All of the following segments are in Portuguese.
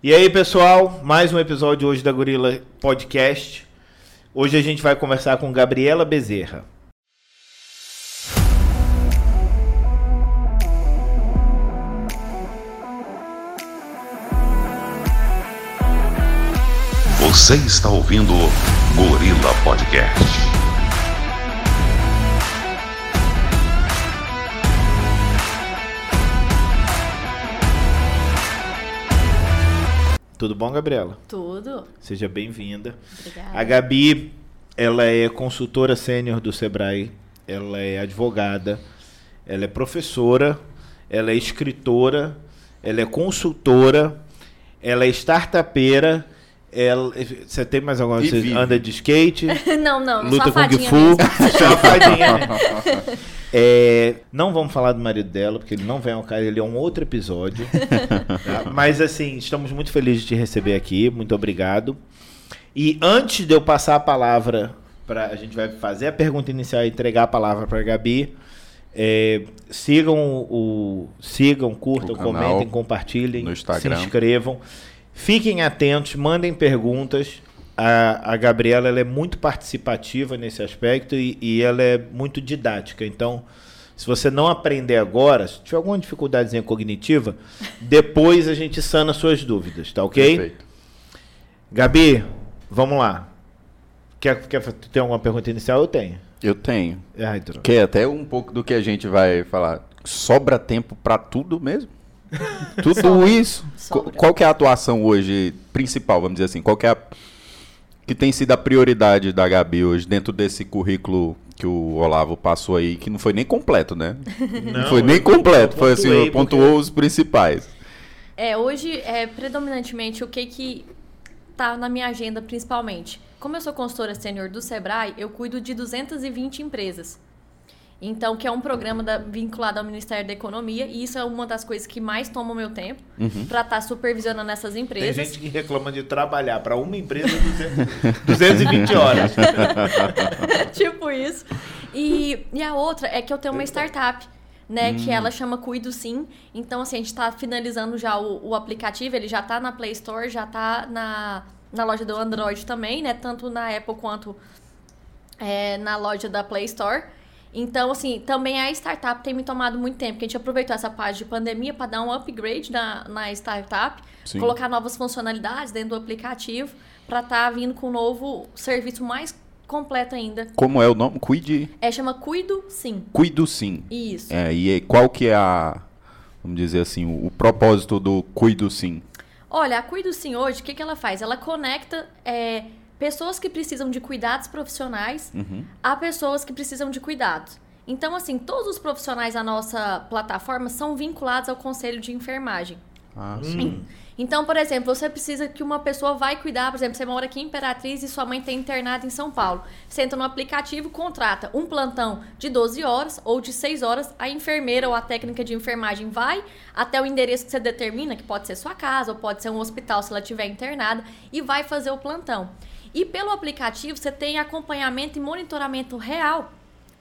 E aí, pessoal, mais um episódio hoje da Gorila Podcast. Hoje a gente vai conversar com Gabriela Bezerra. Você está ouvindo Gorila Podcast. Tudo bom, Gabriela? Tudo. Seja bem-vinda. Obrigada. A Gabi, ela é consultora sênior do Sebrae, ela é advogada, ela é professora, ela é escritora, ela é consultora, ela é startupeira. Ela, você tem mais alguma coisa? Anda de skate? não, não, luta só Kung fadinha Fu, mesmo. chafadinha. É, não vamos falar do marido dela, porque ele não vem ao caso, ele é um outro episódio. tá? Mas assim, estamos muito felizes de te receber aqui, muito obrigado. E antes de eu passar a palavra para a gente vai fazer a pergunta inicial e entregar a palavra para a Gabi. é, sigam o sigam, curtam, canal, comentem, compartilhem, se inscrevam. Fiquem atentos, mandem perguntas. A, a Gabriela ela é muito participativa nesse aspecto e, e ela é muito didática. Então, se você não aprender agora, se tiver alguma dificuldadezinha cognitiva, depois a gente sana suas dúvidas, tá ok? Perfeito. Gabi, vamos lá. Quer, quer tem alguma pergunta inicial? Eu tenho. Eu tenho. Ai, droga. Que é até um pouco do que a gente vai falar. Sobra tempo pra tudo mesmo? Tudo Sobra. isso? Sobra. Qu- Qual que é a atuação hoje principal, vamos dizer assim? Qual que é a que tem sido a prioridade da Gabi hoje dentro desse currículo que o Olavo passou aí, que não foi nem completo, né? Não, foi nem completo, foi assim, pontuou os principais. É, hoje é predominantemente o que que tá na minha agenda principalmente. Como eu sou consultora sênior do Sebrae, eu cuido de 220 empresas. Então, que é um programa da- vinculado ao Ministério da Economia, e isso é uma das coisas que mais toma o meu tempo para estar supervisionando essas Tem empresas. gente que reclama de trabalhar para uma empresa 200, 220 horas. tipo isso. E, e a outra é que eu tenho uma startup, né? Que ela chama Cuido Sim. Então, assim, a gente tá finalizando já o, o aplicativo, ele já tá na Play Store, já tá na, na loja do Android também, né? Tanto na Apple quanto é, na loja da Play Store. Então, assim, também a startup tem me tomado muito tempo, porque a gente aproveitou essa parte de pandemia para dar um upgrade na, na startup, Sim. colocar novas funcionalidades dentro do aplicativo, para estar vindo com um novo serviço mais completo ainda. Como é o nome? Cuide, É, chama Cuido Sim. cuido sim. Isso. É, e aí, qual que é a, vamos dizer assim, o, o propósito do Cuido Sim? Olha, a Cuido Sim hoje, o que, que ela faz? Ela conecta é, pessoas que precisam de cuidados profissionais Uhum. a pessoas que precisam de cuidados. Então, assim, todos os profissionais da nossa plataforma são vinculados ao conselho de enfermagem. Ah, Hum. Então, por exemplo, você precisa que uma pessoa vai cuidar, por exemplo, você mora aqui em Imperatriz e sua mãe tem internada em São Paulo. Você entra no aplicativo, contrata um plantão de 12 horas ou de 6 horas, a enfermeira ou a técnica de enfermagem vai até o endereço que você determina, que pode ser sua casa ou pode ser um hospital se ela estiver internada, e vai fazer o plantão. E pelo aplicativo você tem acompanhamento e monitoramento real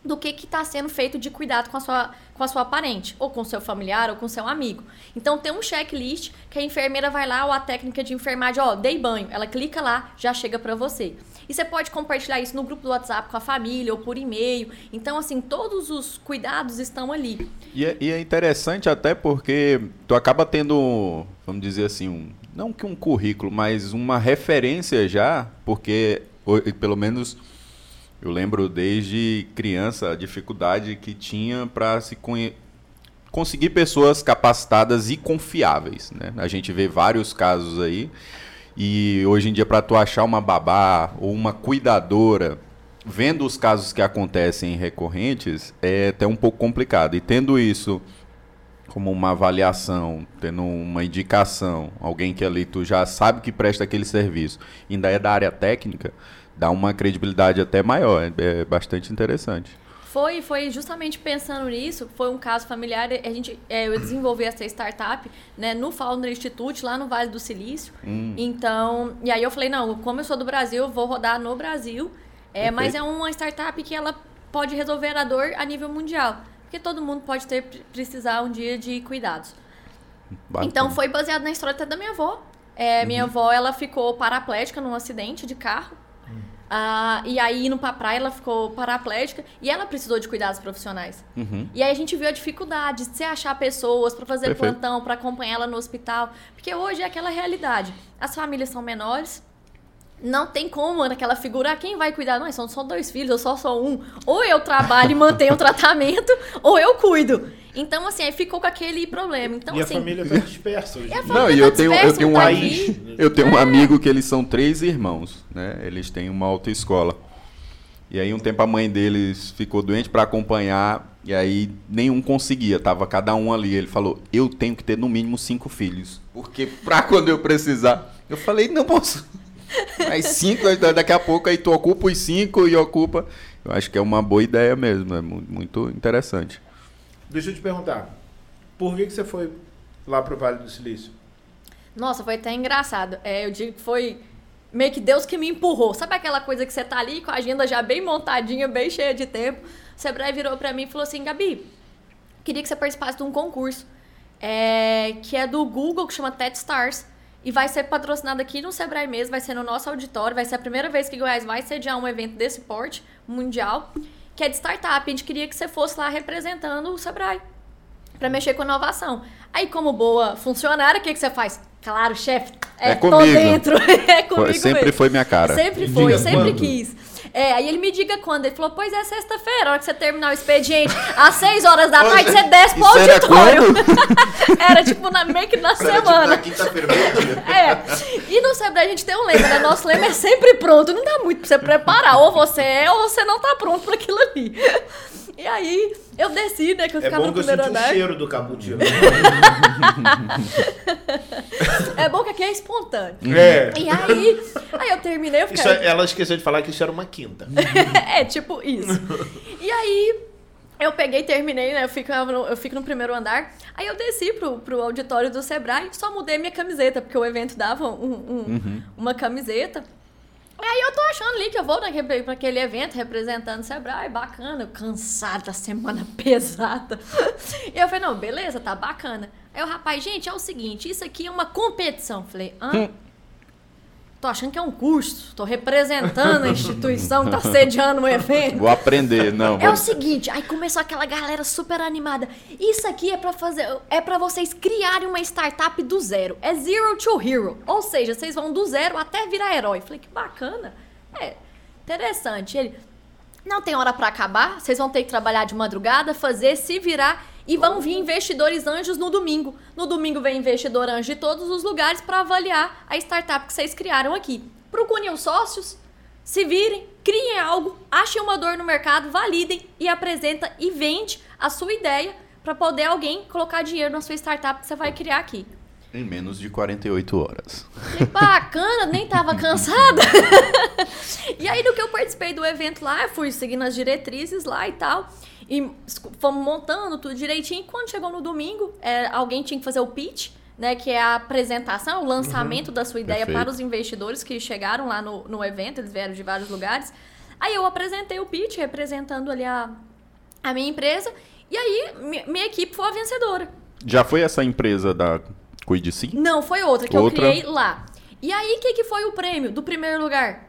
do que está sendo feito de cuidado com a, sua, com a sua parente, ou com seu familiar, ou com seu amigo. Então tem um checklist que a enfermeira vai lá, ou a técnica de enfermagem, ó, dei banho. Ela clica lá, já chega para você. E você pode compartilhar isso no grupo do WhatsApp com a família, ou por e-mail. Então, assim, todos os cuidados estão ali. E é, e é interessante até porque tu acaba tendo, vamos dizer assim, um, não que um currículo, mas uma referência já, porque pelo menos eu lembro desde criança a dificuldade que tinha para se conseguir pessoas capacitadas e confiáveis, né? A gente vê vários casos aí e hoje em dia para tu achar uma babá ou uma cuidadora vendo os casos que acontecem recorrentes, é até um pouco complicado. E tendo isso como uma avaliação, tendo uma indicação, alguém que ali tu já sabe que presta aquele serviço, ainda é da área técnica, dá uma credibilidade até maior. É, é bastante interessante. Foi, foi justamente pensando nisso, foi um caso familiar, a gente, é, eu desenvolvi essa startup, né, no Founder Institute, lá no Vale do Silício, então, e aí eu falei, não, como eu sou do Brasil, eu vou rodar no Brasil, é, mas é uma startup que ela pode resolver a dor a nível mundial, porque todo mundo pode ter, precisar um dia de cuidados. Bacana. Então foi baseado na história até da minha avó. É, minha avó, ela ficou paraplégica num acidente de carro. Ah, e aí, indo pra praia, ela ficou paraplégica e ela precisou de cuidados profissionais. Uhum. E aí a gente viu a dificuldade de você achar pessoas pra fazer Perfeito. plantão, pra acompanhar ela no hospital. Porque hoje é aquela realidade. As famílias são menores. Não tem como naquela figura, ah, quem vai cuidar? Não, são só dois filhos, eu só sou um. Ou eu trabalho e mantenho o tratamento, ou eu cuido. Então, assim, aí ficou com aquele problema. Então, e a assim, família tá dispersa hoje. E a em dia. família Não, e tá eu tenho, eu tenho um tá aqui. Eu tenho um amigo que eles são três irmãos, né? Eles têm uma autoescola. E aí um tempo a mãe deles ficou doente para acompanhar e aí nenhum conseguia, tava cada um ali. Ele falou: "Eu tenho que ter no mínimo cinco filhos, porque pra quando eu precisar". Eu falei: "Não posso". Mas cinco, da- daqui a pouco aí tu ocupa os cinco e ocupa. Eu acho que é uma boa ideia mesmo, é mu- muito interessante. Deixa eu te perguntar. Por que, que você foi lá pro Vale do Silício? Nossa, foi até engraçado. É, eu digo que foi meio que Deus que me empurrou. Sabe aquela coisa que você tá ali com a agenda já bem montadinha, bem cheia de tempo? O Sebrae virou pra mim e falou assim: Gabi, queria que você participasse de um concurso é, que é do Google, que chama TED Stars. E vai ser patrocinado aqui no Sebrae mesmo, vai ser no nosso auditório. Vai ser a primeira vez que Goiás vai sediar um evento desse porte mundial, que é de startup. A gente queria que você fosse lá representando o Sebrae para mexer com inovação. Aí, como boa funcionária, o que, que você faz? Claro, chefe, é, É tô comigo. dentro. é Foi- comigo sempre mesmo. foi minha cara. Sempre foi, Diga sempre quando. quis. É, aí ele me diga quando. Ele falou, pois é, sexta-feira, a hora que você terminar o expediente, às 6 horas da tarde, você desce pro era auditório. quando? Era tipo na, meio que na semana. quinta-feira. É. E no Sebrae a gente tem um lema, né? Nosso lema é sempre pronto. Não dá muito pra você preparar. Ou você é, ou você não tá pronto pra aquilo ali. E aí, eu desci, né? Que eu É ficava bom no que eu primeiro senti o andar. cheiro do cappuccino. É bom que aqui é espontâneo. é. E aí, aí eu terminei, eu Isso, fiquei. ela esqueceu de falar que isso era uma quinta. é, tipo isso. E aí, eu peguei e terminei, né? Eu fico, no, eu fico no primeiro andar. Aí eu desci pro, pro auditório do Sebrae, só mudei minha camiseta, porque o evento dava um- um- uma camiseta. Aí eu tô achando ali que eu vou naquele, pra aquele evento representando o Sebrae, bacana, cansada, semana pesada. E eu falei, não, beleza, tá bacana. Aí o rapaz, gente, é o seguinte, isso aqui é uma competição. Falei, hã? Tô achando que é um curso, tô representando a instituição tá sediando um evento. Vou aprender, não. É o seguinte, aí começou aquela galera super animada. Isso aqui é pra fazer, é para vocês criarem uma startup do zero. É zero to hero, ou seja, vocês vão do zero até virar herói. Falei que bacana. É interessante. Ele não tem hora pra acabar, vocês vão ter que trabalhar de madrugada, fazer, se virar e vão vir investidores anjos no domingo. No domingo vem investidor anjo de todos os lugares para avaliar a startup que vocês criaram aqui. Procurem os sócios, se virem, criem algo, achem uma dor no mercado, validem e apresenta e vende a sua ideia para poder alguém colocar dinheiro na sua startup que você vai criar aqui. Em menos de 48 horas. Que bacana, nem tava cansada. e aí, do que eu participei do evento lá, eu fui seguindo as diretrizes lá e tal. E fomos montando tudo direitinho. E quando chegou no domingo, é, alguém tinha que fazer o pitch, né? Que é a apresentação, o lançamento da sua ideia Perfeito. para os investidores que chegaram lá no, no evento, eles vieram de vários lugares. Aí eu apresentei o pitch, representando ali a, a minha empresa. E aí, mi- minha equipe foi a vencedora. Já foi essa empresa da Cuide Sim? Não, foi outra que Outra? eu criei lá. E aí, o que, que foi o prêmio do primeiro lugar?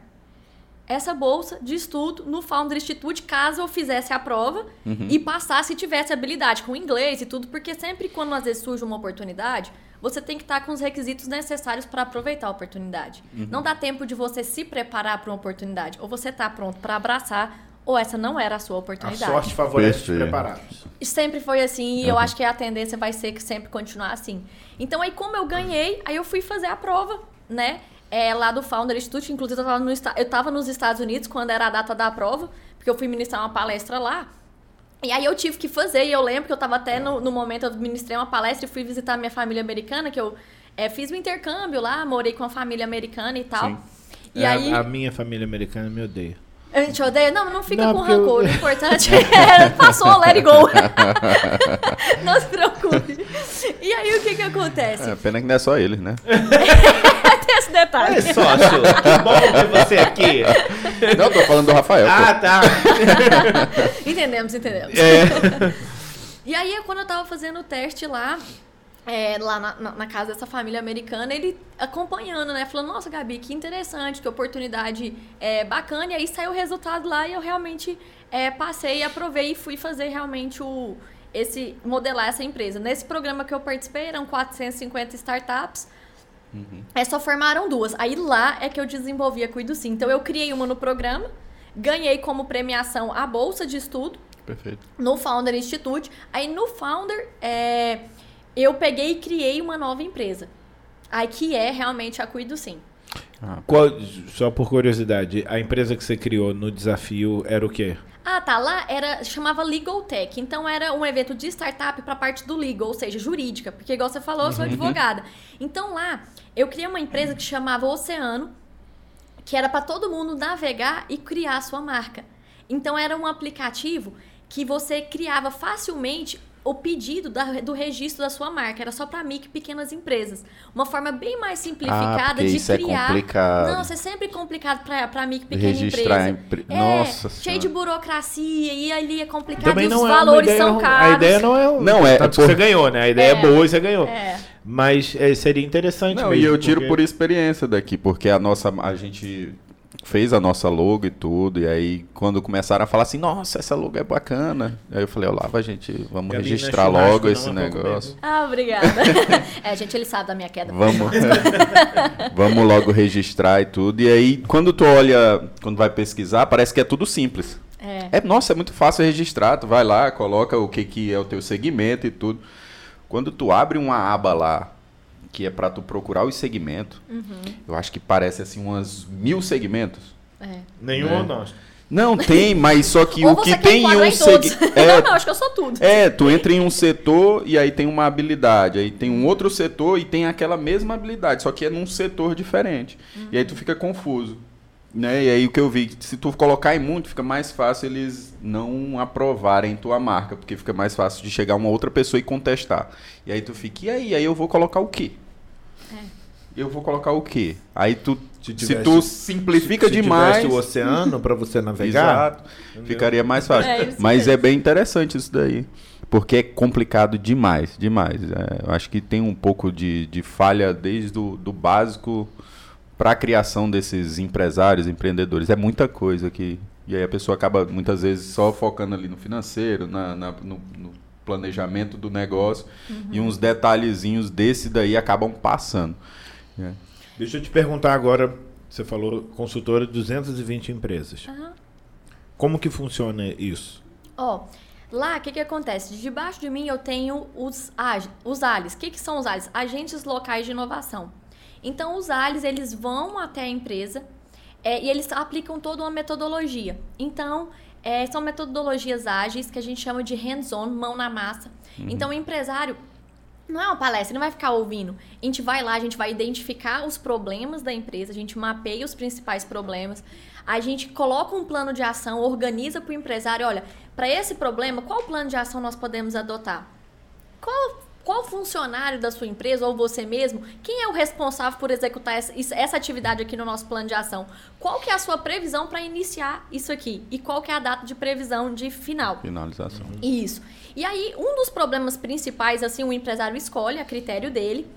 Essa bolsa de estudo no Founder Institute, caso eu fizesse a prova e passasse e tivesse habilidade com inglês e tudo, porque sempre quando às vezes surge uma oportunidade, você tem que estar com os requisitos necessários para aproveitar a oportunidade. Não dá tempo de você se preparar para uma oportunidade. Ou você está pronto para abraçar, ou essa não era a sua A oportunidade. sorte favorece os preparados. Sempre foi assim, e eu Uhum. acho que a tendência vai ser que sempre continuar assim. Então aí, como eu ganhei, aí eu fui fazer a prova, né? É, lá do Founder Institute, inclusive eu tava, no, eu tava nos Estados Unidos quando era a data da prova, porque eu fui ministrar uma palestra lá. E aí eu tive que fazer, e eu lembro que eu tava até no, no momento, eu ministrei uma palestra e fui visitar minha família americana, que eu é, fiz um intercâmbio lá, morei com a família americana e tal. Sim. E É, aí. a, a minha família americana me odeia. A gente odeia? Não, não fica Não, com porque eu- rancor. O importante é. Passou, let it go. não se preocupe. E aí, o que que acontece? É, pena que não é só eles, né? Esse detalhe. Olha sócio, que bom ter você aqui. Não, tô falando do Rafael. pô. Ah, tá. Entendemos, entendemos. É. E aí, quando eu tava fazendo o teste lá, é, lá na, na, na casa dessa família americana, ele acompanhando, né? Falando, nossa, Gabi, que interessante, que oportunidade é, bacana. E aí saiu o resultado lá e eu realmente é, passei, aprovei e fui fazer realmente o esse modelar essa empresa. Nesse programa que eu participei, eram 450 startups. Uhum. É, só formaram duas. Aí lá é que eu desenvolvi a Cuido Sim. Então eu criei uma no programa, ganhei como premiação a bolsa de estudo. Perfeito. No Founder Institute. Aí no Founder, é, eu peguei e criei uma nova empresa. Aí que é realmente a Cuido Sim. Ah. Qual, só por curiosidade, a empresa que você criou no desafio era o quê? Ah, tá. Lá era chamava Legal Tech. Então era um evento de startup para a parte do legal, ou seja, jurídica, porque igual você falou, eu sou uhum. advogada. Então lá eu criei uma empresa que chamava Oceano, que era para todo mundo navegar e criar a sua marca. Então era um aplicativo que você criava facilmente o pedido da, do registro da sua marca. Era só para micro e pequenas empresas. Uma forma bem mais simplificada ah, de isso criar. É complicado. Não, isso é sempre complicado para micro e pequena Registrar empresa. É, Nossa Cheio senhora. de burocracia e ali é complicado Também e os é valores são caros. A ideia não é. Não é. Tanto por... você ganhou, né? A ideia é, é boa e você ganhou. É. Mas é, seria interessante. Não, mesmo, e eu tiro porque... por experiência daqui, porque a nossa. A gente fez a nossa logo e tudo, e aí quando começaram a falar assim, nossa, essa logo é bacana, aí eu falei, Olava, gente, vamos Gabi, registrar logo esse negócio. Ah, obrigada. é, gente, ele sabe da minha queda. Vamos, vamos logo registrar e tudo, e aí quando tu olha, quando vai pesquisar, parece que é tudo simples. É. é nossa, é muito fácil registrar, tu vai lá, coloca o que, que é o teu segmento e tudo. Quando tu abre uma aba lá, que é para tu procurar os segmentos. Uhum. Eu acho que parece assim umas mil segmentos. É. Nenhum né? honesto. Não, tem, mas só que o que tem em um segmento. É, não, acho que eu sou tudo. É, tu entra em um setor e aí tem uma habilidade. Aí tem um outro setor e tem aquela mesma habilidade, só que é num setor diferente. Uhum. E aí tu fica confuso. Né? E aí o que eu vi, se tu colocar em muito, fica mais fácil eles não aprovarem tua marca, porque fica mais fácil de chegar uma outra pessoa e contestar. E aí tu fica, e aí? Aí eu vou colocar o quê? É. Eu vou colocar o quê? Aí tu, se, tivesse, se tu simplifica se, se demais... o oceano para você navegar... Exato, ficaria mais fácil. É, Mas é bem interessante isso daí. Porque é complicado demais, demais. É, eu acho que tem um pouco de, de falha desde do, do básico para a criação desses empresários, empreendedores. É muita coisa que. E aí a pessoa acaba muitas vezes só focando ali no financeiro, na, na no, no, planejamento do negócio uhum. e uns detalhezinhos desse daí acabam passando. É. Deixa eu te perguntar agora, você falou consultora de 220 empresas. Uhum. Como que funciona isso? Ó, oh, lá o que, que acontece? Debaixo de mim eu tenho os, os ALIs. O que, que são os ALIs? Agentes locais de inovação. Então, os ALIs, eles vão até a empresa é, e eles aplicam toda uma metodologia. Então, é, são metodologias ágeis que a gente chama de hands-on, mão na massa. Uhum. Então, o empresário não é uma palestra, ele não vai ficar ouvindo. A gente vai lá, a gente vai identificar os problemas da empresa, a gente mapeia os principais problemas, a gente coloca um plano de ação, organiza para o empresário, olha, para esse problema, qual plano de ação nós podemos adotar? Qual qual funcionário da sua empresa ou você mesmo, quem é o responsável por executar essa, essa atividade aqui no nosso plano de ação? Qual que é a sua previsão para iniciar isso aqui? E qual que é a data de previsão de final? Finalização. Isso. E aí, um dos problemas principais, assim, o empresário escolhe a critério dele.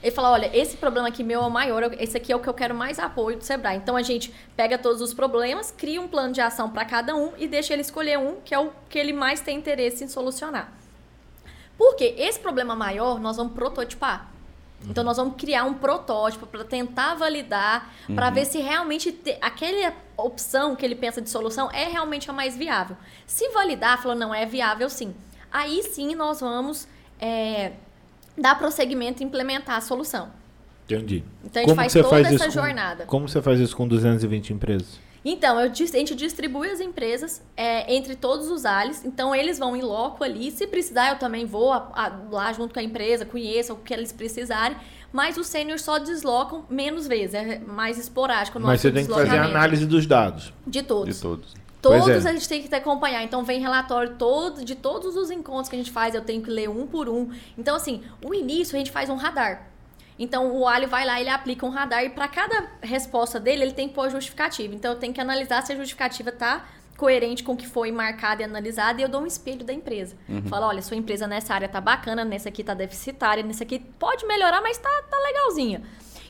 Ele fala, olha, esse problema aqui meu é o maior, esse aqui é o que eu quero mais apoio do Sebrae. Então a gente pega todos os problemas, cria um plano de ação para cada um e deixa ele escolher um que é o que ele mais tem interesse em solucionar. Porque esse problema maior nós vamos prototipar. Uhum. Então nós vamos criar um protótipo para tentar validar, uhum. para ver se realmente te, aquela opção que ele pensa de solução é realmente a mais viável. Se validar, falou não é viável, sim. Aí sim nós vamos é, dar prosseguimento e implementar a solução. Entendi. Então a gente como faz toda faz essa jornada. Com, como você faz isso com 220 empresas? Então, eu, a gente distribui as empresas é, entre todos os ALIs. Então, eles vão em loco ali. Se precisar, eu também vou a, a, lá junto com a empresa, conheço o que eles precisarem. Mas os sêniores só deslocam menos vezes, é mais esporádico. Mas você tem que fazer a análise dos dados. De todos. De todos. Todos é. a gente tem que acompanhar. Então, vem relatório todo, de todos os encontros que a gente faz, eu tenho que ler um por um. Então, assim, o início a gente faz um radar. Então o alho vai lá, ele aplica um radar e para cada resposta dele, ele tem que pôr justificativa. Então eu tenho que analisar se a justificativa está coerente com o que foi marcado e analisado e eu dou um espelho da empresa. Uhum. Falo, olha, sua empresa nessa área tá bacana, nessa aqui tá deficitária, nessa aqui pode melhorar, mas tá, tá legalzinha.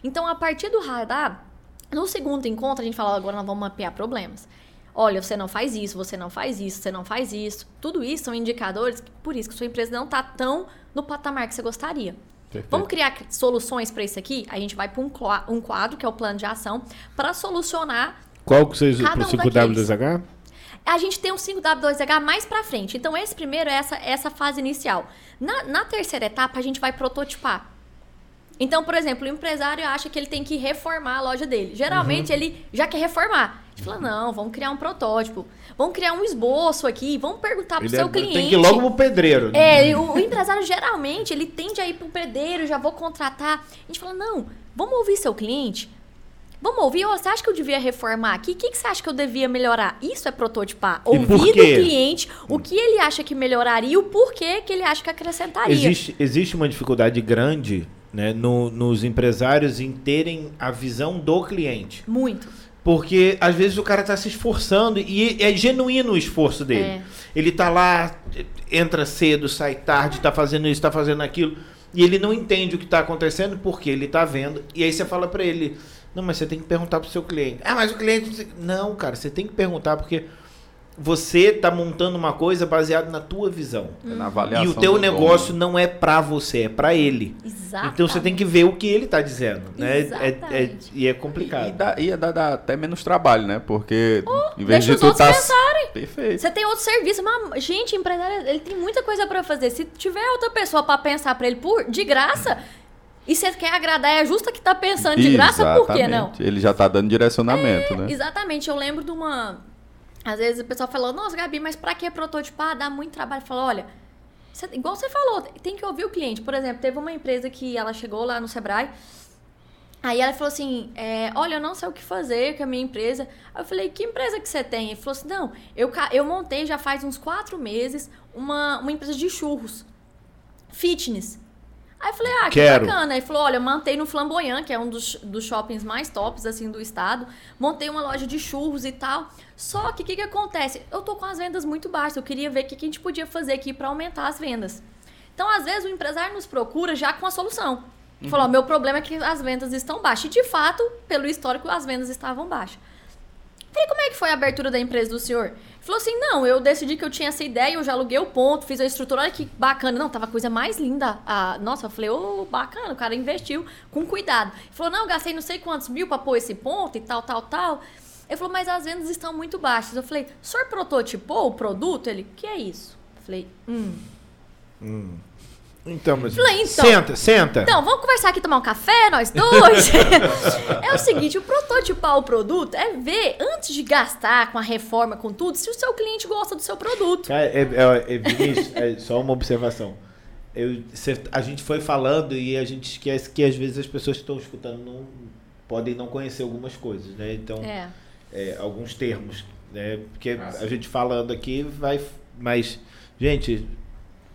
Então, a partir do radar, no segundo encontro, a gente fala, agora nós vamos mapear problemas. Olha, você não faz isso, você não faz isso, você não faz isso. Tudo isso são indicadores, por isso que sua empresa não tá tão no patamar que você gostaria. Perfeito. Vamos criar soluções para isso aqui? A gente vai para um, quadro, que é o plano de ação, para solucionar Qual que vocês pro um 5W2H? a gente tem um 5W2H mais pra frente. Então, esse primeiro é essa, essa fase inicial. Na, na terceira etapa, a gente vai prototipar. Então, por exemplo, o empresário acha que ele tem que reformar a loja dele. Geralmente, ele já quer reformar. A gente fala, não, vamos criar um protótipo. Vamos criar um esboço aqui. Vamos perguntar pro Ele seu é- cliente. tem que ir logo pro pedreiro. É, o, o empresário geralmente, ele tende a ir pro pedreiro, já vou contratar. A gente fala, não, vamos ouvir seu cliente. Vamos ouvir, ó, você acha que eu devia reformar aqui? O que, que você acha que eu devia melhorar? Isso é prototipar. E Ouvir do cliente o que ele acha que melhoraria e o porquê que ele acha que acrescentaria. Existe, existe uma dificuldade grande né, no- nos empresários em terem a visão do cliente. Muito. Porque às vezes o cara tá se esforçando e é genuíno o esforço dele. É. Ele tá lá, entra cedo, sai tarde, tá fazendo isso, tá fazendo aquilo. E ele não entende o que tá acontecendo porque ele tá vendo. E aí você fala pra ele: Não, mas você tem que perguntar pro seu cliente. Ah, mas o cliente. Não, cara, você tem que perguntar porque você tá montando uma coisa baseada na tua visão. É na avaliação E o teu negócio dono. não é pra você, é pra ele. Exatamente. Então você tem que ver o que ele tá dizendo, né? É- é- Exatamente. e é E, complicado. dá, ia dar, dar até menos trabalho, né? Porque em vez deixa de os tu outros tá. pensarem. Perfeito. Você tem outro serviço, mas, gente, empresário, ele tem muita coisa pra fazer. Se tiver outra pessoa pra pensar pra ele por de graça, e você quer agradar, é justa que tá pensando de graça, por que não? Exatamente. Ele já tá dando direcionamento, né? Exatamente, eu lembro de uma. Às vezes o pessoal falou, nossa, Gabi, mas pra que prototipar? Dá muito trabalho. Falou, olha, igual você falou, tem que ouvir o cliente. Por exemplo, teve uma empresa que ela chegou lá no Sebrae. Aí ela falou assim: é, Olha, eu não sei o que fazer com a minha empresa. Aí eu falei: Que empresa que você tem? Ele falou assim: Não, eu, eu montei já faz uns quatro meses uma, uma empresa de churros, fitness. Aí eu falei: Ah, que Quero. bacana. Aí falou: Olha, eu montei no Flamboyant, que é um dos, dos shoppings mais tops assim do estado. Montei uma loja de churros e tal. Só que o que, que acontece? Eu tô com as vendas muito baixas. Eu queria ver o que, que a gente podia fazer aqui para aumentar as vendas. Então, às vezes, o empresário nos procura já com a solução. Falou, ó, meu problema é que as vendas estão baixas. E, de fato, pelo histórico, as vendas estavam baixas. Falei, como é que foi a abertura da empresa do senhor? Falou assim, não, eu decidi que eu tinha essa ideia, eu já aluguei o ponto, fiz a estrutura, olha que bacana. Não, tava a coisa mais linda. Ah, nossa, eu falei, ô, bacana, o cara investiu com cuidado. Ele falou, não, gastei não sei quantos mil pra pôr esse ponto e tal, tal, tal. Ele falou, mas as vendas estão muito baixas. Eu falei, o senhor prototipou o produto? Ele, que é isso? Eu falei, hum... Então, mas. Falei, então. Senta, senta. Então, vamos conversar aqui, tomar um café, nós dois? é o seguinte, o prototipar o produto é ver, antes de gastar com a reforma, com tudo, se o seu cliente gosta do seu produto. Cara, é, é, é, Vinícius, é só uma observação. Eu, cê- a gente foi falando e a gente esquece que às vezes as pessoas que estão escutando não, podem não conhecer algumas coisas, né? Então, É. é, alguns termos, né? Porque Ah, a gente falando aqui vai. Mas, gente,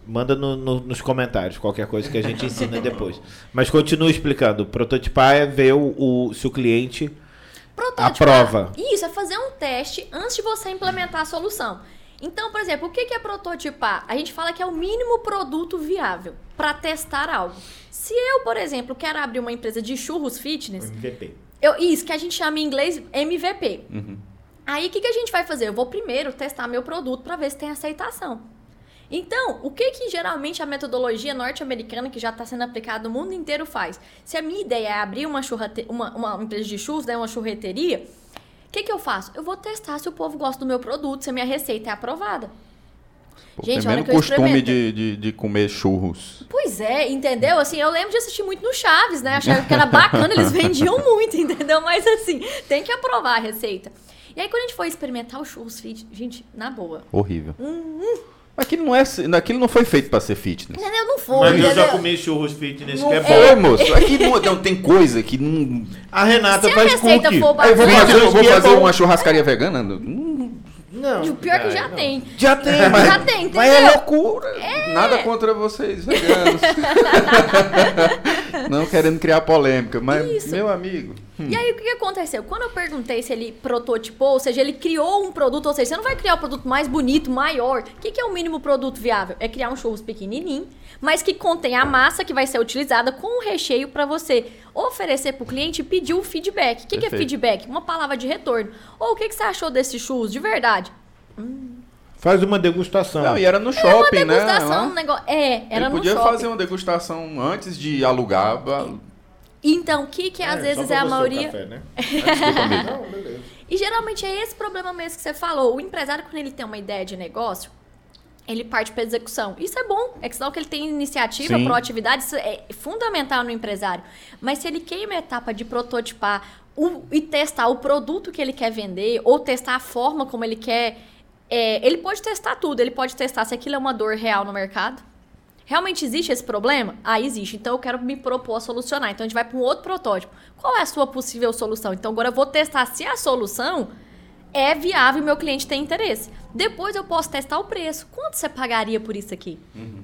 manda no- no- nos comentários qualquer coisa que a gente ensina depois. Mas continua explicando. Prototipar é ver o, o- se o cliente. Prototipar. prova. Isso, é fazer um teste antes de você implementar a solução. Então, por exemplo, o que que é prototipar? A gente fala que é o mínimo produto viável para testar algo. Se eu, por exemplo, quero abrir uma empresa de churros fitness, MVP. eu, isso que a gente chama em inglês MVP. Uhum. Aí o que, que a gente vai fazer? Eu vou primeiro testar meu produto para ver se tem aceitação. Então, o que que geralmente a metodologia norte-americana, que já está sendo aplicada no mundo inteiro, faz? Se a minha ideia é abrir uma, churrate... uma, uma empresa de churros, né, uma churreteria, o que, que eu faço? Eu vou testar se o povo gosta do meu produto, se a minha receita é aprovada. Pô, Gente, olha que eu costume de, de, de comer churros. Pois é, entendeu? Assim, eu lembro de assistir muito no Chaves, né? Achava que era bacana, eles vendiam muito, entendeu? Mas assim, tem que aprovar a receita. E aí, quando a gente foi experimentar o churros fit, gente, na boa. Horrível. Uhum. Aquilo não, é, aquilo não foi feito pra ser fitness. Entendeu? Não foi. Mas eu já comi churros fitness, Não que é é. bom. Foi, moço. Aqui não, não, tem coisa que não. A Renata Se a faz receita cookie. for eu vou fazer, eu vou é fazer bom. uma churrascaria vegana? Hum, Não. E o pior é que já não. tem. Já tem, mas, Já tem, mas é loucura. Nada contra vocês, veganos. Não querendo criar polêmica, mas, Isso. meu amigo. Hum. E aí, o que aconteceu? Quando eu perguntei se ele prototipou, ou seja, ele criou um produto, ou seja, você não vai criar o um produto mais bonito, maior. O que, que é o mínimo produto viável? É criar um churros pequenininho, mas que contém a massa que vai ser utilizada com o recheio para você oferecer para o cliente e pedir o feedback. O que, que, é feedback? Uma palavra de retorno. Ou o que, que você achou desses churros de verdade? Hum. Faz uma degustação. Não, e era no shopping, era uma né? degustação, né? Negócio... É, era Ele no podia fazer uma degustação antes de alugar. Então, o que, que às é, vezes é a maioria. Café, né? é, Não, beleza. E geralmente é esse problema mesmo que você falou. O empresário, quando ele tem uma ideia de negócio, ele parte para execução. Isso é bom, é que sinal que ele tem iniciativa, Sim. proatividade, isso é fundamental no empresário. Mas se ele queima a etapa de prototipar o, e testar o produto que ele quer vender, ou testar a forma como ele quer. É, ele pode testar tudo, ele pode testar se aquilo é uma dor real no mercado. Realmente existe esse problema? Ah, existe. Então eu quero me propor a solucionar. Então a gente vai para um outro protótipo. Qual é a sua possível solução? Então agora eu vou testar se a solução é viável e meu cliente tem interesse. Depois eu posso testar o preço. Quanto você pagaria por isso aqui? Uhum.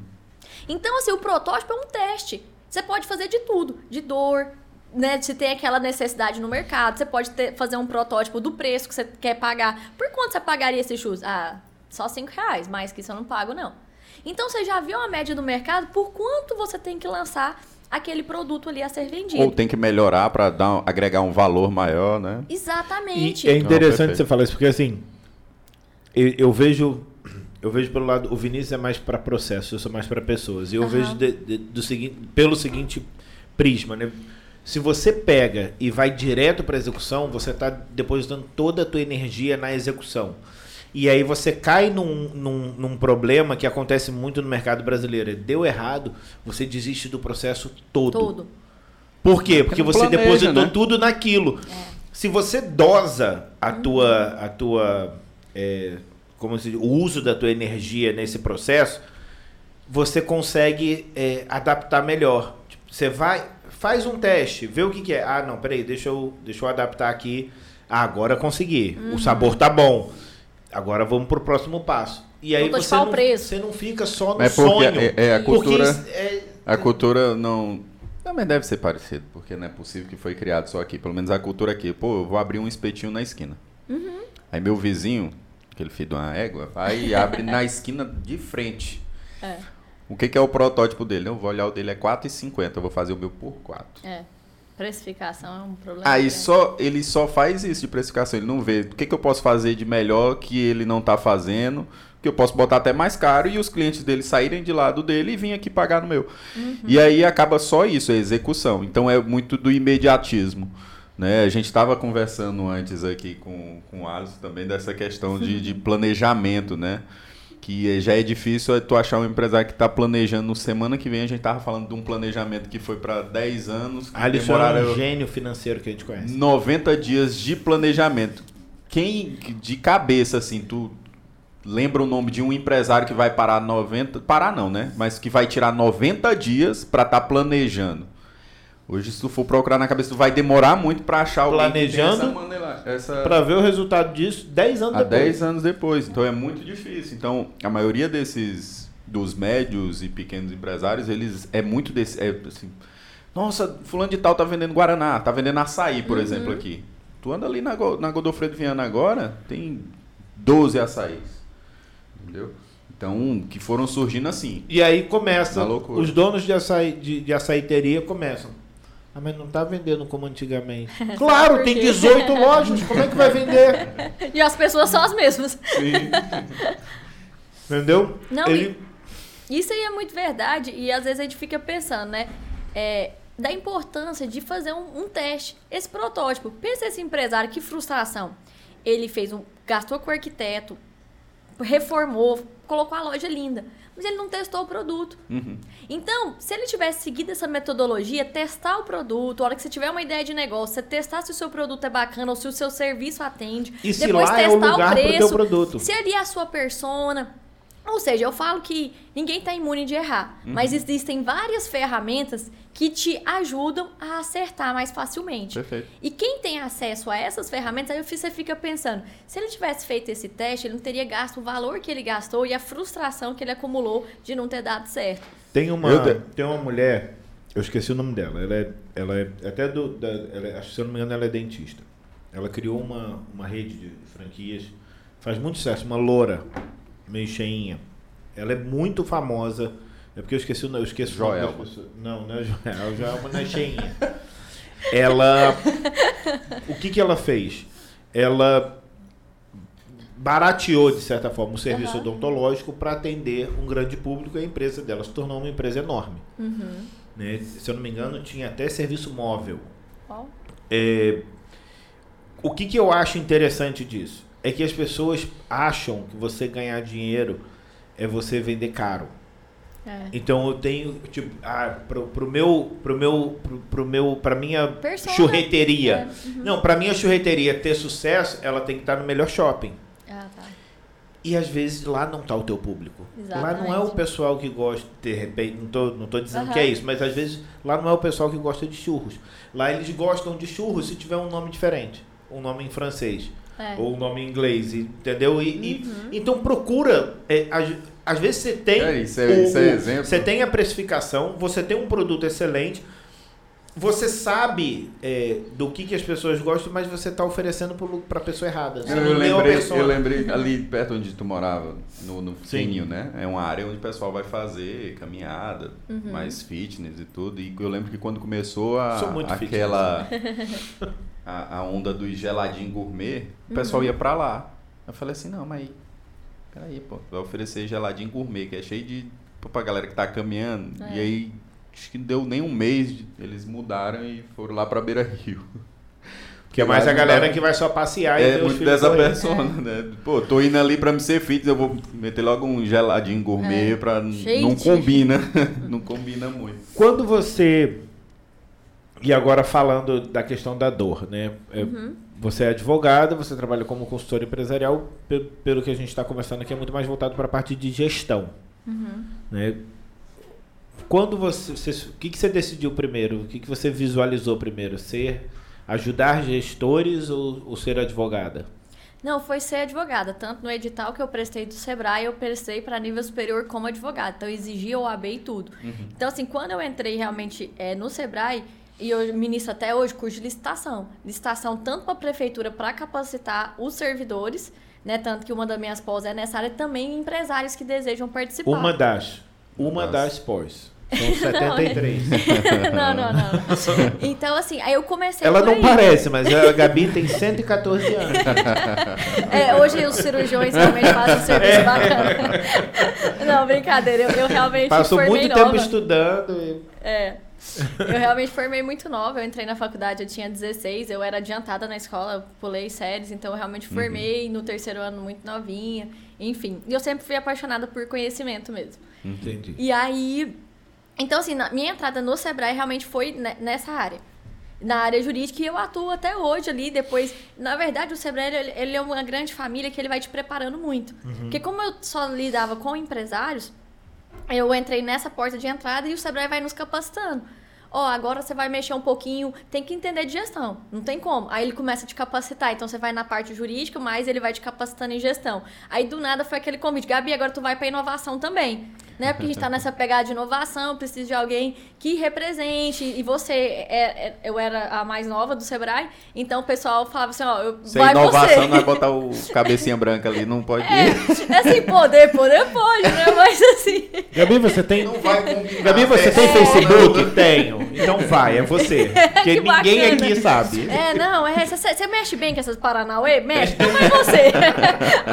Então, assim, o protótipo é um teste. Você pode fazer de tudo, de dor, né? Se tem aquela necessidade no mercado, você pode ter, fazer um protótipo do preço que você quer pagar. Por quanto você pagaria esse shoes? Ah, só cinco reais, mais que isso eu não pago, não. Então você já viu a média do mercado por quanto você tem que lançar aquele produto ali a ser vendido. Ou tem que melhorar para agregar um valor maior, né? Exatamente. E é interessante você falar isso, porque assim, eu, eu, vejo. Eu vejo pelo lado, o Vinícius é mais para processo, eu sou mais para pessoas. E eu uhum. vejo de, de, do seguinte, pelo seguinte prisma, né? Se você pega e vai direto para execução, você está depositando toda a tua energia na execução. E aí você cai num, num, num, problema que acontece muito no mercado brasileiro. Deu errado, você desiste do processo todo. Todo. Por quê? Porque, Porque você planeja, depositou né? tudo naquilo. É. Se você dosa a uhum. tua, a tua é, como se, o uso da tua energia nesse processo, você consegue é, adaptar melhor. Tipo, você vai, faz um teste, vê o que, que, é. Ah, não, peraí, deixa eu, deixa eu adaptar aqui. Ah, agora consegui. Uhum. O sabor tá bom. Agora vamos pro próximo passo. E aí você não, você não fica só no é sonho. É, é, a cultura. É, a cultura não. Também deve ser parecido, porque não é possível que foi criado só aqui. Pelo menos a cultura aqui. Pô, eu vou abrir um espetinho na esquina. Uhum. Aí meu vizinho, aquele filho de uma égua, vai e abre na esquina de frente. É. O que, que, é o protótipo dele? Eu vou olhar o dele é 4,50. Eu vou fazer o meu por 4. É. Precificação é um problema. Aí só, ele só faz isso de precificação. Ele não vê o que, que eu posso fazer de melhor que ele não está fazendo. Que eu posso botar até mais caro e os clientes dele saírem de lado dele e vir aqui pagar no meu. Uhum. E aí acaba só isso, a execução. Então é muito do imediatismo. Né? A gente estava conversando antes aqui com, com o Alisson também dessa questão de, de planejamento, né? Que já é difícil é tu achar um empresário que está planejando. Semana que vem a gente tava falando de um planejamento que foi para 10 anos Alisson é um gênio financeiro que a gente conhece. 90 dias de planejamento. Quem de cabeça assim tu lembra o nome de um empresário que vai parar 90 parar não né? Mas que vai tirar 90 dias para estar tá planejando Hoje, se tu for procurar na cabeça, tu vai demorar muito para achar o Planejando essa... para ver o resultado disso 10 anos Há depois. 10 anos depois. Então é muito difícil. Então, a maioria desses dos médios e pequenos empresários, eles é muito desse é, assim, nossa, fulano de tal tá vendendo guaraná, tá vendendo açaí, por uhum. exemplo, aqui. Tu anda ali na, na Godofredo Viana agora, tem 12 açaís. Entendeu? Então, que foram surgindo assim. E aí começa, os donos de, açaí, de, de açaiteria começam. Ah, mas não está vendendo como antigamente. claro, tem 18 lojas, como é que vai vender? E as pessoas são as mesmas. Sim. Entendeu? Não, Ele... isso aí é muito verdade e às vezes a gente fica pensando, né? É, da importância de fazer um, um, teste. Esse protótipo. Pensa esse empresário, que frustração. Ele fez um. gastou com o arquiteto, reformou, colocou a loja linda mas ele não testou o produto. Uhum. Então, se ele tivesse seguido essa metodologia, testar o produto, a hora que você tiver uma ideia de negócio, você testar se o seu produto é bacana ou se o seu serviço atende, e depois testar é o, o preço, produto. se ali é a sua persona, ou seja, eu falo que ninguém está imune de errar, uhum. mas existem várias ferramentas que te ajudam a acertar mais facilmente. Perfeito. E quem tem acesso a essas ferramentas, aí você fica pensando, se ele tivesse feito esse teste, ele não teria gasto o valor que ele gastou e a frustração que ele acumulou de não ter dado certo. Tem uma, tem uma mulher Eu esqueci o nome dela. Ela é, ela é até do. Da, ela é, acho que se eu não me engano, ela é dentista. Ela criou uma, uma rede de franquias. Faz muito sucesso. Uma loura, meio cheinha. Ela é muito famosa. É porque eu esqueci o nome. Eu esqueço pessoas. Não, não é Joelma. Joelma não é cheinha. Ela. O que, que ela fez? Ela barateou, de certa forma, o serviço Aham. odontológico para atender um grande público e a empresa dela se tornou uma empresa enorme. Uhum. né? Se eu não me engano, tinha até serviço móvel. Ó. É, o que, que eu acho interessante disso? É que as pessoas acham que você ganhar dinheiro é você vender caro. É. Então eu tenho, tipo, ah, pro, pro meu, pro meu, pro, pro meu, pra minha Persona. churreteria. É, uhum. Não, pra minha churreteria ter sucesso, ela tem que estar no melhor shopping. Ah, tá. E às vezes lá não tá o teu público. Lá não é o Exatamente. pessoal que gosta, de repente, não tô, não tô dizendo Aham. que é isso, mas às vezes lá não é o pessoal que gosta de churros. Lá eles gostam de churros se tiver um nome diferente. Um nome em francês. É. Ou um nome em inglês, entendeu? E, e- Uhum. então procura. é, às, às vezes você tem. É, isso é- isso é exemplo. Você tem a precificação, você tem um produto excelente. Você sabe é, do que, que as pessoas gostam, mas você está oferecendo para a pessoa errada. Você Eu, a lembrei, eu lembrei ali perto onde tu morava, no, no né? É uma área onde o pessoal vai fazer caminhada, Uhum. mais fitness e tudo. E eu lembro que quando começou a, aquela a, a onda do geladinho gourmet, o pessoal ia pra lá. Eu falei assim, não, mas peraí, pô, vai oferecer geladinho gourmet, que é cheio de pô, pra galera que tá caminhando. É. E aí, acho que não deu nem um mês, de- eles mudaram e foram lá pra Beira Rio. Que é mais a galera dá- que vai só passear e é ver os muito filhos dessa persona, né? Pô, tô indo ali pra me ser fitness, eu vou meter logo um geladinho gourmet É, pra. cheio Não combina. não combina muito. Quando você. E agora falando da questão da dor, né? É, Uhum. Você é advogado, você trabalha como consultor empresarial, pe- pelo que a gente está conversando aqui, é muito mais voltado para a parte de gestão. Uhum. Né? Quando você, você- O que, que você decidiu primeiro? O que, que você visualizou primeiro? Ser. Ajudar gestores ou, ou ser advogada? Não, foi ser advogada. Tanto no edital que eu prestei do Sebrae, eu prestei para nível superior como advogada. Então, exigia o AB e tudo. Então, assim, quando eu entrei realmente é, no Sebrae, e eu ministro até hoje curso de licitação. Licitação tanto para a prefeitura para capacitar os servidores, né? Tanto que uma das minhas pós é nessa área, também empresários que desejam participar. Uma das. Uma Das. das pós. São 73. não, não, não. Então, assim, aí eu comecei Ela não aí. parece, mas a Gabi tem 114 anos. É, hoje os cirurgiões realmente fazem um serviço bacana. Não, brincadeira, eu, eu realmente Passou muito nova. tempo estudando. e- É. Eu realmente formei muito nova. Eu entrei na faculdade, eu tinha 16, eu era adiantada na escola, pulei séries, então eu realmente formei no terceiro ano muito novinha, enfim. E eu sempre fui apaixonada por conhecimento mesmo. Entendi. E aí. Então, assim, minha entrada no Sebrae realmente foi ne- nessa área. Na área jurídica, e eu atuo até hoje ali, depois... Na verdade, o Sebrae, ele, ele é uma grande família que ele vai te preparando muito. Porque como eu só lidava com empresários, eu entrei nessa porta de entrada e o Sebrae vai nos capacitando. Ó, agora você vai mexer um pouquinho, tem que entender de gestão, não tem como. Aí ele começa a te capacitar, então você vai na parte jurídica, mas ele vai te capacitando em gestão. Aí do nada foi aquele convite, Gabi, agora tu vai pra inovação também, né? Porque a gente tá nessa pegada de inovação, precisa de alguém que represente. E você, é, é- eu era a mais nova do Sebrae, então o pessoal falava assim, ó, eu, Sem vai inovação, você. não vai botar o cabecinha branca ali, não pode É, ir. assim, poder, poder pode, né? Mas assim... Gabi, você tem. Não vai combinar. Gabi, você tem É. Facebook? Tenho. Então vai, é você. Porque Que ninguém bacana. aqui sabe. É, não, é, você, você mexe bem com essas Paranauê? Mexe, então vai você.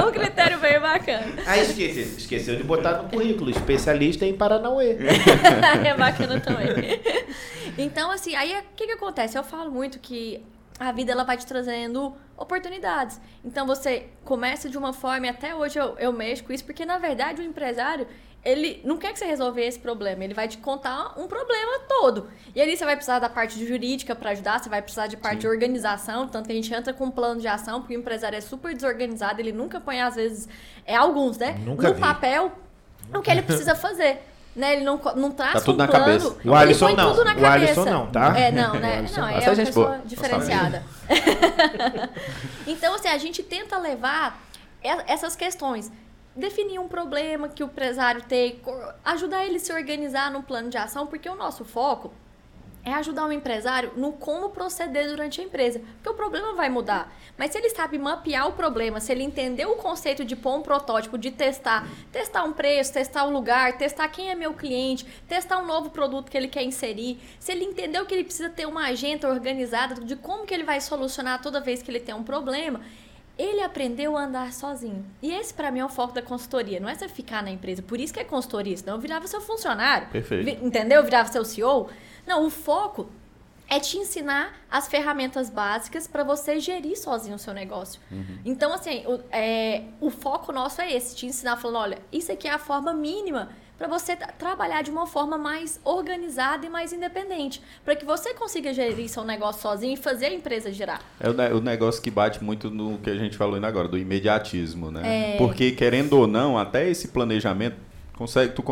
um critério bem bacana. Ah, esqueci. Esqueceu de botar no currículo. Especialista em Paranauê. é bacana também. Então, assim, aí o que, que acontece? Eu falo muito que a vida ela vai te trazendo oportunidades. Então você começa de uma forma, e até hoje eu, eu mexo com isso, porque na verdade o empresário, ele não quer que você resolva esse problema, ele vai te contar um problema todo. E ali você vai precisar da parte jurídica para ajudar, você vai precisar de parte de organização, tanto que a gente entra com um plano de ação, porque o empresário é super desorganizado, ele nunca põe, às vezes, é alguns, né? Nunca no vi. papel o que ele precisa fazer. Né? Ele não, não traz Tá tudo um na plano. cabeça. O ele Alisson não. tudo na O. Alisson não, tá? É, não, né? Não, é Essa é uma gente pessoa boa. diferenciada. então, assim, a gente tenta levar essas questões. Definir um problema que o empresário tem, ajudar ele a se organizar num plano de ação, porque o nosso foco é ajudar o empresário no como proceder durante a empresa. Porque o problema vai mudar. Mas se ele sabe mapear o problema, se ele entender o conceito de pôr um protótipo, de testar, testar um preço, testar o um lugar, testar quem é meu cliente, testar um novo produto que ele quer inserir, se ele entendeu que ele precisa ter uma agenda organizada de como que ele vai solucionar toda vez que ele tem um problema, ele aprendeu a andar sozinho. E esse, para mim, é o foco da consultoria. Não é você ficar na empresa. Por isso que é consultoria. Senão eu virava seu funcionário. Perfeito. Entendeu? Eu virava seu CEO. Não, o foco é te ensinar as ferramentas básicas para você gerir sozinho o seu negócio. Uhum. Então, assim, o, é, o foco nosso é esse, te ensinar falando, olha, isso aqui é a forma mínima para você trabalhar de uma forma mais organizada e mais independente, para que você consiga gerir seu negócio sozinho e fazer a empresa girar. É o, o negócio que bate muito no que a gente falou ainda agora, do imediatismo, né? É... Porque querendo ou não, até esse planejamento consegue tu,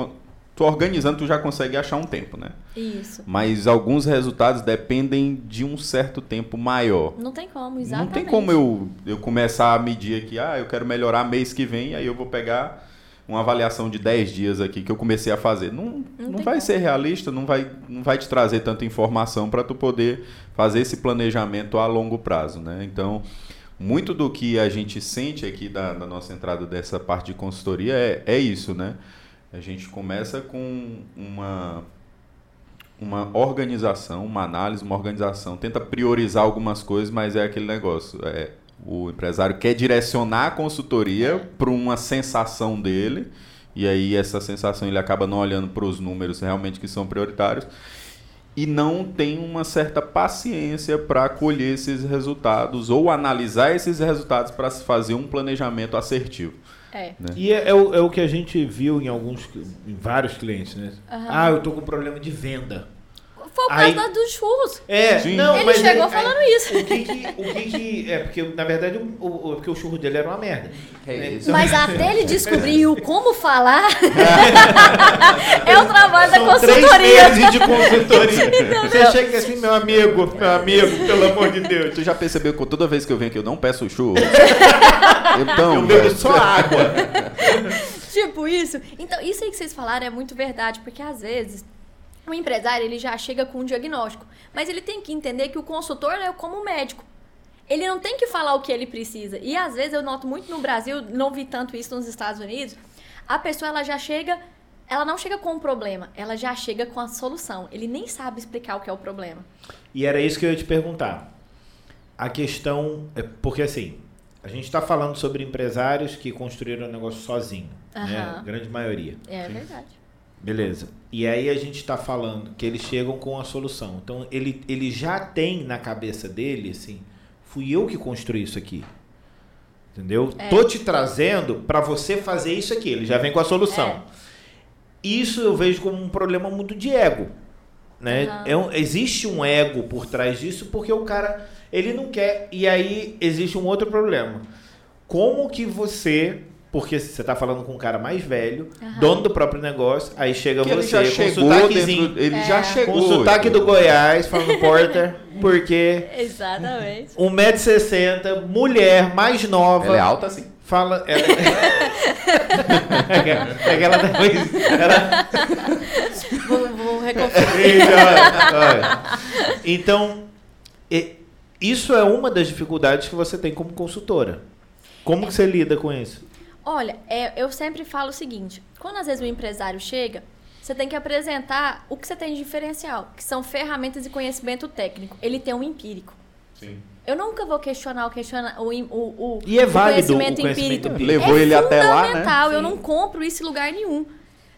tu organizando tu já consegue achar um tempo, né? Isso. Mas alguns resultados dependem de um certo tempo maior. Não tem como, exatamente. Não tem como eu, eu começar a medir aqui, ah, eu quero melhorar mês que vem, aí eu vou pegar uma avaliação de 10 dias aqui que eu comecei a fazer. Não, não, não vai como. ser realista, não vai, não vai te trazer tanta informação para tu poder fazer esse planejamento a longo prazo, né? Então, muito do que a gente sente aqui da, da nossa entrada dessa parte de consultoria é, é isso, né? A gente começa com uma uma organização, uma análise, uma organização, tenta priorizar algumas coisas, mas é aquele negócio, é o empresário quer direcionar a consultoria para uma sensação dele, e aí essa sensação ele acaba não olhando para os números realmente que são prioritários e não tem uma certa paciência para colher esses resultados ou analisar esses resultados para se fazer um planejamento assertivo. É. Né? E é, é, o, é, o, que a gente viu em alguns, em vários clientes, né? Uhum. Ah, eu tô com problema de venda. Foi o caso aí, dos churros. É, Sim. não, Ele chegou falando aí, isso. O que que, o que que... É, porque na verdade o, o, porque o churro dele era uma merda. É né? Então, Mas até ele descobrir o como falar, é o trabalho São da consultoria. Três meses de consultoria. Você chega assim, meu amigo, meu amigo, pelo amor de Deus. Tu já percebeu que toda vez que eu venho aqui eu não peço churro? então, eu bebo só água. tipo isso. Então, isso aí que vocês falaram é muito verdade, porque às vezes o empresário ele já chega com um diagnóstico, mas ele tem que entender que o consultor é como médico. Ele não tem que falar o que ele precisa. E às vezes eu noto muito no Brasil, não vi tanto isso nos Estados Unidos, a pessoa ela já chega, ela não chega com um problema, ela já chega com a solução. Ele nem sabe explicar o que é o problema. E era isso que eu ia te perguntar. A questão é porque assim, a gente está falando sobre empresários que construíram o negócio sozinho, uhum. né? A grande maioria. É Sim. verdade. Beleza. E aí a gente está falando que eles chegam com a solução. Então ele, ele já tem na cabeça dele assim, fui eu que construí isso aqui. Entendeu? É. Tô te trazendo para você fazer isso aqui. Ele já vem com a solução. É. Isso eu vejo como um problema muito de ego. Né? Uhum. É um, existe um ego por trás disso porque o cara ele não quer. E aí existe um outro problema. Como que você porque você está falando com um cara mais velho, uhum. dono do próprio negócio, aí chega que você ele já com sotaquezinho. Dentro, ele é. já chegou. Com o sotaque do Goiás, falando Porter, porque... Exatamente. 1,60m, mulher, mais nova. Ela é alta assim. Fala... Ela... é que ela depois... Ela... Vou. Então, isso é uma das dificuldades que você tem como consultora. Como que você lida com isso? Olha, é, eu sempre falo o seguinte: quando às vezes o empresário chega, você tem que apresentar o que você tem de diferencial, que são ferramentas e conhecimento técnico. Ele tem um empírico. Sim. Eu nunca vou questionar o, questionar, o, o, o, e é válido o conhecimento, o conhecimento empírico. Levou é ele até lá, né? Eu não compro isso em lugar nenhum.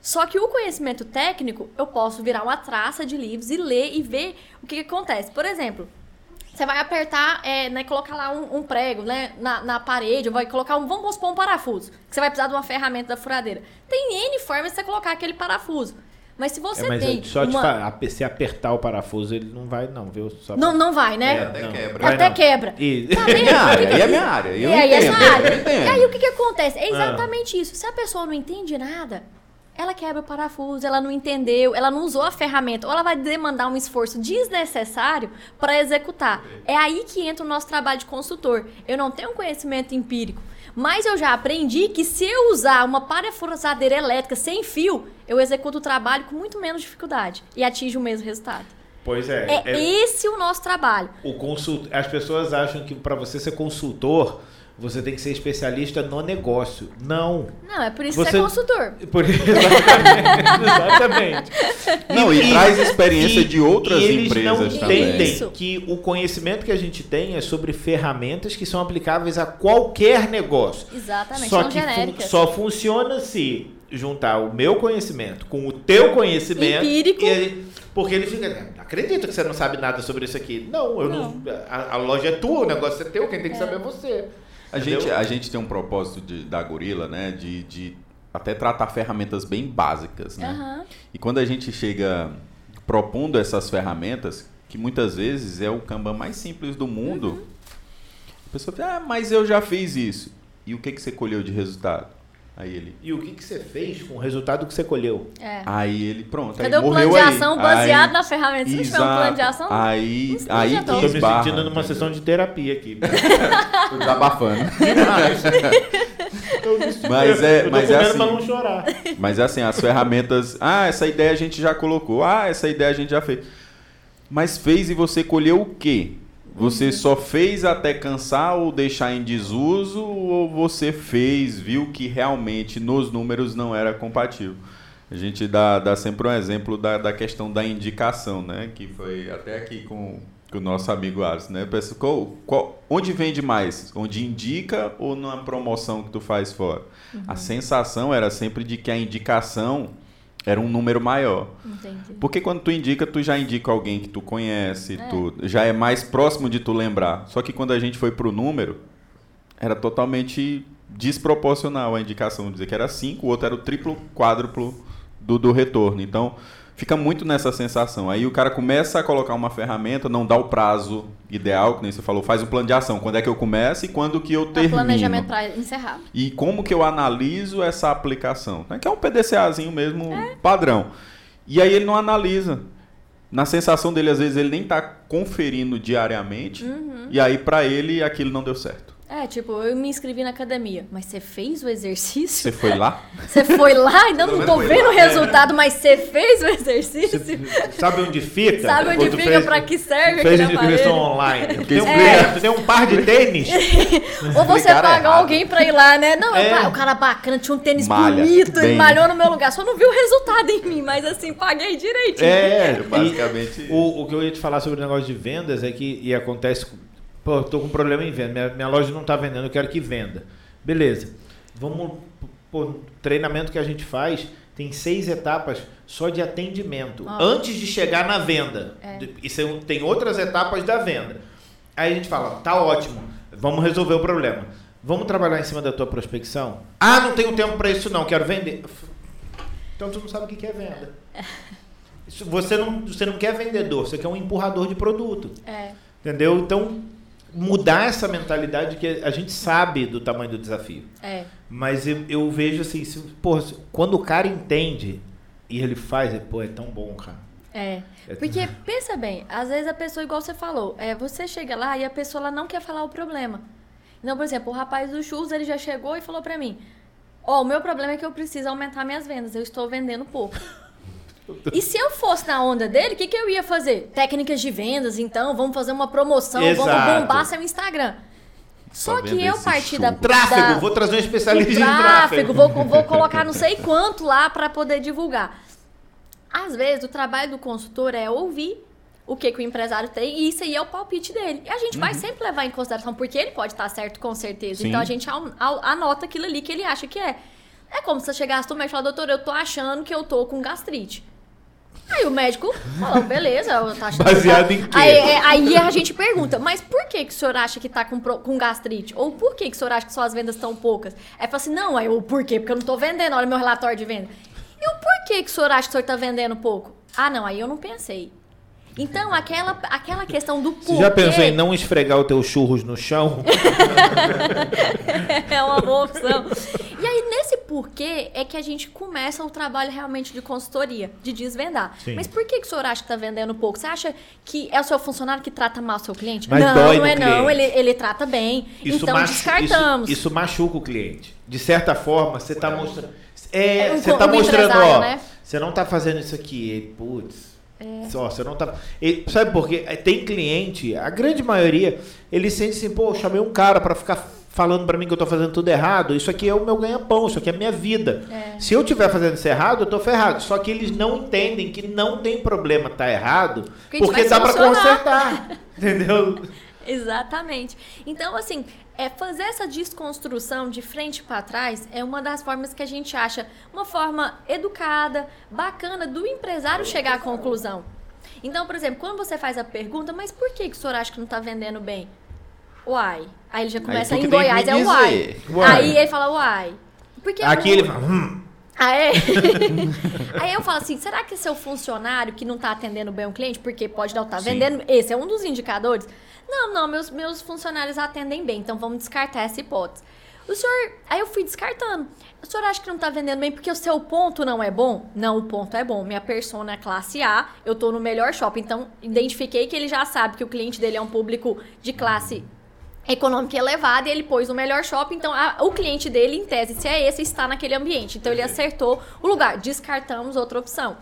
Só que o conhecimento técnico, eu posso virar uma traça de livros e ler e ver o que, que acontece. Por exemplo, você vai apertar, é, né, colocar lá um, um prego né, na, na, parede, ou vai colocar um, vamos supor, um parafuso, que você vai precisar de uma ferramenta da furadeira. Tem N formas de você colocar aquele parafuso. Mas se você é, mas tem. Só uma... de se apertar o parafuso, ele não vai, não, viu? Só não, não vai, né? É, até não. quebra. Até quebra. E... Tá é minha área, aí é minha área. Eu e aí entendo, área. E aí o que, que acontece? É exatamente ah. isso. Se a pessoa não entende nada, ela quebra o parafuso, ela não entendeu, ela não usou a ferramenta, ou ela vai demandar um esforço desnecessário para executar. É aí que entra o nosso trabalho de consultor. Eu não tenho conhecimento empírico, mas eu já aprendi que se eu usar uma parafusadeira elétrica sem fio, eu executo o trabalho com muito menos dificuldade e atinjo o mesmo resultado. Pois é. É, é- esse o nosso trabalho. o consult... As pessoas acham que para você ser consultor, você tem que ser especialista no negócio. Não. Não, é por isso Você- que você é consultor. Por... Exatamente. Exatamente. Não, e, traz experiência e- de outras e eles empresas não também. entendem Isso. que o conhecimento que a gente tem é sobre ferramentas que são aplicáveis a qualquer negócio. Exatamente, Só são que fun- só funciona se juntar o meu conhecimento com o teu conhecimento. Empírico. e ele- porque ele fica, "Não acredito que você não sabe nada sobre isso aqui. Não, eu não. a, a loja é tua, o negócio é teu, quem tem que saber é você. A Entendeu? gente, a gente tem um propósito de- da Gorila, né? De, de até tratar ferramentas bem básicas, né? Aham. E quando a gente chega propondo essas ferramentas, que muitas vezes é o Kanban mais simples do mundo, a pessoa fala, ah, mas eu já fiz isso. E o que, que você colheu de resultado? Aí ele, E o que, que você fez com o resultado que você colheu? É. aí ele, pronto, Cadê aí o plano morreu de aí. ação baseado Aí- na ferramenta? Se não tiver um plano de ação, Aí, não aí que Estou me sentindo numa sessão de terapia aqui. Tô desabafando. Demais. Mas é- tô mas é assim. pra não chorar. Mas é assim, as ferramentas. Ah, essa ideia a gente já colocou. Ah, essa ideia a gente já fez. Mas fez e você colheu o quê? Você só fez até cansar ou deixar em desuso ou você fez, viu que realmente nos números não era compatível? A gente dá, dá sempre um exemplo da, da questão da indicação, né? Que foi até aqui com, com o nosso amigo Alisson, né? Pensa, qual, qual- onde vende mais? Onde indica ou numa promoção que tu faz fora? A sensação era sempre de que a indicação era um número maior. Entendi. Porque quando tu indica, tu já indica alguém que tu conhece, É. tu já é mais próximo de tu lembrar. Só que quando a gente foi pro número, era totalmente desproporcional a indicação. Dizer que era 5, o outro era o triplo, quádruplo do, do retorno. Então, fica muito nessa sensação. Aí o cara começa a colocar uma ferramenta, não dá o prazo ideal, que nem você falou, faz um plano de ação. Quando é que eu começo e quando que eu termino. planejamento pra encerrar. E como que eu analiso essa aplicação? né? Que é um PDCAzinho mesmo padrão. E aí ele não analisa. Na sensação dele, às vezes, ele nem tá conferindo diariamente. Uhum. E aí, pra ele, aquilo não deu certo. É, tipo, eu me inscrevi na academia, mas você fez o exercício? Você foi lá? Você foi lá? Ainda não tô vendo o lá, resultado, mas você fez o exercício? Sabe onde fica? Sabe onde fica, fez- pra que serve Fez aquele inscrição aparelho? online. Tem, um, tu tem um par de tênis? Ou você pagou errado. alguém pra ir lá, né? Não, É. eu- o cara bacana, tinha um tênis Malha, bonito, ele bem. malhou no meu lugar. Só não viu o resultado em mim, mas assim, paguei direitinho. É, Basicamente. e o, o que eu ia te falar sobre o negócio de vendas é que, e acontece, pô, tô com problema em venda, minha, minha loja não tá vendendo, eu quero que venda. Beleza, vamos, pô, treinamento que a gente faz tem seis etapas só de atendimento, Ó. antes de chegar na venda. É. E tem outras etapas da venda. Aí a gente fala, tá ótimo, vamos resolver o problema. Vamos trabalhar em cima da tua prospecção? Ah, não tenho tempo para isso não, quero vender. Então tu não sabe o que é venda. Você não, você não quer vendedor, você quer um empurrador de produto. É. Entendeu? Então, mudar essa mentalidade que a gente sabe do tamanho do desafio. É. Mas eu, eu vejo assim, se, se- quando o cara entende e ele faz, é, pô, é tão bom, cara. É. É. Porque, pensa bem, às vezes a pessoa, igual você falou, é, você chega lá e a pessoa ela não quer falar o problema. Então, por exemplo, o rapaz do churros, ele já chegou e falou pra mim, ó, o meu problema é que eu preciso aumentar minhas vendas, eu estou vendendo pouco. E se eu fosse na onda dele, o que, que eu ia fazer? Técnicas de vendas, então, vamos fazer uma promoção, vamos Exato. bombar seu Instagram. Só que eu parti da? Tráfego, da- vou trazer um especialista em tráfego, tráfego. vou, vou colocar não sei quanto lá para poder divulgar. Às vezes, o trabalho do consultor é ouvir o que, que o empresário tem e isso aí é o palpite dele. E a gente vai sempre levar em consideração, porque ele pode estar certo com certeza. Sim. Então, a gente anota aquilo ali que ele acha que é. É como se você chegasse médico e falasse, doutor, eu tô achando que eu tô com gastrite. Aí o médico falou, beleza, eu tô achando Baseado em tá- quê? Aí, é, aí a gente pergunta, mas por que, que o senhor acha que tá com, com gastrite? Ou por que, que o senhor acha que suas vendas estão poucas? Aí fala assim, não, aí o por quê? Porque eu não tô vendendo, olha meu relatório de venda. E o porquê que o senhor acha que o senhor tá vendendo pouco? Ah, não, aí eu não pensei. Então, aquela, aquela questão do porquê... Você já pensou em não esfregar os teus churros no chão? é uma boa opção. E aí, nesse porquê, é que a gente começa o trabalho realmente de consultoria, de desvendar. Sim. Mas por que, que o senhor acha que está vendendo pouco? Você acha que é o seu funcionário que trata mal o seu cliente? Mas não, dói não é não, ele, ele trata bem. então, machu- descartamos. Isso, isso machuca o cliente. De certa forma, você está mostrando. É, É um você está mostrando, ó. né? Você não está fazendo isso aqui. Ele, Putz, É. Só, você não tá. E, sabe por quê? Tem cliente, a grande maioria, ele sente assim, pô, chamei um cara para ficar falando para mim que eu tô fazendo tudo errado, isso aqui é o meu ganha-pão, isso aqui é a minha vida. É. Se eu estiver fazendo isso errado, eu tô ferrado. Só que eles não entendem que não tem problema tá errado, porque, porque dá para consertar. entendeu? Exatamente. Então, assim, é fazer essa desconstrução de frente para trás é uma das formas que a gente acha uma forma educada, bacana do empresário chegar à conclusão. Então, por exemplo, quando você faz a pergunta, mas por que, que o senhor acha que não está vendendo bem? Uai. Aí ele já começa aí, em Goiás, é uai. uai. Aí ele fala uai. Porque Aqui ele fala. Hum. Ah, é? Aí eu falo assim, será que seu funcionário que não está atendendo bem o cliente, porque pode não estar tá vendendo, esse é um dos indicadores? Não, não, meus, meus funcionários atendem bem, então vamos descartar essa hipótese. O senhor. Aí eu fui descartando. O senhor acha que não tá vendendo bem porque o seu ponto não é bom? Não, o ponto é bom. Minha persona é classe A, eu tô no melhor shopping. Então, identifiquei que ele já sabe que o cliente dele é um público de classe econômica elevada e ele pôs o melhor shopping. Então, a, o cliente dele, em tese, se é esse, está naquele ambiente. Então, ele acertou o lugar. Descartamos outra opção.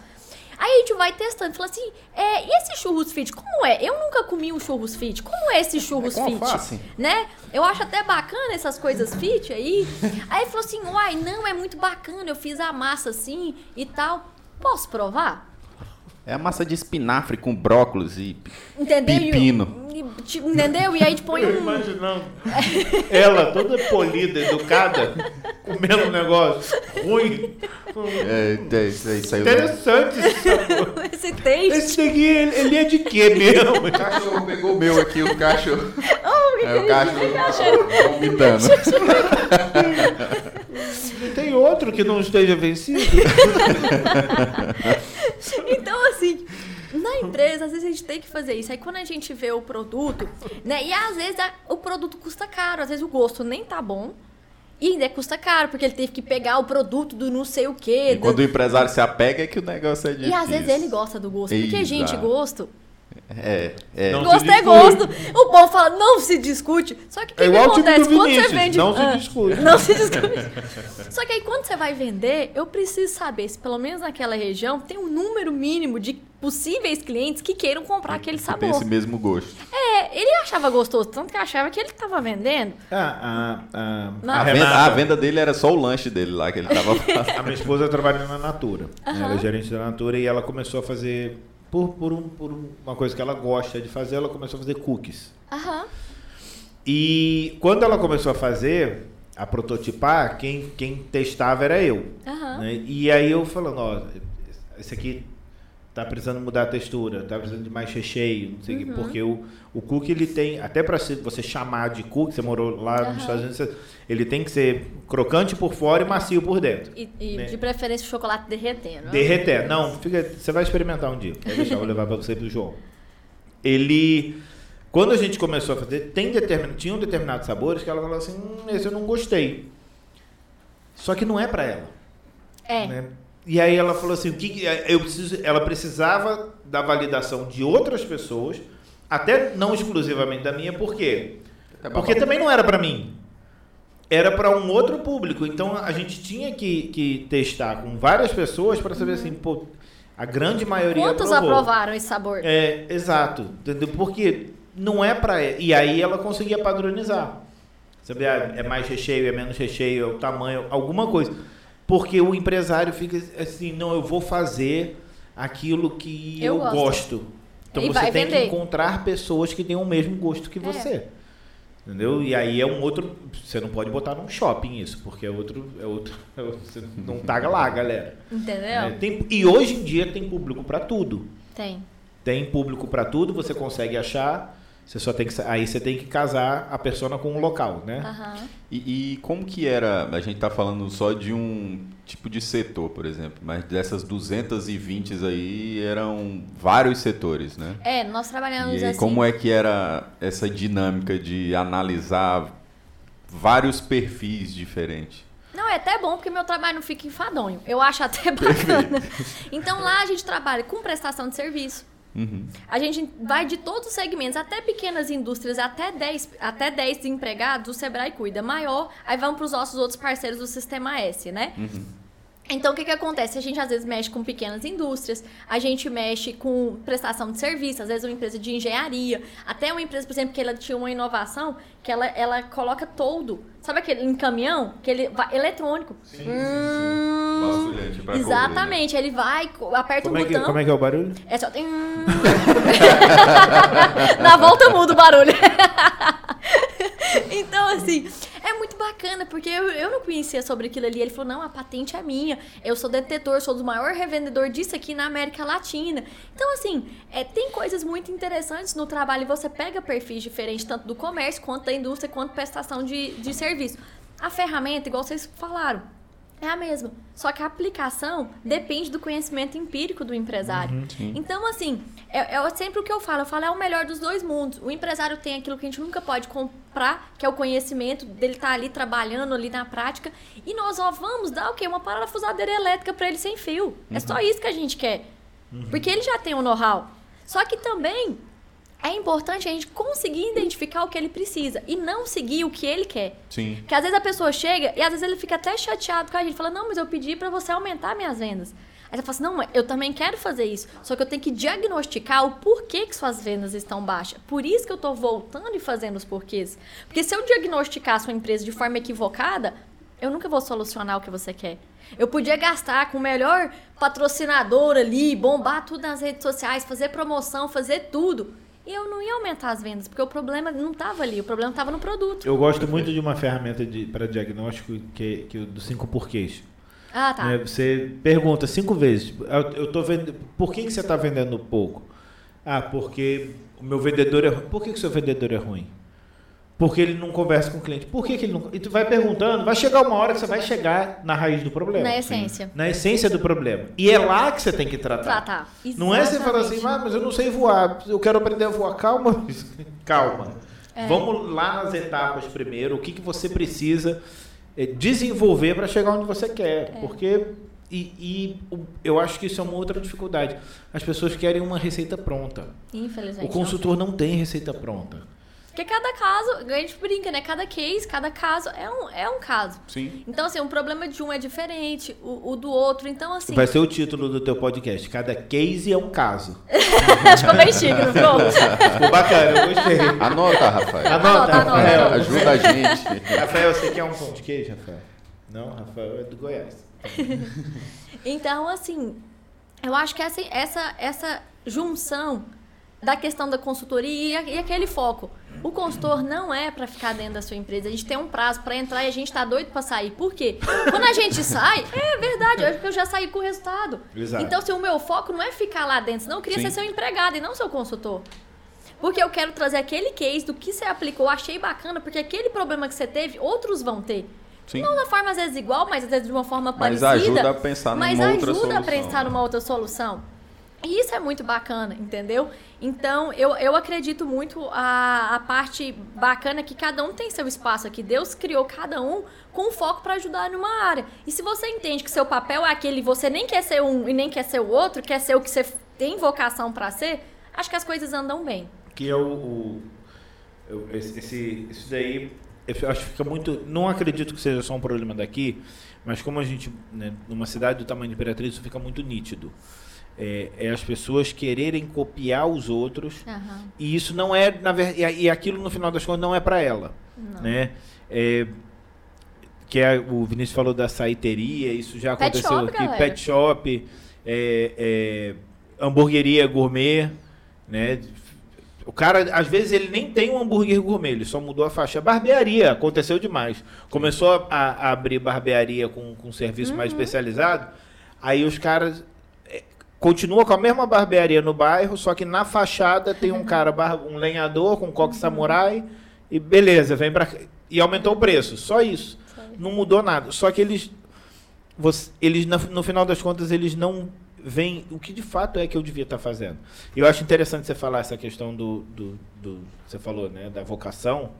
Aí a gente vai testando, fala assim, é, e esse churros fit, como é? Eu nunca comi um churros fit, como é esse churros é fit? Né? Eu acho até bacana essas coisas fit aí. Aí falou assim, uai, não, é muito bacana, eu fiz a massa assim e tal. Posso provar? É a massa de espinafre com brócolis e Entendeu? pepino. E, entendeu? E aí gente põe um... Imaginando ela toda polida, educada, comendo um negócio ruim. É, é, isso aí saiu. Interessante esse texto. Esse daqui, ele, ele é de quê mesmo? O cachorro pegou o meu aqui, o cachorro. Oh, que é, o cachorro vomitando. Tem outro que não esteja vencido? então, assim, na empresa, às vezes a gente tem que fazer isso. Aí quando a gente vê o produto, né? E às vezes a, o produto custa caro, às vezes o gosto nem tá bom. E ainda custa caro, porque ele teve que pegar o produto do não sei o quê. E do... quando o empresário se apega é que o negócio é difícil. E às vezes ele gosta do gosto. Porque, Exato. gente, gosto é, é. Não gosto é gosto. O povo fala, não se discute. Só que o que, é que acontece? Tipo quando você vende. Não ah, se discute. Não se discute. Só que aí quando você vai vender, eu preciso saber se pelo menos naquela região tem um número mínimo de possíveis clientes que queiram comprar aquele sabor. Tem esse mesmo gosto. É, ele achava gostoso, tanto que achava que ele estava vendendo. Ah, a, a, a, venda, a, venda, dele era só o lanche dele lá que ele estava A minha esposa trabalha na Natura. Ela é gerente da Natura e ela começou a fazer por, por, um, por uma coisa que ela gosta de fazer, ela começou a fazer cookies. Uhum. E quando ela começou a fazer, a prototipar, quem, quem testava era eu. Uhum. Né? E aí eu falando, ó, esse aqui tá precisando mudar a textura, tá precisando de mais recheio, não sei o uhum. que, porque o, o cookie ele tem, até para você chamar de cookie, você morou lá uhum. nos Estados Unidos, ele tem que ser crocante por fora e macio por dentro. E, e né? de preferência o chocolate derretendo. Derretendo, não, fica, você vai experimentar um dia, vou deixar, vou levar para você e pro João. Ele, quando a gente começou a fazer, tem determin, tinham determinados sabores que ela falou assim, hum, esse eu não gostei. Só que não é para ela. É. Né? E aí ela falou assim, o que eu preciso, ela precisava da validação de outras pessoas, até não exclusivamente da minha, por quê? Porque também não era para mim. Era para um outro público. Então a gente tinha que, que testar com várias pessoas para saber assim, pô, a grande maioria Quantos aprovou. aprovaram esse sabor? É, exato. Entendeu? Porque não é para e aí ela conseguia padronizar. Sabe, ah, é mais recheio, é menos recheio, é o tamanho, alguma coisa. Porque o empresário fica assim, não, eu vou fazer aquilo que eu, eu gosto. gosto. Então e você tem vender. que encontrar pessoas que têm o mesmo gosto que é. você. Entendeu? E aí é um outro. Você não pode botar num shopping isso, porque é outro. É outro, é você não taga lá, galera. Entendeu? É, tem, e hoje em dia tem público para tudo. Tem. Tem público para tudo, você consegue achar. Você só tem que aí você tem que casar a persona com o local, né? Uhum. E, e, como que era? A gente está falando só de um tipo de setor, por exemplo, mas dessas 220 aí eram vários setores, né? É, nós trabalhamos e assim. Como é que era essa dinâmica de analisar vários perfis diferentes? Não, é até bom porque meu trabalho não fica enfadonho. Eu acho até bacana. então lá a gente trabalha com prestação de serviço. Uhum. A gente vai de todos os segmentos, até pequenas indústrias, até 10, até 10 empregados, o Sebrae cuida. Maior, aí vamos para os nossos outros parceiros do Sistema S, né? Uhum. Então, o que, que acontece? A gente às vezes mexe com pequenas indústrias, a gente mexe com prestação de serviço, às vezes uma empresa de engenharia, até uma empresa, por exemplo, que ela tinha uma inovação que ela, ela coloca todo. Sabe aquele em caminhão? Que ele vai, eletrônico. Sim, hum, sim, sim. Exatamente, ele vai, aperta como o é que, botão. como é que é o barulho? É só tem. Na volta muda o barulho. então, assim, é muito bacana, porque eu, eu não conhecia sobre aquilo ali. Ele falou: não, a patente é minha. Eu sou detetor, sou do maior revendedor disso aqui na América Latina. Então, assim, é, tem coisas muito interessantes no trabalho você pega perfis diferentes, tanto do comércio, quanto da indústria, quanto prestação de, de serviço. A ferramenta, igual vocês falaram, é a mesma. Só que a aplicação depende do conhecimento empírico do empresário. Uhum, então, assim, é, é, sempre o que eu falo. Eu falo, é o melhor dos dois mundos. O empresário tem aquilo que a gente nunca pode comprar, que é o conhecimento dele estar tá ali trabalhando ali na prática. E nós ó, vamos dar o quê? Uma parafusadeira elétrica para ele sem fio. Uhum. É só isso que a gente quer. Uhum. Porque ele já tem o um know-how. Só que também é importante a gente conseguir identificar o que ele precisa e não seguir o que ele quer. Sim. Porque às vezes a pessoa chega e às vezes ele fica até chateado com a gente, fala: "Não, mas eu pedi para você aumentar minhas vendas". Aí você fala assim: "Não, eu também quero fazer isso, só que eu tenho que diagnosticar o porquê que suas vendas estão baixas. Por isso que eu estou voltando e fazendo os porquês. Porque se eu diagnosticar a sua empresa de forma equivocada, eu nunca vou solucionar o que você quer. Eu podia gastar com o melhor patrocinador ali, bombar tudo nas redes sociais, fazer promoção, fazer tudo e eu não ia aumentar as vendas, porque o problema não estava ali, o problema estava no produto. Eu gosto muito de uma ferramenta para diagnóstico que, que dos cinco porquês. Ah, tá. É, você pergunta cinco vezes, eu, tô vendo, por que, que você está vendendo pouco? Ah, porque o meu vendedor é ruim. Por que, que o seu vendedor é ruim? Porque ele não conversa com o cliente. Por que, que ele não. E tu vai perguntando, vai chegar uma hora que você vai chegar na raiz do problema. Na essência. Na essência do problema. E é lá que você tem que tratar. Tratar. Não é você falar assim, ah, mas eu não sei voar, eu quero aprender a voar. Calma, calma. É. Vamos lá nas etapas primeiro, o que, que você precisa eh, desenvolver para chegar onde você quer. É. Porque. E, e, eu acho que isso é uma outra dificuldade. As pessoas querem uma receita pronta. Infelizmente. O consultor não tem receita pronta. Porque cada caso, a gente brinca, né? Cada case, cada caso é um, é um caso. Sim. Então, assim, um problema de um é diferente, o, o do outro. Então, assim. Vai ser o título do teu podcast. Cada case é um caso. Acho que eu bem chique, não ficou? Ficou bacana, eu gostei. Anota, Rafael. Anota, anota Rafael. Anota. Ajuda a gente. Rafael, você quer um pão de queijo, Rafael? Não, Rafael é do Goiás. então, assim, eu acho que essa, essa, essa junção da questão da consultoria e, e aquele foco. O consultor não é para ficar dentro da sua empresa. A gente tem um prazo para entrar e a gente tá doido para sair. Por quê? Quando a gente sai, é verdade, eu acho que eu já saí com o resultado. Exato. Então, se o meu foco não é ficar lá dentro, senão eu queria Sim. ser seu empregado e não seu consultor. Porque eu quero trazer aquele case do que você aplicou, achei bacana, porque aquele problema que você teve, outros vão ter. Sim. Não da forma às vezes igual, mas às vezes de uma forma mas parecida. Mas ajuda a pensar numa outra solução. Mas ajuda a pensar numa outra solução. E isso é muito bacana, entendeu? Então, eu, eu acredito muito a, a parte bacana que cada um tem seu espaço aqui. Deus criou cada um com foco para ajudar numa área. E se você entende que seu papel é aquele, você nem quer ser um e nem quer ser o outro, quer ser o que você tem vocação para ser, acho que as coisas andam bem. Que é o, o esse, esse daí eu acho que fica muito. Não acredito que seja só um problema daqui, mas como a gente, né, numa cidade do tamanho de Imperatriz, isso fica muito nítido é, é, as pessoas quererem copiar os outros uhum. e isso não é na verdade e aquilo no final das contas não é para ela não. né é, que é, o Vinícius falou da saiteria isso já pet aconteceu shop, aqui galera. pet shop é, é, hamburgueria gourmet né o cara, às vezes, ele nem tem um hambúrguer gourmet, ele só mudou a faixa. Barbearia, aconteceu demais. Começou a, a abrir barbearia com, com serviço uhum. mais especializado. Aí os caras continua com a mesma barbearia no bairro, só que na fachada tem um cara, um lenhador com coque samurai e beleza, vem para e aumentou o preço, só isso. Não mudou nada. Só que eles eles no final das contas eles não veem o que de fato é que eu devia estar fazendo. E eu acho interessante você falar essa questão do, do, do você falou, né, da vocação.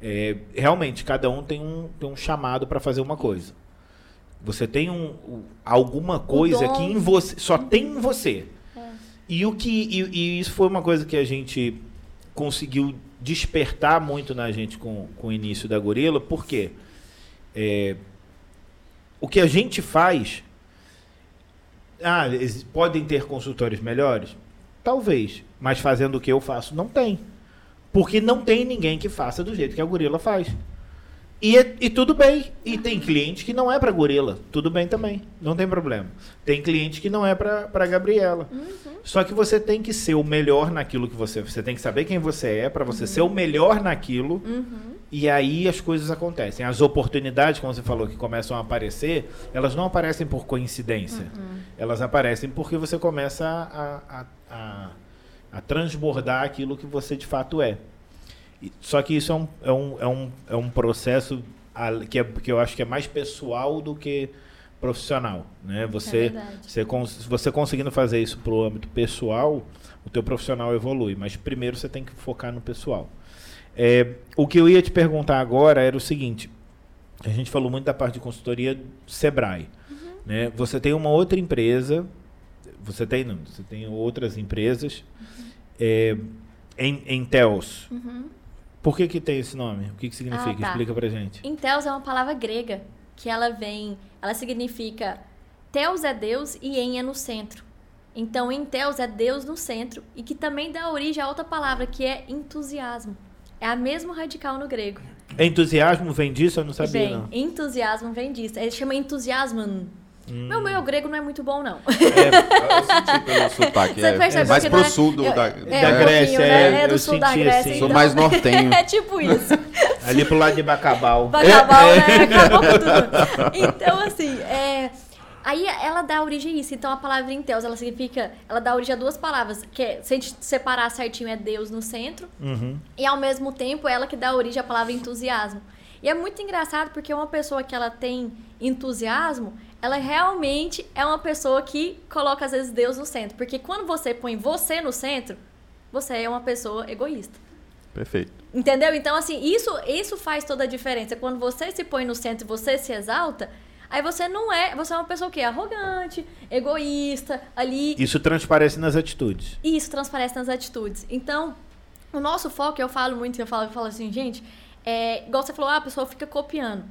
É, realmente cada um tem um, tem um chamado para fazer uma coisa. Você tem um, alguma coisa que em você só tem em você. É. E o que e, e, isso foi uma coisa que a gente conseguiu despertar muito na gente com, com o início da Gorila, porque é, o que a gente faz Ah, podem ter consultores melhores? Talvez. Mas fazendo o que eu faço, não tem. Porque não tem ninguém que faça do jeito que a gorila faz. E, é- e tudo bem. E tem cliente que não é para gorila. Tudo bem também. Não tem problema. Tem cliente que não é para Gabriela. Só que você tem que ser o melhor naquilo que você. Você tem que saber quem você é para você ser o melhor naquilo. E aí as coisas acontecem. As oportunidades, como você falou, que começam a aparecer, elas não aparecem por coincidência. Elas aparecem porque você começa a, a, a, a transbordar aquilo que você de fato é. Só que isso é um, é um, é um, é um processo que, é, que eu acho que é mais pessoal do que profissional. Né? Você, verdade. você, cons- você conseguindo fazer isso para o âmbito pessoal, o teu profissional evolui. Mas primeiro você tem que focar no pessoal. É, o que eu ia te perguntar agora era o seguinte. A gente falou muito da parte de consultoria Sebrae. Né? Você tem uma outra empresa, você tem não, você tem outras empresas é, em, em Teos. Por que, que tem esse nome? O que, que significa? Ah, tá. Explica pra gente. Enteos é uma palavra grega que ela vem, ela significa Teos é Deus e En é no centro. Então, Enteos é Deus no centro e que também dá origem a outra palavra que é entusiasmo. É a mesma radical no grego. Entusiasmo vem disso? Eu não sabia, Vem, não. entusiasmo vem disso. Ele chama entusiasmo. Meu, meu grego não é muito bom, não. Eu senti pelo sotaque. Você é, percebeu mais pro não é- sul do, eu- da, é, Da é, Grécia, é, né? É do eu sul da Grécia. assim. Sou então. mais nortenho. é tipo isso. Ali pro lado de Bacabal. Bacabal, né? Acabou com tudo. Então, assim, é... Aí ela dá origem a isso. Então, a palavra Inteus, ela significa... Ela dá origem a duas palavras. Que é, se a gente separar certinho, é Deus no centro. Uhum. E, ao mesmo tempo, ela que dá origem à palavra entusiasmo. E é muito engraçado porque uma pessoa que ela tem entusiasmo, ela realmente é uma pessoa que coloca, às vezes, Deus no centro. Porque quando você põe você no centro, você é uma pessoa egoísta. Perfeito. Entendeu? Então, assim, isso, isso faz toda a diferença. Quando você se põe no centro e você se exalta, aí você não é. Você é uma pessoa que é arrogante, egoísta, ali. Isso transparece nas atitudes. Isso transparece nas atitudes. Então, o nosso foco, eu falo muito, eu falo, eu falo assim, gente, é, igual você falou, ah, a pessoa fica copiando.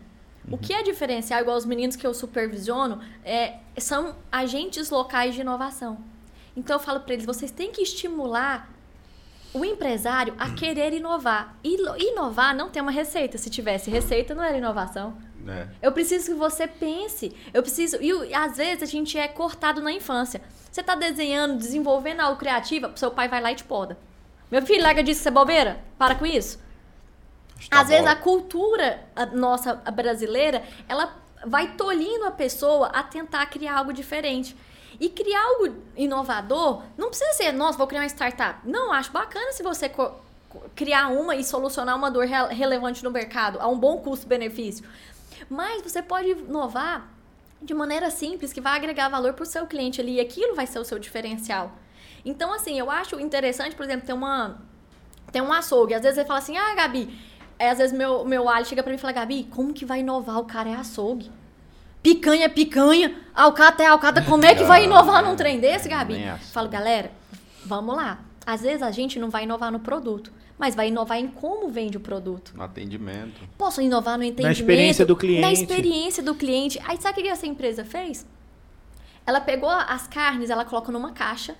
O que é diferencial, igual os meninos que eu supervisiono, é, são agentes locais de inovação. Então eu falo para eles, vocês têm que estimular o empresário a querer inovar. E inovar não tem uma receita. Se tivesse receita, não era inovação. É. Eu preciso que você pense. Eu preciso. E às vezes a gente é cortado na infância. Você tá desenhando, desenvolvendo algo criativo, seu pai vai lá e te poda. Meu filho, larga disso, você é bobeira? Para com isso. Está Às vezes bom. a cultura a nossa a brasileira, ela vai tolhindo a pessoa a tentar criar algo diferente. E criar algo inovador não precisa ser, nossa, vou criar uma startup. Não, acho bacana se você criar uma e solucionar uma dor re- relevante no mercado, a um bom custo-benefício. Mas você pode inovar de maneira simples que vai agregar valor para o seu cliente ali e aquilo vai ser o seu diferencial. Então, assim, eu acho interessante, por exemplo, ter uma tem um açougue. Às vezes ele fala assim, ah, Gabi. Aí, às vezes meu, meu alho chega pra mim e fala, Gabi, como que vai inovar? O cara é açougue. Picanha é picanha, alcata é alcata. Como é que vai inovar num trem desse, Gabi? Falo, galera, vamos lá. Às vezes a gente não vai inovar no produto, mas vai inovar em como vende o produto. No atendimento. Posso inovar no entendimento. experiência do cliente. Na experiência do cliente. Aí sabe o que essa empresa fez? Ela pegou as carnes, ela coloca numa caixa,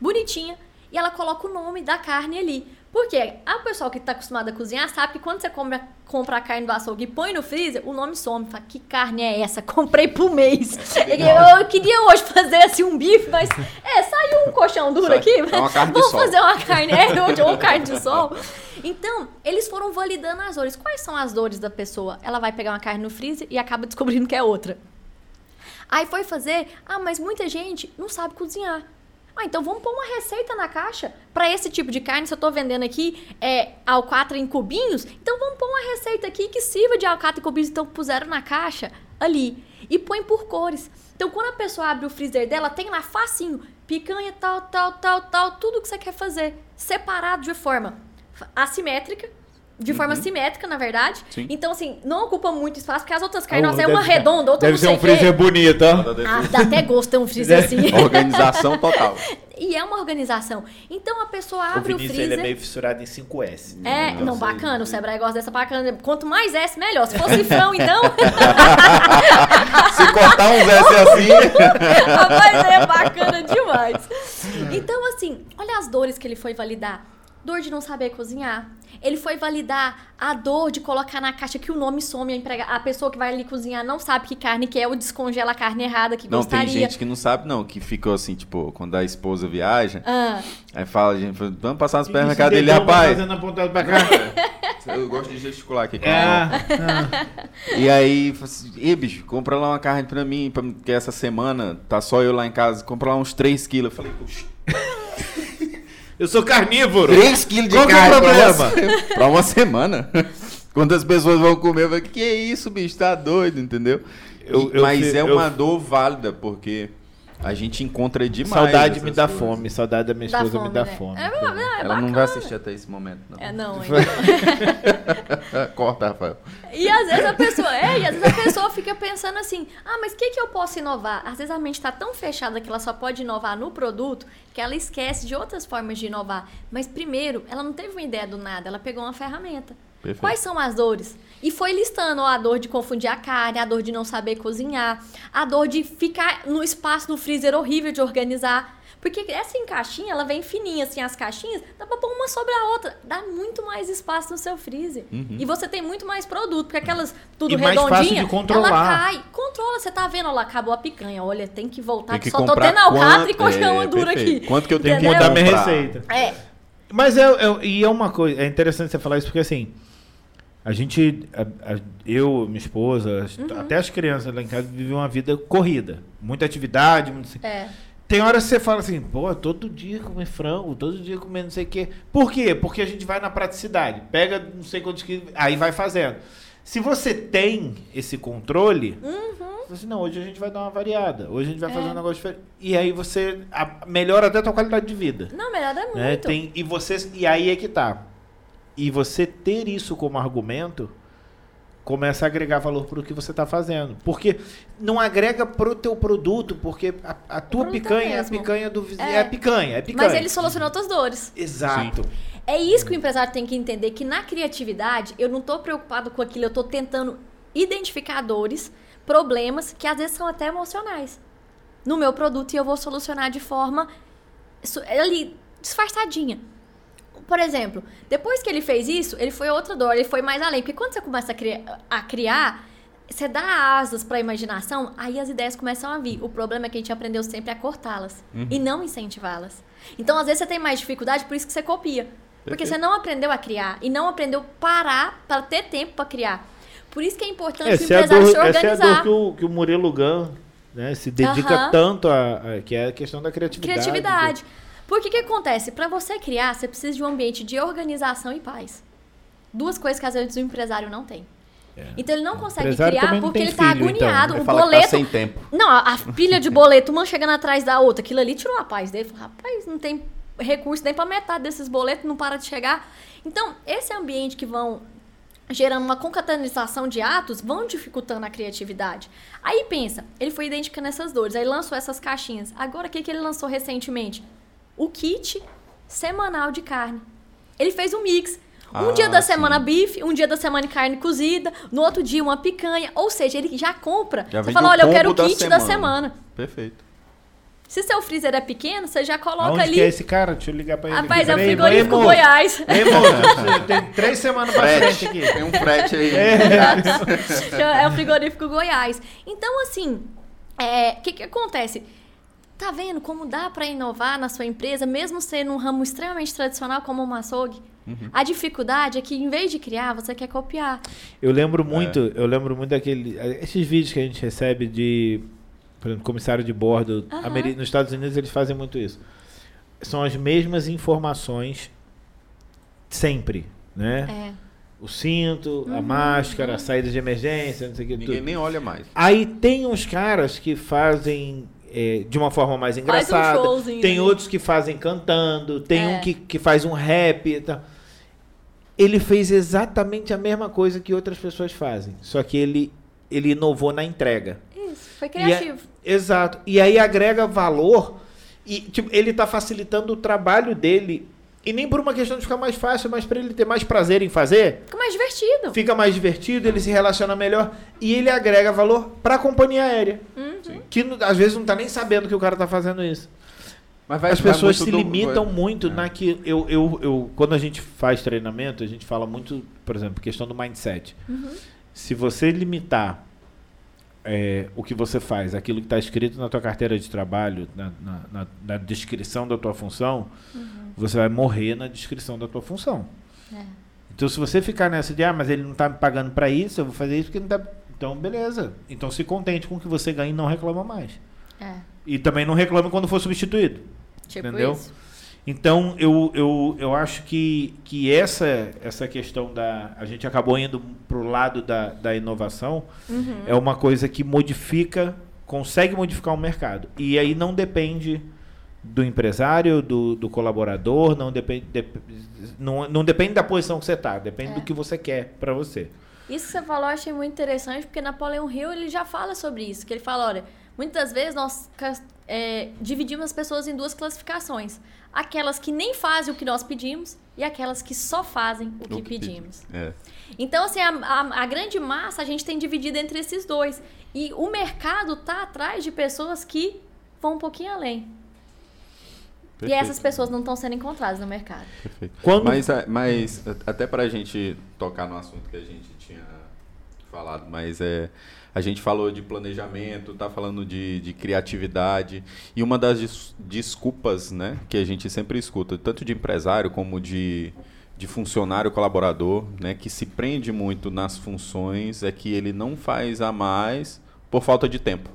bonitinha, e ela coloca o nome da carne ali. Por quê? A pessoa que está acostumada a cozinhar sabe que quando você compra, compra a carne do açougue e põe no freezer, o nome some. Fala, que carne é essa? Comprei por mês. Eu, eu queria hoje fazer assim um bife, mas é, saiu um colchão duro Sai- aqui. é uma carne Vamos fazer uma carne, é, ou, ou carne de sol. Então, eles foram validando as dores. Quais são as dores da pessoa? Ela vai pegar uma carne no freezer e acaba descobrindo que é outra. Aí foi fazer, ah, mas muita gente não sabe cozinhar. Ah, então vamos pôr uma receita na caixa para esse tipo de carne. Se eu tô vendendo aqui é, alcatra em cubinhos, então vamos pôr uma receita aqui que sirva de alcatra em cubinhos. Então puseram na caixa ali e põe por cores. Então quando a pessoa abre o freezer dela, tem lá facinho, picanha, tal, tal, tal, tal, tudo que você quer fazer, separado de forma assimétrica. De forma simétrica, na verdade. Sim. Então, assim, não ocupa muito espaço, porque as outras carnes, nossa, é uma ser- redonda, outra Deve não ser um o quê. freezer bonito, ó. Ah, dá até gosto ter um freezer assim. Organização total. E é uma organização. Então a pessoa abre o, o, Vinícius, freezer. ele é meio fissurado em 5S. É, Então, não, assim, bacana, o Sebrae gosta dessa bacana. Quanto mais S, melhor. Se fosse frão, então, Se cortar uns S assim. rapaz, é bacana demais. Então, assim, olha as dores que ele foi validar. Dor de não saber cozinhar. Ele foi validar a dor de colocar na caixa que o nome some, a, emprega... a pessoa que vai ali cozinhar não sabe que carne que é ou descongela a carne errada que Não, gostaria. tem gente que não sabe, não, que ficou assim, tipo, quando a esposa viaja, Ah, aí fala, gente, vamos passar no esse supermercado dele, dedão vai rapaz. Fazendo apontado pra cá. Eu gosto de gesticular aqui. É, mão. E aí, Ê, bicho, compra lá uma carne pra mim, pra- porque essa semana tá só eu lá em casa, compra lá uns 3 quilos. Eu falei, "Oxi, eu sou carnívoro. 3 quilos de Qual que é o carne pra problema? uma, pra uma semana? Quando as pessoas vão comer, eu falo, que é isso, bicho, tá doido, entendeu? Eu- eu Mas é eu- uma dor válida, porque a gente encontra demais. Saudade me dá coisas. fome. Saudade da minha esposa fome, me dá né? fome. É, não, é Ela não vai assistir até esse momento, não. É, não, não. Corta, Rafael. E às vezes a pessoa, é, e às vezes a pessoa fica pensando assim, ah, mas o que, que eu posso inovar? Às vezes a mente está tão fechada que ela só pode inovar no produto que ela esquece de outras formas de inovar. Mas primeiro, ela não teve uma ideia do nada, ela pegou uma ferramenta. Perfeito. Quais são as dores? E foi listando ó, a dor de confundir a carne, a dor de não saber cozinhar, a dor de ficar no espaço no freezer horrível de organizar. Porque essa em caixinha, ela vem fininha, assim, as caixinhas, dá pra pôr uma sobre a outra. Dá muito mais espaço no seu freezer. E você tem muito mais produto, porque aquelas tudo Uhum. E mais fácil redondinha, de controlar. ela cai. Controla, você tá vendo, olha, acabou a picanha. Olha, tem que voltar, Tem que, que só tô tendo alcatra e quanto- colchão é, dura aqui. Quanto que eu tenho que Entendeu? Mudar minha receita. É, Mas é, é- e é uma coisa, é interessante você falar isso porque assim, a gente, a- a- eu, minha esposa, Uhum. até as crianças lá em casa vivem uma vida corrida, muita atividade, muito, assim. é. Tem horas que você fala assim, pô, todo dia comer frango, todo dia comer não sei o quê. Por quê? Porque a gente vai na praticidade, pega não sei quantos quilos, aí vai fazendo. Se você tem esse controle, você assim, não, hoje a gente vai dar uma variada, hoje a gente vai fazer Uhum. É. um negócio diferente. E aí você a- melhora até a tua qualidade de vida. Não, melhora muito. Né? Tem, e, você, e aí é que tá. E você ter isso como argumento começa a agregar valor para o que você está fazendo. Porque não agrega pro teu produto, porque a, a tua é picanha é a picanha do vizinho. É. É a picanha, é a picanha. Mas ele solucionou outras dores. Exato. É isso que o empresário tem que entender, que na criatividade, eu não tô preocupado com aquilo, eu tô tentando identificar dores, problemas, que às vezes são até emocionais, no meu produto e eu vou solucionar de forma ali, disfarçadinha. Por exemplo, depois que ele fez isso, ele foi outra dor, ele foi mais além. Porque quando você começa a criar, a criar você dá asas para a imaginação, aí as ideias começam a vir. O problema é que a gente aprendeu sempre a cortá-las e não incentivá-las. Então, às vezes, você tem mais dificuldade, por isso que você copia. Porque Perfeito. você não aprendeu a criar e não aprendeu parar para ter tempo para criar. Por isso que é importante o Essa é a empresário dor, se essa é a organizar. dor que o, que o Murilo Gun né, se dedica Aham. tanto a, a- que é a questão da criatividade. Criatividade. Porque o que acontece? Para você criar, você precisa de um ambiente de organização e paz. Duas coisas que às vezes o empresário não tem. Então ele não consegue empresário criar porque ele tá filho, então. agoniado. Ele o fala que tá boleto. sem tempo. Não, a, a pilha de boleto, uma chegando atrás da outra. Aquilo ali tirou a paz dele. Falou, rapaz, não tem recurso nem pra metade desses boletos, não para de chegar. Então, esse ambiente que vão gerando uma concatenação de atos, vão dificultando a criatividade. Aí pensa, ele foi identificando essas dores, aí lançou essas caixinhas. Agora, o que, que ele lançou recentemente? O kit semanal de carne. Ele fez um mix. Um Ah, dia da sim. semana bife, um dia da semana carne cozida, no outro dia uma picanha. Ou seja, ele já compra. Já você fala, olha, eu quero o kit da semana. semana. Perfeito. Se seu freezer é pequeno, você já coloca Aonde ali. que é esse cara? Deixa eu ligar pra ele. Rapaz, é o frigorífico ei. Goiás. Ei, moço, tem três semanas pra frente aqui. Tem um frete aí. é o frigorífico Goiás. Então, assim, é, o que, que acontece? Tá vendo como dá para inovar na sua empresa, mesmo sendo um ramo extremamente tradicional como o açougue? A dificuldade é que, em vez de criar, você quer copiar. Eu lembro muito, eu lembro muito daquele. Esses vídeos que a gente recebe de, por exemplo, comissário de bordo. Ameri- Nos Estados Unidos eles fazem muito isso. São as mesmas informações sempre, né? É. O cinto, Uhum, a máscara, a saída de emergência, não sei o que. Ninguém Tudo. nem olha mais. Aí tem uns caras que fazem é, de uma forma mais Faz um engraçada. tem outros que fazem cantando. Tem É. um que, que faz um rap tal. Ele fez exatamente a mesma coisa que outras pessoas fazem. Só que ele, ele inovou na entrega. Isso, foi E é- criativo. exato. E aí agrega valor E tipo, ele tá facilitando o trabalho dele. E nem por uma questão de ficar mais fácil, mas para ele ter mais prazer em fazer. Fica mais divertido. Fica mais divertido, ele se relaciona melhor e ele agrega valor para a companhia aérea. Uhum. Que às vezes não tá nem sabendo que o cara tá fazendo isso. Mas vai, As pessoas se do- limitam vai- muito é. naquilo. Eu, eu, eu, quando a gente faz treinamento, a gente fala muito, por exemplo, questão do mindset. Uhum. Se você limitar é, o que você faz, aquilo que está escrito na tua carteira de trabalho, na, na- na- na descrição da tua função, você vai morrer na descrição da tua função. É. Então, se você ficar nessa de, ah, mas ele não está me pagando para isso, eu vou fazer isso porque não tá. Então, beleza. Então, se contente com o que você ganha e não reclama mais. É. E também não reclama quando for substituído. Tipo Entendeu? isso. Então, eu, eu, eu acho que, que essa, essa questão da. A gente acabou indo para o lado da, da inovação, Uhum. é uma coisa que modifica, consegue modificar o mercado. E aí não depende do empresário, do, do colaborador, não depende, dep- não, não depende da posição que você está, depende É. do que você quer para você. Isso que você falou eu achei muito interessante, porque Napoleão Hill ele já fala sobre isso. Que ele fala, olha, muitas vezes nós é, dividimos as pessoas em duas classificações. Aquelas que nem fazem o que nós pedimos e aquelas que só fazem o que, O que pedimos. É. Então, assim, a, a- a grande massa a gente tem dividido entre esses dois. E o mercado tá atrás de pessoas que vão um pouquinho além. E Perfeito. essas pessoas não estão sendo encontradas no mercado. Perfeito. Quando- Mas, a- mas até para a gente tocar no assunto que a gente tinha falado, mas é a gente falou de planejamento, tá falando de, de criatividade e uma das des- desculpas, né, que a gente sempre escuta, tanto de empresário como de de funcionário colaborador, né, que se prende muito nas funções, é que ele não faz a mais por falta de tempo.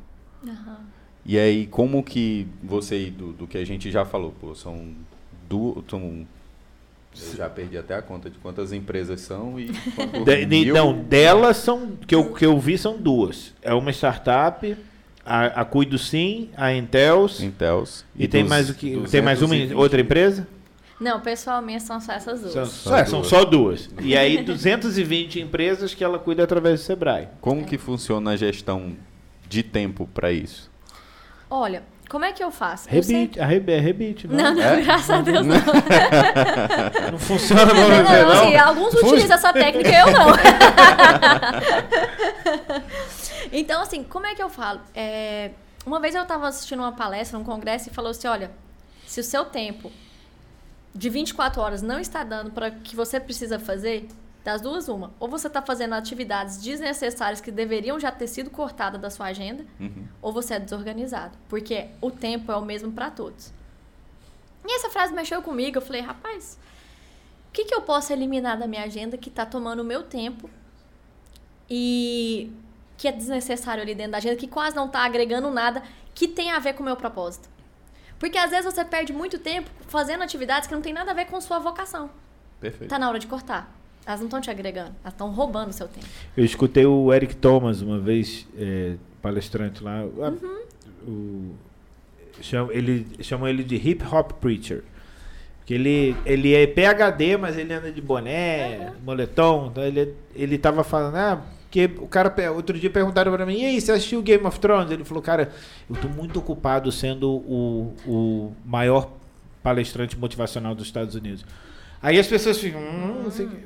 E aí, como que você, aí, do, do que a gente já falou, pô, são duas. São, eu já perdi até a conta de quantas empresas são e quanto De- de- mil- não, delas são. Que eu, que eu vi são duas. É uma startup, a, a Cuido Sim, a Intels. Intels. E, tem dos- mais o que? Tem mais uma 220. outra empresa? Não, pessoalmente são só essas duas. São, Só são duas. só duas. E aí 220 empresas que ela cuida através do Sebrae. Como que funciona a gestão de tempo para isso? Olha, como é que eu faço? Eu sei- Rebite, a Rebe, é rebite, não? Não, não, É? graças a Deus não. Não funciona pra Não, você, não, não? assim, alguns Fun- utilizam essa técnica, eu não. então, assim, como é que eu falo? É, uma vez eu estava assistindo uma palestra, um congresso, e falou assim: olha, se o seu tempo de 24 horas não está dando para o que você precisa fazer, das duas, uma. Ou você está fazendo atividades desnecessárias que deveriam já ter sido cortadas da sua agenda, Uhum. ou você é desorganizado. Porque o tempo é o mesmo para todos. E essa frase mexeu comigo. Eu falei, rapaz, o que, que eu posso eliminar da minha agenda que está tomando o meu tempo e que é desnecessário ali dentro da agenda, que quase não está agregando nada que tem a ver com o meu propósito? Porque às vezes você perde muito tempo fazendo atividades que não tem nada a ver com sua vocação. Perfeito. Tá na hora de cortar. Elas não estão te agregando, elas estão roubando o seu tempo. Eu escutei o Eric Thomas uma vez, é, palestrante lá. Uhum. o- chama- ele chamam ele de hip hop preacher. Porque ele, ele é PHD, mas ele anda de boné, moletom. Então ele, ele tava falando, ah, porque o cara, outro dia perguntaram pra mim, e aí, você assistiu Game of Thrones? Ele falou, cara, eu tô muito ocupado sendo o, o maior palestrante motivacional dos Estados Unidos. Aí as pessoas ficam, hum, não sei o quê."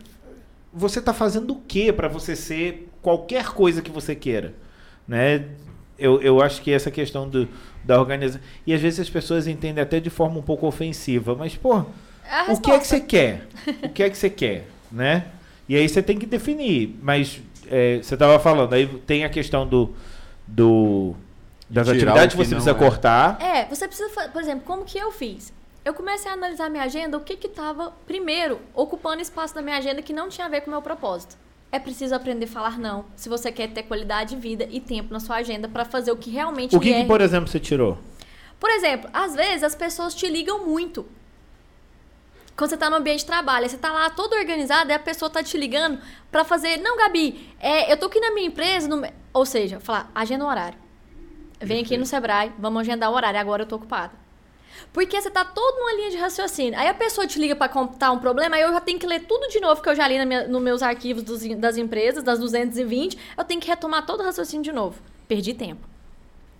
Você está fazendo o que para você ser qualquer coisa que você queira, né? Eu, eu acho que essa questão do, da organização e às vezes as pessoas entendem até de forma um pouco ofensiva, mas pô, É o que é que você quer? O que é que você quer, né? E aí você tem que definir. Mas é, você estava falando, aí tem a questão do, do das Tirar atividades que você precisa é. cortar. É, você precisa, por exemplo, como que eu fiz? Eu comecei a analisar minha agenda, o que que tava, primeiro, ocupando espaço da minha agenda que não tinha a ver com o meu propósito. É preciso aprender a falar não, se você quer ter qualidade de vida e tempo na sua agenda para fazer o que realmente O que, lhe que, é- por exemplo, você tirou? Por exemplo, às vezes as pessoas te ligam muito. Quando você tá no ambiente de trabalho, você tá lá todo organizado, e a pessoa tá te ligando pra fazer, não, Gabi, é, eu tô aqui na minha empresa, no me-" ou seja, falar, agenda um horário. Vem aqui no Sebrae, vamos agendar o horário, agora eu tô ocupada. Porque você tá todo numa linha de raciocínio. Aí a pessoa te liga pra contar um problema, aí eu já tenho que ler tudo de novo que eu já li minha- nos meus arquivos dos- das empresas, das 220, eu tenho que retomar todo o raciocínio de novo. Perdi tempo.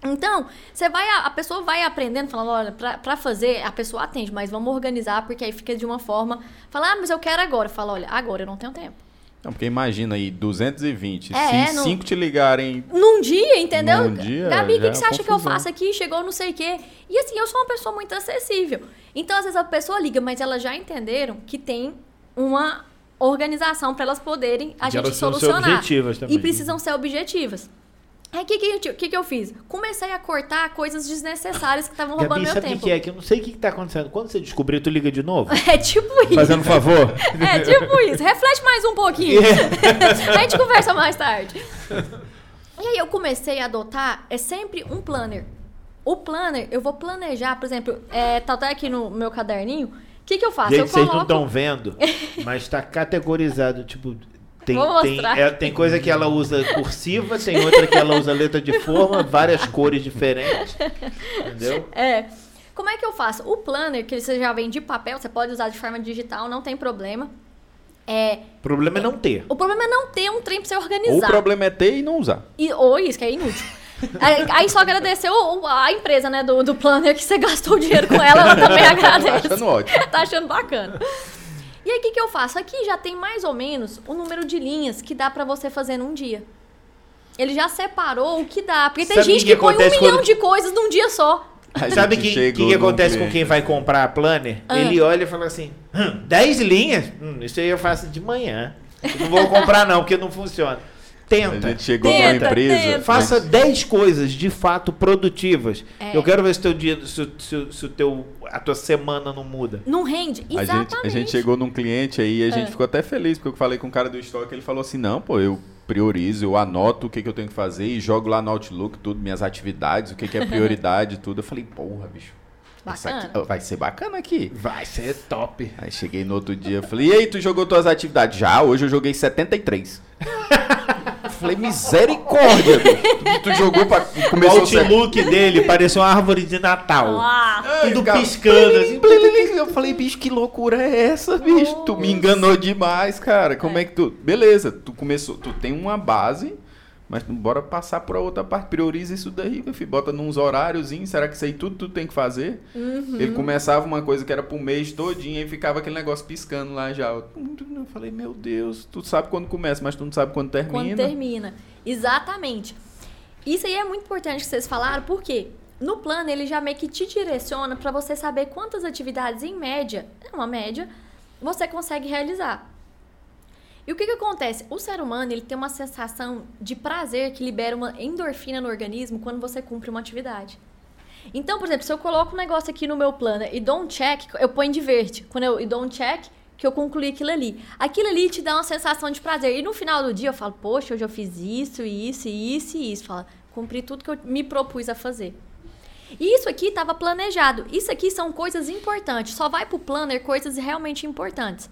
Então, você vai, a pessoa vai aprendendo, falando, olha, pra, pra fazer, a pessoa atende, mas vamos organizar, porque aí fica de uma forma, fala, ah, mas eu quero agora. Fala, olha, agora eu não tenho tempo. Não, porque imagina aí, 220. É, se não- cinco te ligarem. Num dia, entendeu? Num dia, Gabi, o que, que você acha que eu faço aqui? Chegou não sei o quê. E assim, eu sou uma pessoa muito acessível. Então, às vezes a pessoa liga, mas elas já entenderam que tem uma organização para elas poderem a E gente elas precisam ser solucionar. objetivas também. E precisam ser objetivas. Aí, o que, que, eu- que, que eu fiz? Comecei a cortar coisas desnecessárias que estavam roubando Gabi, meu sabe o que tempo. que é? Que eu não sei o que, que tá acontecendo. Quando você descobrir, tu liga de novo? É tipo isso. Fazendo um favor. É tipo isso. Reflete mais um pouquinho. a gente conversa mais tarde. E aí eu comecei a adotar, é sempre um planner. O planner, eu vou planejar, por exemplo, é, tá até aqui no meu caderninho. O que, que eu faço? Gente, eu vocês não coloco. estão vendo, mas tá categorizado, tipo... Tem, Vou tem, é, tem coisa que ela usa cursiva, tem outra que ela usa letra de forma, várias cores diferentes. Entendeu? É. Como é que eu faço? O planner, que você já vem de papel, você pode usar de forma digital, não tem problema. É, O problema é não ter. o problema é não ter um trem pra você Ou o organizar. problema é ter e não usar. E, ou isso, que é inútil. Aí, aí só agradecer o- o- a empresa, né, do, do planner que você gastou o dinheiro com ela, ela também agradece. achando ótimo. tá achando bacana. E aí, o que, que eu faço? Aqui já tem mais ou menos o número de linhas que dá pra você fazer num dia. Ele já separou o que dá. Porque tem Sabe gente que que põe um acontece milhão quando- de coisas num dia só. A Sabe o que, que, acontece com quem vai comprar a planner? Ah. Ele olha e fala assim: hum, 10 linhas? Hum, isso aí eu faço de manhã. Eu não vou comprar, não, porque não funciona. A Tenta. gente chegou Tenta, numa empresa. tenta. Faça 10 coisas de fato produtivas. É. Eu quero ver se, teu dia, se, o- se, se o teu, a tua semana não muda. Não rende. A Exatamente. gente, a gente chegou num cliente aí e a gente É. ficou até feliz, porque eu falei com o cara do estoque, ele falou assim, não, pô, eu priorizo, eu anoto o que, que eu tenho que fazer e jogo lá no Outlook tudo, minhas atividades, o que, que é prioridade, tudo. Eu falei, porra, bicho, Bacana. aqui vai ser bacana aqui. Vai ser top. Aí cheguei no outro dia, falei, e aí, tu jogou tuas atividades? Já, hoje eu joguei 73. Eu falei, misericórdia. Tu, tu jogou pra... O Começou ser- outlook dele parecia uma árvore de Natal. Ah, Tudo cara, piscando, assim. Eu falei, bicho, que loucura é essa, bicho? Tu me enganou demais, cara. Como é. que tu. Beleza, tu começou. Tu tem uma base, mas bora passar pra outra parte. Prioriza isso daí, meu filho. Bota nos horários. Será que isso aí tudo tu tem que fazer? Uhum. Ele começava uma coisa que era pro mês todinho e ficava aquele negócio piscando lá já. Eu falei, meu Deus, tu sabe quando começa, mas tu não sabe quando termina. quando termina. Exatamente. Isso aí é muito importante que vocês falaram, porque no plano ele já meio que te direciona para você saber quantas atividades em média, é uma média, você consegue realizar. E o que, que acontece? O ser humano ele tem uma sensação de prazer que libera uma endorfina no organismo quando você cumpre uma atividade. Então, por exemplo, se eu coloco um negócio aqui no meu plano e dou um check, eu ponho de verde. Quando eu dou um check, que eu concluí aquilo ali. Aquilo ali te dá uma sensação de prazer. E no final do dia eu falo, poxa, hoje eu fiz isso, isso, isso e isso. Fala, cumpri tudo que eu me propus a fazer. E isso aqui estava planejado. Isso aqui são coisas importantes. Só vai pro planner coisas realmente importantes.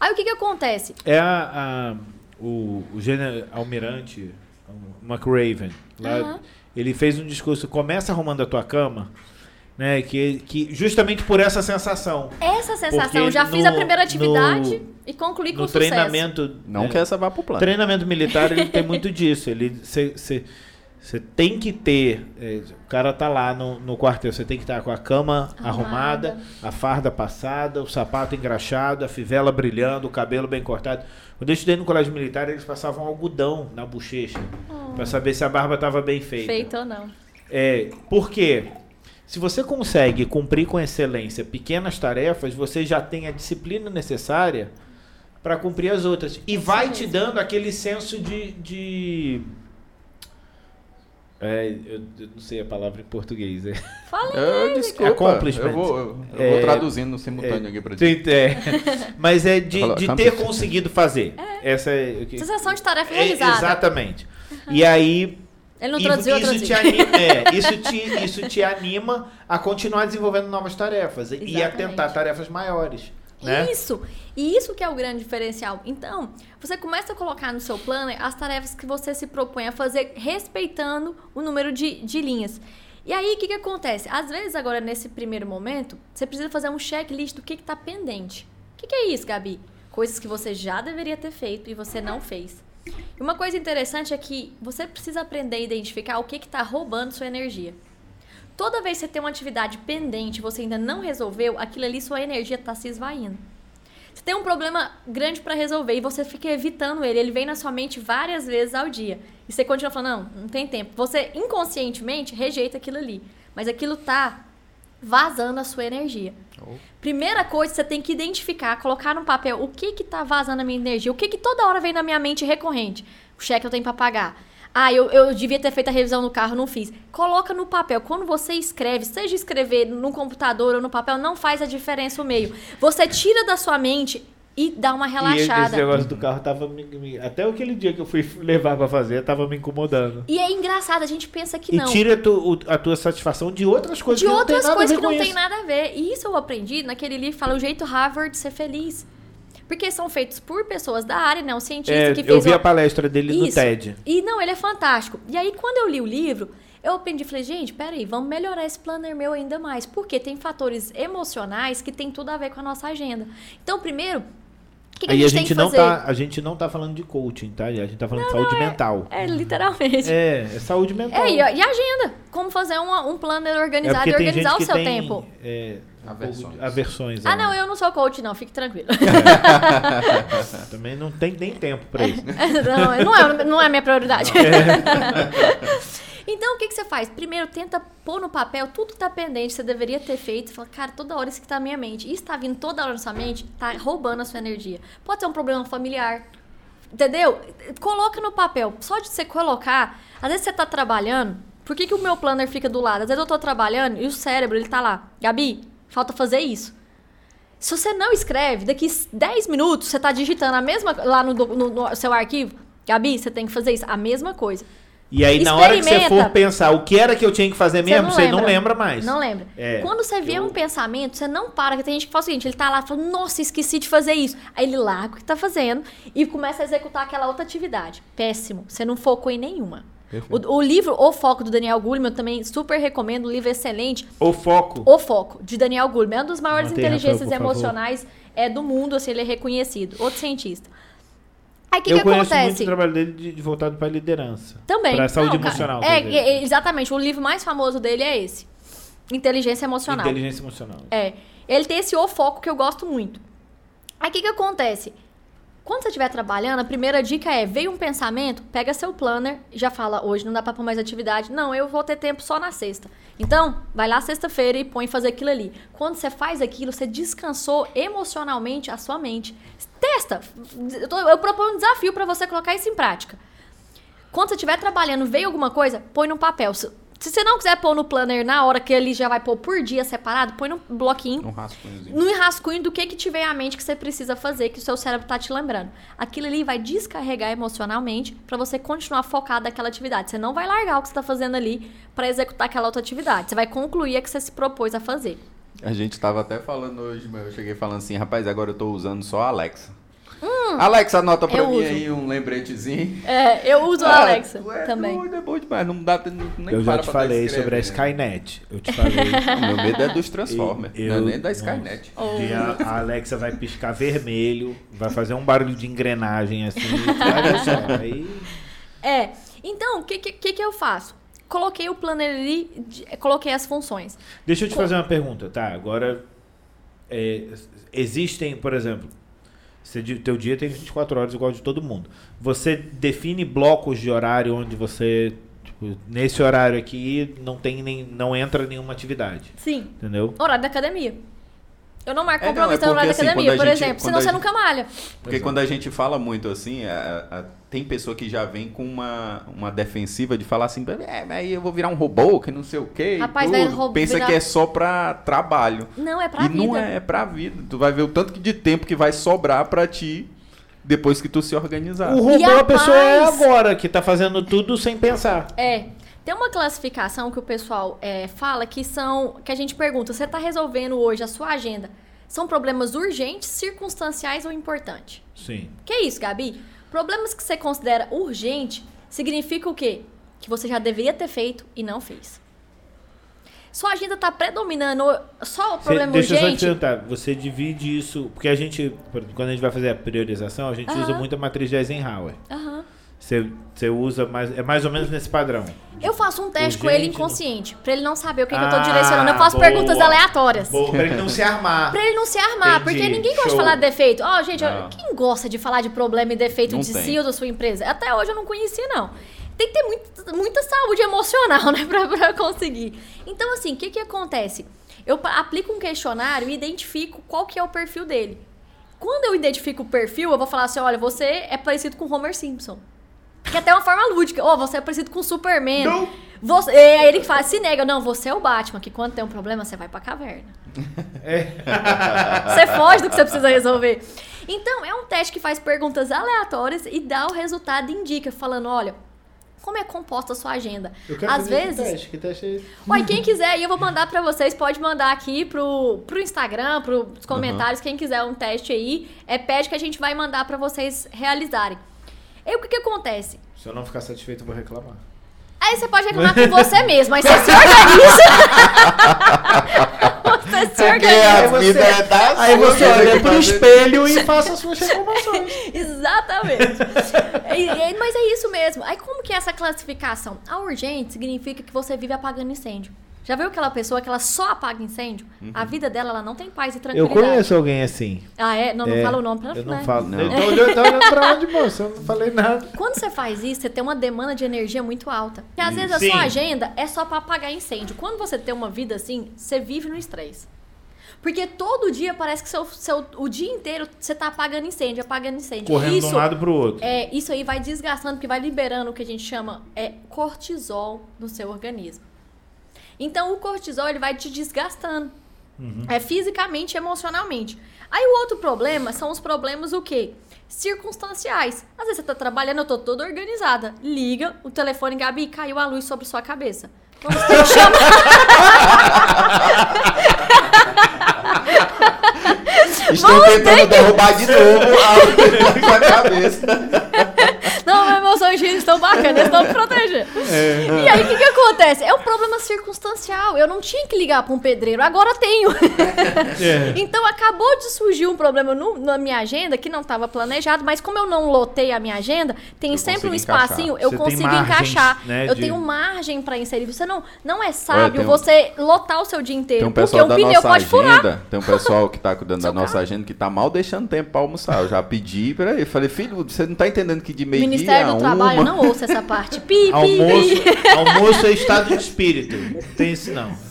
Aí o que que acontece? É a, a- o, o general almirante o McRaven. Lá, Aham. Ele fez um discurso, começa arrumando a tua cama, né? Que, que justamente por essa sensação. Essa sensação, Porque já fiz no- a primeira atividade no- e concluí com No sucesso. treinamento. Não né, que essa vá pro plano. Treinamento militar ele tem muito disso. Ele você tem que ter. é, o cara tá lá no, no quartel, você tem que estar com a cama Arrumada. arrumada, a farda passada, o sapato engraxado, a fivela brilhando, o cabelo bem cortado. Quando eu estudei no colégio militar, eles passavam algodão na bochecha pra saber se a barba estava bem feita. Feito ou não. É, por quê? Se você consegue cumprir com excelência pequenas tarefas, você já tem a disciplina necessária para cumprir as outras. E vai te dando aquele senso de. de é, eu, eu não sei a palavra em português. É, Fala Eu, desculpa, Accomplishment. eu vou, eu É, vou traduzindo no simultâneo aqui pra ti. É. Mas é de, de ter conseguido fazer. Essa é, o que- Sensação de tarefa é, realizada. exatamente. E aí Ele não traduziu, isso te, anima, é, isso, te, isso te anima a continuar desenvolvendo novas tarefas e a Exatamente. tentar tarefas maiores. Né? Isso! E isso que é o grande diferencial. Então, você começa a colocar no seu planner as tarefas que você se propõe a fazer, respeitando o número de, de linhas. E aí, o que, que acontece? Às vezes, agora, nesse primeiro momento, você precisa fazer um checklist do que está pendente. O que, que é isso, Gabi? Coisas que você já deveria ter feito e você não fez. E uma coisa interessante é que você precisa aprender a identificar o que está roubando sua energia. Toda vez que você tem uma atividade pendente e você ainda não resolveu, aquilo ali sua energia está se esvaindo. Você tem um problema grande para resolver e você fica evitando ele, ele vem na sua mente várias vezes ao dia. E você continua falando, não, não tem tempo. Você inconscientemente rejeita aquilo ali, mas aquilo tá vazando a sua energia. Oh. Primeira coisa, você tem que identificar, colocar no papel o que que tá vazando a minha energia, o que que toda hora vem na minha mente recorrente. O cheque eu tenho para pagar. Ah, eu, eu devia ter feito a revisão no carro, não fiz. Coloca no papel. Quando você escreve, seja escrever no computador ou no papel, não faz a diferença o meio. Você tira da sua mente e dá uma relaxada. E esse negócio do carro tava me, me, até aquele dia que eu fui levar para fazer, tava me incomodando. E é engraçado, a gente pensa que e não. E tira tu, a tua satisfação de outras coisas de que outras não tem coisas que não tem nada a ver. E isso eu aprendi naquele livro fala o jeito Harvard de ser feliz. Porque são feitos por pessoas da área, né? Um cientista é, que fez. Eu vi uma... a palestra dele isso. no TED. E não, ele é fantástico. E aí, quando eu li o livro, eu aprendi, falei, gente, peraí, vamos melhorar esse planner meu ainda mais. Porque tem fatores emocionais que tem tudo a ver com a nossa agenda. Então, primeiro, que que Aí a gente, a gente não tá, a gente não tá falando de coaching, tá? A gente tá falando não, de saúde não, é, mental. É, literalmente. É, é saúde mental. É, e, e agenda. Como fazer uma, um planner organizado é e organizar o seu tem, tempo. É, aversões. aversões. Ah, não, eu não sou coach, não, fique tranquilo. É. Também não tem nem tempo pra isso. não, não é, não é a minha prioridade. É. Então, o que, que você faz? Primeiro, tenta pôr no papel tudo que tá pendente, você deveria ter feito. Fala, cara, toda hora isso que tá na minha mente. Isso tá vindo toda hora na sua mente, tá roubando a sua energia. Pode ser um problema familiar. Entendeu? Coloca no papel. Só de você colocar, às vezes você tá trabalhando. Por que, que o meu planner fica do lado? Às vezes eu tô trabalhando e o cérebro, ele tá lá. Gabi, falta fazer isso. Se você não escreve, daqui 10 minutos você tá digitando a mesma lá no, no, no seu arquivo. Gabi, você tem que fazer isso. A mesma coisa. E aí, na hora que você for pensar o que era que eu tinha que fazer mesmo, você não, você não lembra mais. Não lembra. É, Quando você vê eu... um pensamento, você não para. Que tem gente que fala o seguinte: ele tá lá falando, nossa, esqueci de fazer isso. Aí ele larga o que tá fazendo e começa a executar aquela outra atividade. Péssimo. Você não focou em nenhuma. O, o, livro O Foco, do Daniel Goleman, eu também super recomendo. O livro é excelente. O Foco. O Foco, de Daniel Goleman. É uma das maiores inteligências emocionais é, do mundo, assim, ele é reconhecido. Outro cientista. Aí o que, eu que conheço acontece? muito o trabalho dele de, de voltado para liderança. Também. Para saúde Não, emocional. É, é, exatamente. O livro mais famoso dele é esse. Inteligência emocional. Inteligência emocional. É. Ele tem esse o foco que eu gosto muito. Aí o que, que acontece? Quando você estiver trabalhando, a primeira dica é: veio um pensamento, pega seu planner, já fala, hoje não dá para pôr mais atividade. Não, eu vou ter tempo só na sexta. Então, vai lá sexta-feira e põe fazer aquilo ali. Quando você faz aquilo, você descansou emocionalmente a sua mente. Testa. Eu, tô, eu proponho um desafio para você colocar isso em prática. Quando você estiver trabalhando, veio alguma coisa, põe no papel. Se você não quiser pôr no planner na hora que ele já vai pôr por dia separado, põe no bloquinho. No rascunhozinho. No rascunho do que que tiver à mente que você precisa fazer, que o seu cérebro tá te lembrando. Aquilo ali vai descarregar emocionalmente para você continuar focado naquela atividade. Você não vai largar o que você tá fazendo ali para executar aquela outra atividade. Você vai concluir a que você se propôs a fazer. A gente tava até falando hoje, eu cheguei falando assim, rapaz, agora eu tô usando só a Alexa. Hum, Alexa, anota pra mim uso. aí um lembretezinho. É, eu uso ah, a Alexa é também. Doido, é bom demais, não dá nem Eu já te falei sobre a Skynet. Eu te falei. o meu medo é dos Transformers, eu, não é nem da Skynet. Oh. A, a, Alexa vai piscar vermelho, vai fazer um barulho de engrenagem assim. olha só, aí... É, então, o que, que, que eu faço? Coloquei o planner ali, coloquei as funções. Deixa eu te fazer uma pergunta, tá? Agora, é, existem, por exemplo, você, teu dia tem 24 horas igual de todo mundo. Você define blocos de horário onde você tipo, nesse horário aqui não tem nem não entra nenhuma atividade. Sim. Entendeu? Horário da academia. Eu não marco é, compromisso no horário assim, da academia, por gente, exemplo, senão você nunca malha. Porque Exato. quando a gente fala muito assim, a, a, tem pessoa que já vem com uma, uma defensiva de falar assim, é, aí eu vou virar um robô, que não sei o quê. Rapaz, vai robô, Pensa virar... que é só pra trabalho. Não, é pra e vida. E não é, é pra vida. Tu vai ver o tanto de tempo que vai sobrar pra ti depois que tu se organizar. O robô a, a pessoa é agora, que tá fazendo tudo sem pensar. É. Tem uma classificação que o pessoal é, fala que são. que a gente pergunta: você está resolvendo hoje a sua agenda? São problemas urgentes, circunstanciais ou importantes? Sim. Que é isso, Gabi? Problemas que você considera urgente significa o quê? Que você já deveria ter feito e não fez. Sua agenda está predominando só o problema Cê, deixa urgente. Deixa eu só te perguntar, você divide isso, porque a gente, quando a gente vai fazer a priorização, a gente uh -huh. usa muito a matriz de Eisenhower. Uh -huh. Você usa mais. É mais ou menos nesse padrão. Eu faço um teste Urgente, com ele inconsciente, pra ele não saber o que, que eu tô Ah, direcionando. Eu faço boa. perguntas aleatórias. Boa, pra ele não se armar. Pra ele não se armar, Entendi, porque ninguém gosta show. de falar de defeito. Ó, gente, eu- Não. quem gosta de falar de problema e defeito Não de tem. si ou da sua empresa? Até hoje eu não conhecia, não. Tem que ter muito- muita saúde emocional, né, pra, pra conseguir. Então, assim, o que que acontece? Eu aplico um questionário e identifico qual que é o perfil dele. Quando eu identifico o perfil, eu vou falar assim, olha, você é parecido com Homer Simpson. Que é até uma forma lúdica. Ó, você é parecido com o Superman. Não. Você, e aí ele fala, se nega, não, você é o Batman, que quando tem um problema, você vai pra caverna. Você foge do que você precisa resolver. Então, é um teste que faz perguntas aleatórias e dá o resultado indica, falando, olha, como é composta a sua agenda? Eu quero Às vezes, teste. Que teste é esse? Ué, quem quiser aí, eu vou mandar pra vocês. Pode mandar aqui pro, pro Instagram, pros comentários. Quem quiser um teste aí, é pede que a gente vai mandar pra vocês realizarem. E o que que acontece? Se eu não ficar satisfeito, eu vou reclamar. Aí você pode reclamar com você mesmo, mas você se organiza. você se organiza. a você- vida é da Aí você olha pro espelho e faça as suas reclamações. Exatamente. E- e- mas é isso mesmo. Aí como que é essa classificação? A urgente significa que você vive apagando incêndio. Já viu aquela pessoa que ela só apaga incêndio? A vida dela, ela não tem paz e Eu tranquilidade. conheço alguém assim. Ah, é? Não, não É, fala o nome pra Eu né? não falo. Não. Eu tô olhando, pra onde, moça? Eu não falei nada. Quando você faz isso, você tem uma demanda de energia muito alta. Porque às vezes a Sim. sua agenda é só pra apagar incêndio. Quando você tem uma vida assim, você vive no estresse. Porque todo dia parece que seu, seu, o dia inteiro você tá apagando incêndio, apagando incêndio. Correndo isso, de um lado pro outro. É, isso aí vai desgastando, porque vai liberando o que a gente chama é cortisol no seu organismo. Então o cortisol ele vai te desgastando. É fisicamente e emocionalmente. Aí o outro problema são os problemas o quê? Circunstanciais. Às vezes você tá trabalhando, eu tô toda organizada. Liga, o telefone, Gabi, caiu a luz sobre sua cabeça. Vamos ter que chamar. Estão Vamos tentando que- derrubar de novo a luz na cabeça. Meus anjinhos estão bacanas, eles estão me protegendo. E aí, o que, que acontece? É um problema circunstancial. Eu não tinha que ligar para um pedreiro, agora tenho. É. Então, acabou de surgir um problema no- na minha agenda que não estava planejado, mas como eu não lotei a minha agenda, tem Eu sempre um espacinho, encaixar. eu Você consigo margens, encaixar. né, eu de- tenho margem para inserir. Você não, não é sábio um- você lotar o seu dia inteiro, Tem um porque pessoal um da pneu nossa pode furar. agenda, tem um pessoal que tá cuidando da nossa agenda que tá mal deixando tempo pra almoçar. Eu já pedi, peraí, falei, filho, você não tá entendendo que de meio-dia Ministério a do Trabalho, uma... não ouça essa parte. Pi, pi, Almoço, pi. almoço é estado de espírito. Tem isso não.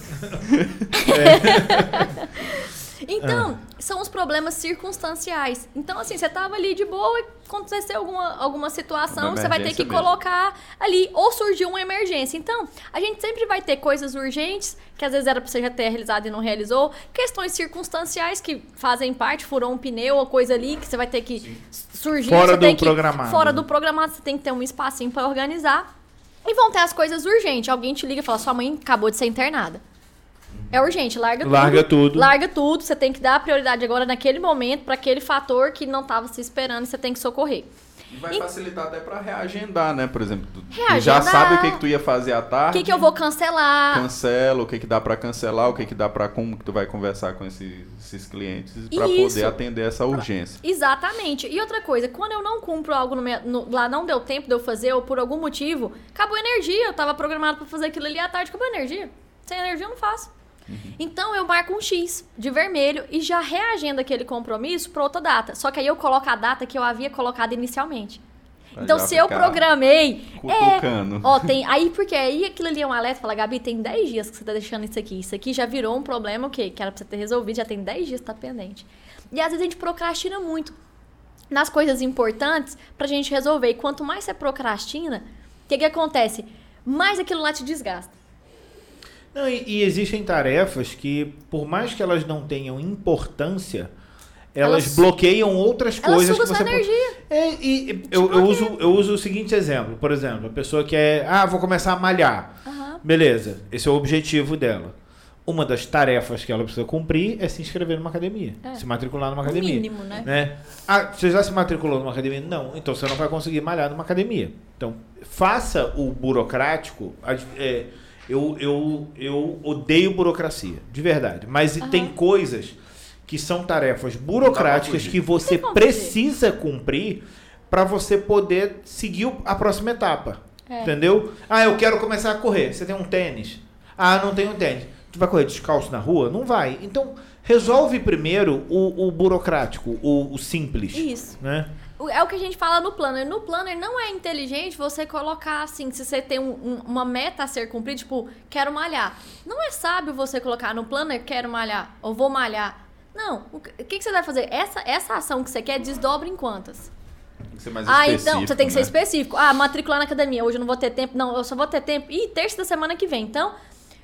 Então, são os problemas circunstanciais. Então, assim, você tava ali de boa e aconteceu alguma, alguma situação, você vai ter que mesmo. colocar ali, ou surgiu uma emergência. Então, a gente sempre vai ter coisas urgentes, que às vezes era pra você já ter realizado e não realizou, questões circunstanciais que fazem parte, furou um pneu ou coisa ali, que você vai ter que surgir. Fora do que, programado. Fora do programado, você tem que ter um espacinho pra organizar. E vão ter as coisas urgentes. Alguém te liga e fala, sua mãe acabou de ser internada. É urgente, larga tudo. Larga tudo. Larga tudo. Você tem que dar prioridade agora naquele momento para aquele fator que não estava se esperando e você tem que socorrer. E vai facilitar até pra reagendar, né? Por exemplo, tu, tu já sabe o que, que tu ia fazer à O tarde. que, que eu vou cancelar? Cancela, o que, que dá pra cancelar, o que, que dá pra como que tu vai conversar com esses, esses clientes pra Isso. poder atender essa urgência. Exatamente. E outra coisa, quando eu não cumpro algo no meu- no- lá, não deu tempo de eu fazer, ou por algum motivo, acabou a energia. Eu tava programado para fazer aquilo ali à tarde, acabou a energia. Sem energia eu não faço. Então eu marco um X de vermelho e já reagendo aquele compromisso para outra data. Só que aí eu coloco a data que eu havia colocado inicialmente. Pra Então, se eu programei. cutucando. É, ó, tem. Aí, porque aí aquilo ali é um alerta, fala, Gabi, tem 10 dias que você tá deixando isso aqui. Isso aqui já virou um problema, o quê? Que era pra você ter resolvido, já tem 10 dias que tá pendente. E às vezes a gente procrastina muito nas coisas importantes pra gente resolver. E quanto mais você procrastina, o que, que acontece? Mais aquilo lá te desgasta. Não, e, e existem tarefas que, por mais que elas não tenham importância, elas, Elas- bloqueiam outras coisas suga que sua você energia. É, e eu, eu uso, eu uso o seguinte exemplo. Por exemplo, a pessoa que é. Ah, vou começar a malhar. Aham. Beleza, esse é o objetivo dela. Uma das tarefas que ela precisa cumprir é se inscrever numa academia. É. Se matricular numa O academia. mínimo, né? né? Ah, você já se matriculou numa academia? Não. Então você não vai conseguir malhar numa academia. Então, faça o burocrático. é, eu, eu, eu odeio burocracia, de verdade. Mas Aham. tem coisas que são tarefas burocráticas que você precisa cumprir para você poder seguir a próxima etapa. É. Entendeu? Ah, eu quero começar a correr. Você tem um tênis? Ah, não tenho um tênis. Tu vai correr descalço na rua? Não vai. Então, resolve primeiro o, o burocrático, o, o simples. Isso. Né? É o que a gente fala no planner. No planner não é inteligente você colocar assim, se você tem um- um- uma meta a ser cumprida, tipo, quero malhar. Não é sábio você colocar no planner, quero malhar, ou vou malhar. Não. O que, o que você vai fazer? Essa, essa ação que você quer, desdobra em quantas? Tem que ser mais Ah, então, você tem que ser né? específico. Ah, matricular na academia. Hoje eu não vou ter tempo. Não, eu só vou ter tempo. Ih, terça da semana que vem. Então,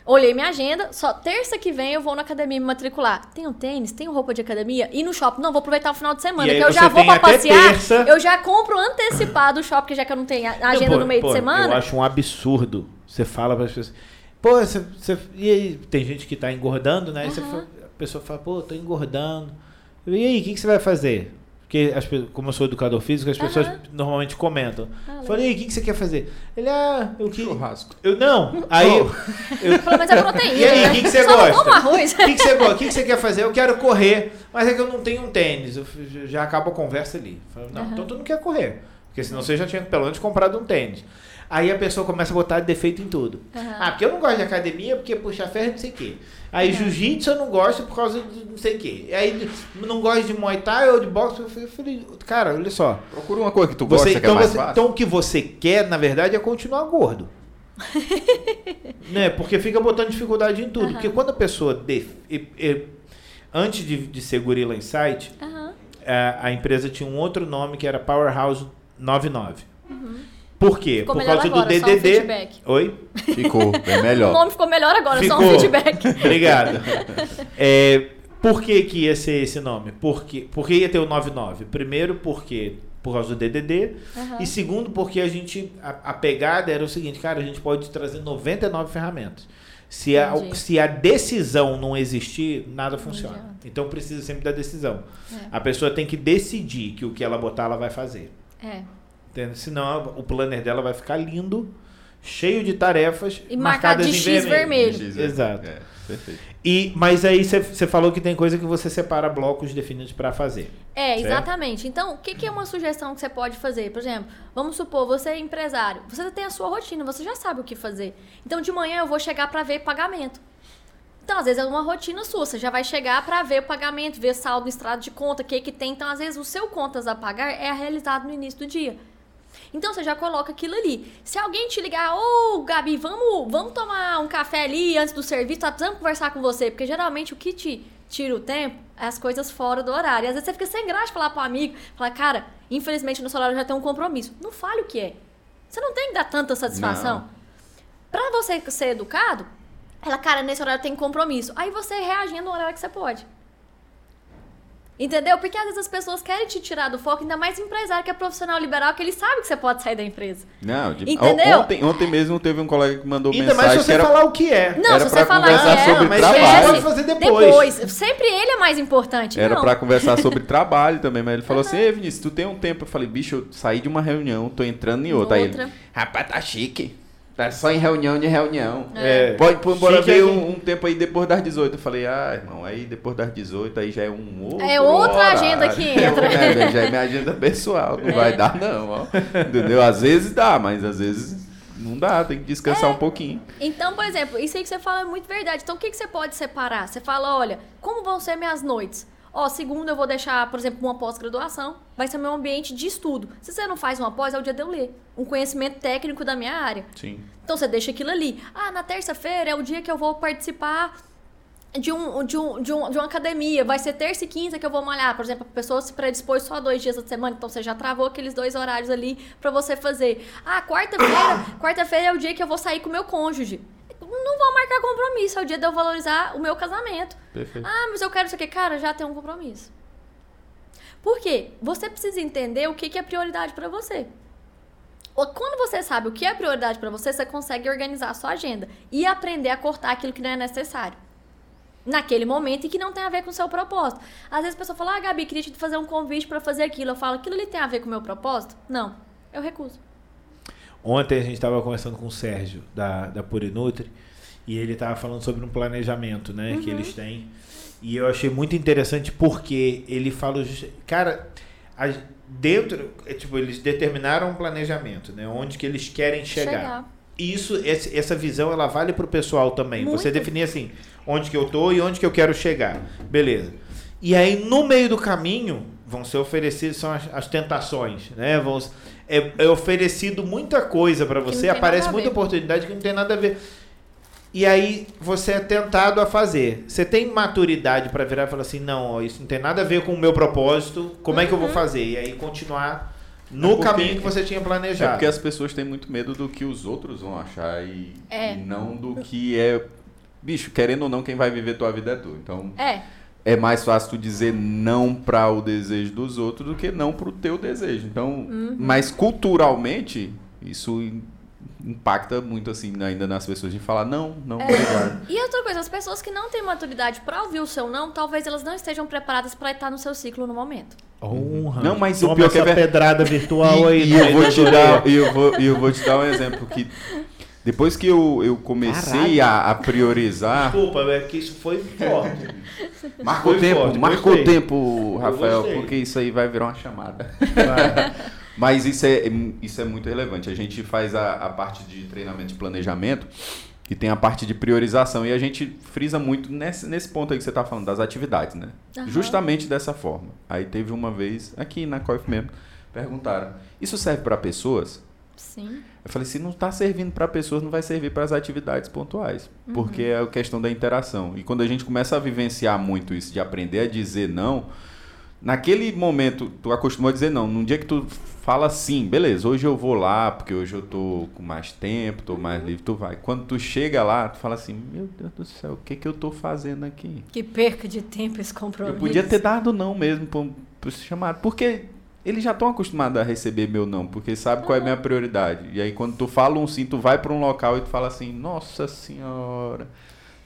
olhei minha agenda. Só terça que vem eu vou na academia me matricular. Tenho tênis, tenho roupa de academia. E no shopping. Não, vou aproveitar o final de semana. Aí que eu já vou pra passear. terça. Eu já compro antecipado o shopping, já que eu não tenho a agenda Pô, no meio pô, de semana. Eu acho um absurdo. Você fala para as pessoas. Pô, você, você- e aí, tem gente que tá engordando, né? Aí você a pessoa fala, pô, tô engordando. E aí, o que, que você vai fazer? Porque, as, como eu sou educador físico, as pessoas Aham. normalmente comentam. Ah. Falei, e aí, o que, que você quer fazer? Ele, ah, eu que. Churrasco. Eu, não, aí. eu- Pelo menos é proteína. E aí, né? o que, que você Só gosta? Não arroz. O que, que você gosta? O que, que você quer fazer? Eu quero correr, mas é que eu não tenho um tênis. Eu já acaba a conversa ali. Falo, não, Aham. então tu não quer correr. Porque senão você já tinha pelo menos comprado um tênis. Aí a pessoa começa a botar defeito em tudo. Aham. Ah, porque eu não gosto de academia, porque puxa ferro não sei o quê. Aí jiu-jitsu eu não gosto por causa de não sei o quê. Aí não gosto de muay thai ou de boxe. Eu falei- cara, olha só. Procura uma coisa que tu Você, gosta, que é então, mais você- fácil. então o que você quer, na verdade, é continuar gordo. né? Porque fica botando dificuldade em tudo. Aham. Porque quando a pessoa. def- e- e- antes de, de ser Gorilla Insight, Aham. a, a empresa tinha um outro nome que era Powerhouse 99. Por quê? Uhum. Ficou Por causa agora, do só um DDD. feedback. Oi? Ficou bem O melhor. nome ficou melhor agora, só um Ficou. feedback. Obrigado. É, por que, que ia ser esse nome? Porque, porque ia ter o 99? Primeiro, porque por causa do DDD. Aham. E segundo, porque a gente. A, a pegada era o seguinte, cara, a gente pode trazer 99 ferramentas. Se a, Entendi. se a decisão não existir, nada funciona. adianta. Então precisa sempre da decisão. É. A pessoa tem que decidir que o que ela botar, ela vai fazer. É. Entende? Senão o planner dela vai ficar lindo, cheio de tarefas E marcado marcadas de em X vermelho. X, Exato. É, perfeito. E, mas aí você falou que tem coisa que você separa blocos definidos para fazer. É, Certo? exatamente. Então, o que, que é uma sugestão que você pode fazer? Por exemplo, vamos supor, você é empresário, você tem a sua rotina, você já sabe o que fazer. Então, de manhã eu vou chegar para ver pagamento. Então, às vezes é uma rotina sua, você já vai chegar para ver o pagamento, ver saldo, extrato de conta, o que que tem. Então, às vezes o seu contas a pagar é realizado no início do dia. Então você já coloca aquilo ali. Se alguém te ligar, ô Gabi, vamos, vamos tomar um café ali antes do serviço, tá precisando conversar com você, porque geralmente o que te tira o tempo é as coisas fora do horário. E às vezes você fica sem graça de falar pro amigo, falar, cara, infelizmente no seu horário já tem um compromisso. Não fale o que é. Você não tem que dar tanta satisfação. Não. Pra você ser educado, ela, cara, nesse horário tem compromisso. Aí você reagindo no horário que você pode. Entendeu? Porque às vezes as pessoas querem te tirar do foco, ainda mais empresário que é profissional liberal, que ele sabe que você pode sair da empresa. Não, de- Entendeu? Ontem, ontem mesmo teve um colega que mandou Ainda mais mensagem se que você era... falar o que é. Não, Era se você falar conversar que é, sobre mas trabalho. você pode fazer depois. Sempre ele é mais importante. Era pra conversar sobre trabalho também, mas ele falou assim, Ei, Vinícius, tu tem um tempo? Eu falei, bicho, eu saí de uma reunião, tô entrando em outra. Aí Outra. ele, rapaz, tá chique. Tá só em reunião de reunião. É. Pode pôr embora Chique é um, um tempo aí depois das 18. Eu falei, ah, irmão, aí depois das 18 aí já é um outro É outra horário. agenda que entra. É, já é minha agenda pessoal, não É. vai dar não, ó. Entendeu? Às vezes dá, mas às vezes não dá, tem que descansar É. um pouquinho. Então, por exemplo, isso aí que você fala é muito verdade. Então, o que, que você pode separar? Você fala, olha, como vão ser minhas noites? Ó, segunda eu vou deixar, por exemplo, uma pós-graduação. Vai ser meu ambiente de estudo. Se você não faz uma pós, é o dia de eu ler. Um conhecimento técnico da minha área. Sim. Então, você deixa aquilo ali. Ah, na terça-feira é o dia que eu vou participar de, um, de, um, de, um, de uma academia. Vai ser terça e quinta que eu vou malhar. Por exemplo, a pessoa se predispôs só dois dias da semana, então você já travou aqueles dois horários ali pra você fazer. Ah, quarta-feira, quarta-feira é o dia que eu vou sair com o meu cônjuge. Não vou marcar compromisso, é o dia de eu valorizar o meu casamento. Perfeito. Ah, mas eu quero isso aqui. Cara, já tem um compromisso. Por quê? Você precisa entender o que que é prioridade pra você. Quando você sabe o que é prioridade pra você, você consegue organizar a sua agenda e aprender a cortar aquilo que não é necessário. Naquele momento e que não tem a ver com o seu propósito. Às vezes a pessoa fala, ah, Gabi, queria te fazer um convite pra fazer aquilo. Eu falo, aquilo ali tem a ver com o meu propósito? Não, eu recuso. Ontem a gente estava conversando com o Sérgio, da, da Purinutri, e ele estava falando sobre um planejamento né, que eles têm. E eu achei muito interessante porque ele fala. Cara, dentro, é, tipo, eles determinaram um planejamento, né? Onde que eles querem chegar. Chegar. E Isso, essa visão, ela vale pro pessoal também. Muito. Você definir assim, onde que eu tô e onde que eu quero chegar. Beleza. E aí, no meio do caminho, vão ser oferecidas são as, as tentações, né? Vão, é, é oferecido muita coisa para você, aparece muita oportunidade que não tem nada a ver. E aí você é tentado a fazer. Você tem maturidade para virar e falar assim, não, ó, isso não tem nada a ver com o meu propósito. Como é que eu vou fazer? E aí continuar no É porque- caminho que você tinha É planejado. porque as pessoas têm muito medo do que os outros vão achar e, É. e não do que é. Bicho, querendo ou não, quem vai viver tua vida é tu. Então É, é mais fácil tu dizer não para o desejo dos outros do que não para o teu desejo. Então, Uhum. mas culturalmente, isso impacta muito assim ainda nas pessoas de falar não, não, É. obrigado. E outra coisa, as pessoas que não têm maturidade pra ouvir o seu não, talvez elas não estejam preparadas pra estar no seu ciclo no momento. Honra. Não, mas o Toma pior que é ver- pedrada virtual aí. E, e no eu meio vou te dar, e eu vou, e eu vou te dar um exemplo que depois que eu, eu comecei a, a priorizar, Desculpa, é que isso foi forte. marca o Foi tempo, forte, marca gostei. o tempo, Rafael, porque isso aí vai virar uma chamada. Vai. Mas isso é, isso é muito relevante. A gente faz a, a parte de treinamento de planejamento e tem a parte de priorização. E a gente frisa muito nesse, nesse ponto aí que você está falando, das atividades, né? Aham. Justamente dessa forma. Aí teve uma vez, aqui na COIF mesmo, perguntaram: Isso serve para pessoas? Sim. Eu falei, se não está servindo para pessoas, não vai servir para as atividades pontuais. Uhum. Porque é a questão da interação. E quando a gente começa a vivenciar muito isso, de aprender a dizer não, naquele momento, tu acostumou a dizer não. Num dia que tu fala sim, beleza, hoje eu vou lá, porque hoje eu tô com mais tempo, tô mais Uhum. livre, tu vai. Quando tu chega lá, tu fala assim, meu Deus do céu, o que que eu tô fazendo aqui? Que perca de tempo esse compromisso. Eu podia ter dado não mesmo pro, pro chamado, porque eles já estão acostumados a receber meu não, porque sabe qual é a minha prioridade. E aí quando tu fala um sim, tu vai para um local e tu fala assim, nossa senhora,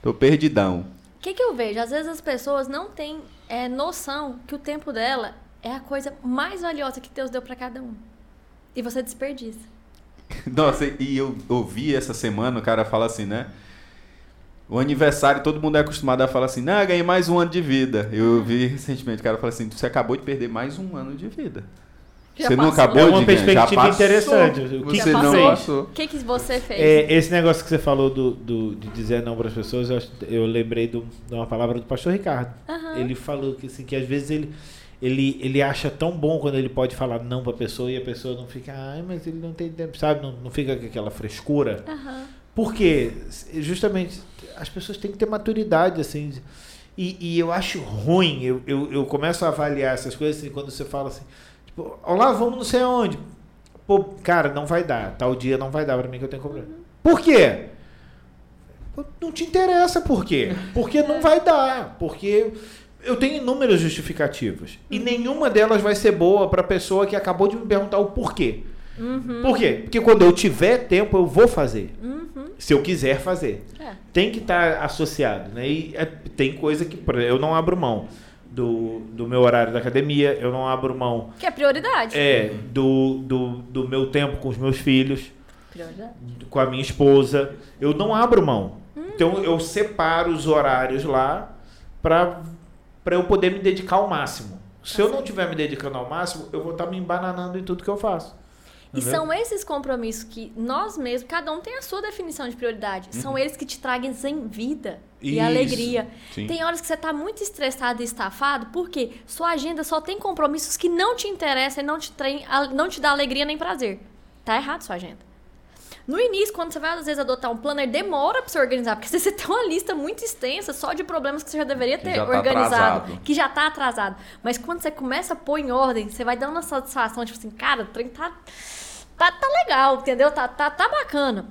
tô perdidão. O que, que eu vejo? Às vezes as pessoas não têm é, noção que o tempo dela é a coisa mais valiosa que Deus deu pra cada um. E você desperdiça. Nossa, e eu ouvi essa semana o cara fala assim, né? O aniversário, todo mundo é acostumado a falar assim, não, ganhei mais um ano de vida. Eu ouvi recentemente o cara fala assim, você acabou de perder mais um ano de vida. Já você não passou. acabou É uma de ganhar, já perspectiva passou. interessante. O que Você não passou. O que, que você fez? É, esse negócio que você falou do, do- de dizer não para as pessoas, eu, eu lembrei do- de uma palavra do pastor Ricardo. Aham. Ele falou que, assim, que às vezes ele, ele, ele acha tão bom quando ele pode falar não para a pessoa e a pessoa não fica, ai, mas ele não tem tempo, sabe? Não, não fica com aquela frescura. Aham. Por quê? Justamente as pessoas têm que ter maturidade, assim. E, e eu acho ruim, eu, eu, eu começo a avaliar essas coisas assim, quando você fala assim, tipo, olá, vamos não sei aonde. Pô, cara, não vai dar. Tal dia não vai dar pra mim que eu tenho problema. Por quê? Não te interessa por quê. Porque não vai dar. Porque eu tenho inúmeras justificativas. E nenhuma delas vai ser boa pra pessoa que acabou de me perguntar o porquê. Uhum. Por quê? Porque quando eu tiver tempo, eu vou fazer. Uhum. Se eu quiser fazer. É. Tem que estar associado, né? E é- tem coisa que eu não abro mão do, do meu horário da academia, eu não abro mão Que é prioridade. é, do, do, do meu tempo com os meus filhos, Prioridade. com a minha esposa. Eu não abro mão. Então eu separo os horários lá para eu poder me dedicar ao máximo. Se eu não estiver me dedicando ao máximo, eu vou estar me embananando em tudo que eu faço. E são esses compromissos que nós mesmos, cada um tem a sua definição de prioridade. São eles que te trazem vida e Isso. alegria. Sim. Tem horas que você tá muito estressado e estafado, porque sua agenda só tem compromissos que não te interessam e não te, trem, a- não te dá alegria nem prazer. Tá errado sua agenda. No início, quando você vai às vezes adotar um planner, demora pra você organizar, porque você tem uma lista muito extensa só de problemas que você já deveria Que ter já tá organizado, atrasado. que já tá atrasado. Mas quando você começa a pôr em ordem, você vai dando uma satisfação, tipo assim, cara, o trem tá, tá, tá legal, entendeu? Tá, tá, tá bacana.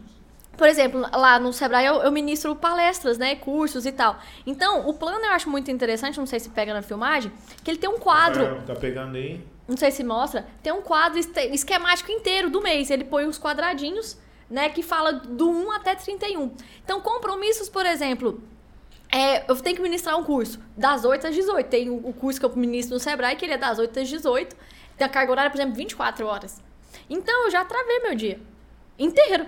Por exemplo, lá no Sebrae eu, eu ministro palestras, né, cursos e tal. Então, o plano eu acho muito interessante, não sei se pega na filmagem, que ele tem um quadro Rafael, Tá pegando aí? não sei se mostra, tem um quadro esquemático inteiro do mês. Ele põe os quadradinhos, né, que fala do 1 até 31. Então, compromissos, por exemplo, é, eu tenho que ministrar um curso das 8 às 18. Tem o, o curso que eu ministro no Sebrae, que ele é das 8 às 18. Tem a carga horária, por exemplo, 24 horas. Então, eu já travei meu dia inteiro.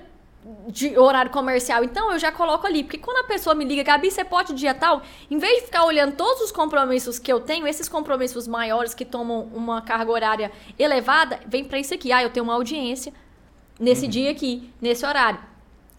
de horário comercial. Então eu já coloco ali, porque quando a pessoa me liga, Gabi, você pode dia tal, em vez de ficar olhando todos os compromissos que eu tenho, esses compromissos maiores que tomam uma carga horária elevada, vem para isso aqui. Ah, eu tenho uma audiência nesse uhum. dia aqui, nesse horário.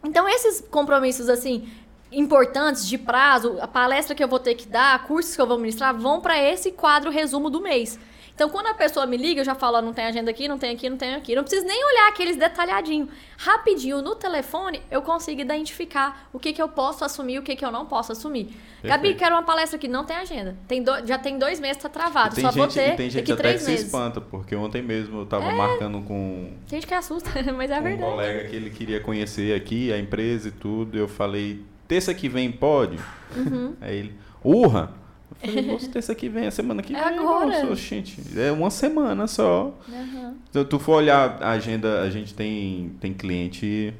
Então esses compromissos assim importantes de prazo, a palestra que eu vou ter que dar, cursos que eu vou ministrar, vão para esse quadro resumo do mês. Então, quando a pessoa me liga, eu já falo, não tem agenda aqui, não tem aqui, não tem aqui. Não preciso nem olhar aqueles detalhadinhos. Rapidinho, no telefone, eu consigo identificar o que, que eu posso assumir e o que, que eu não posso assumir. Perfeito. Gabi, quero uma palestra que não tem agenda. Tem do, já tem dois meses, tá travado. Só gente, vou ter tem gente até que se espanta, porque ontem mesmo eu tava é... marcando com... Tem gente que assusta, mas é verdade. um colega que ele queria conhecer aqui, a empresa e tudo. Eu falei, terça que vem pode? Uhum. Aí ele, urra! Eu falei, moço, terça que vem, a semana que é vem. Agora. Moço, gente, é uma semana só. Uhum. Se tu for olhar a agenda, a gente tem, tem cliente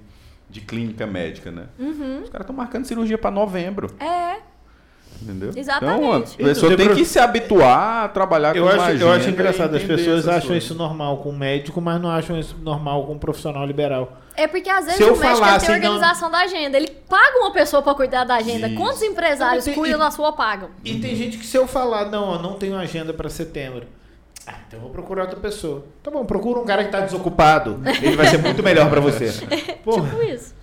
de clínica médica, né? Uhum. Os caras estão marcando cirurgia para novembro. É. Entendeu? Exatamente. Então, a pessoa tem que se habituar a trabalhar eu com acho, agenda Eu acho engraçado, as pessoas acham coisas. isso normal com médico, mas não acham isso normal com um profissional liberal. É porque às vezes o médico tem assim, organização não... da agenda. Ele paga uma pessoa para cuidar da agenda. Isso. Quantos empresários tem, cuidam e, da sua pagam? E tem gente que se eu falar, não, eu não tenho agenda para setembro. Ah, então eu vou procurar outra pessoa. Tá bom, procura um cara que tá desocupado. Ele vai ser muito melhor para você. tipo isso.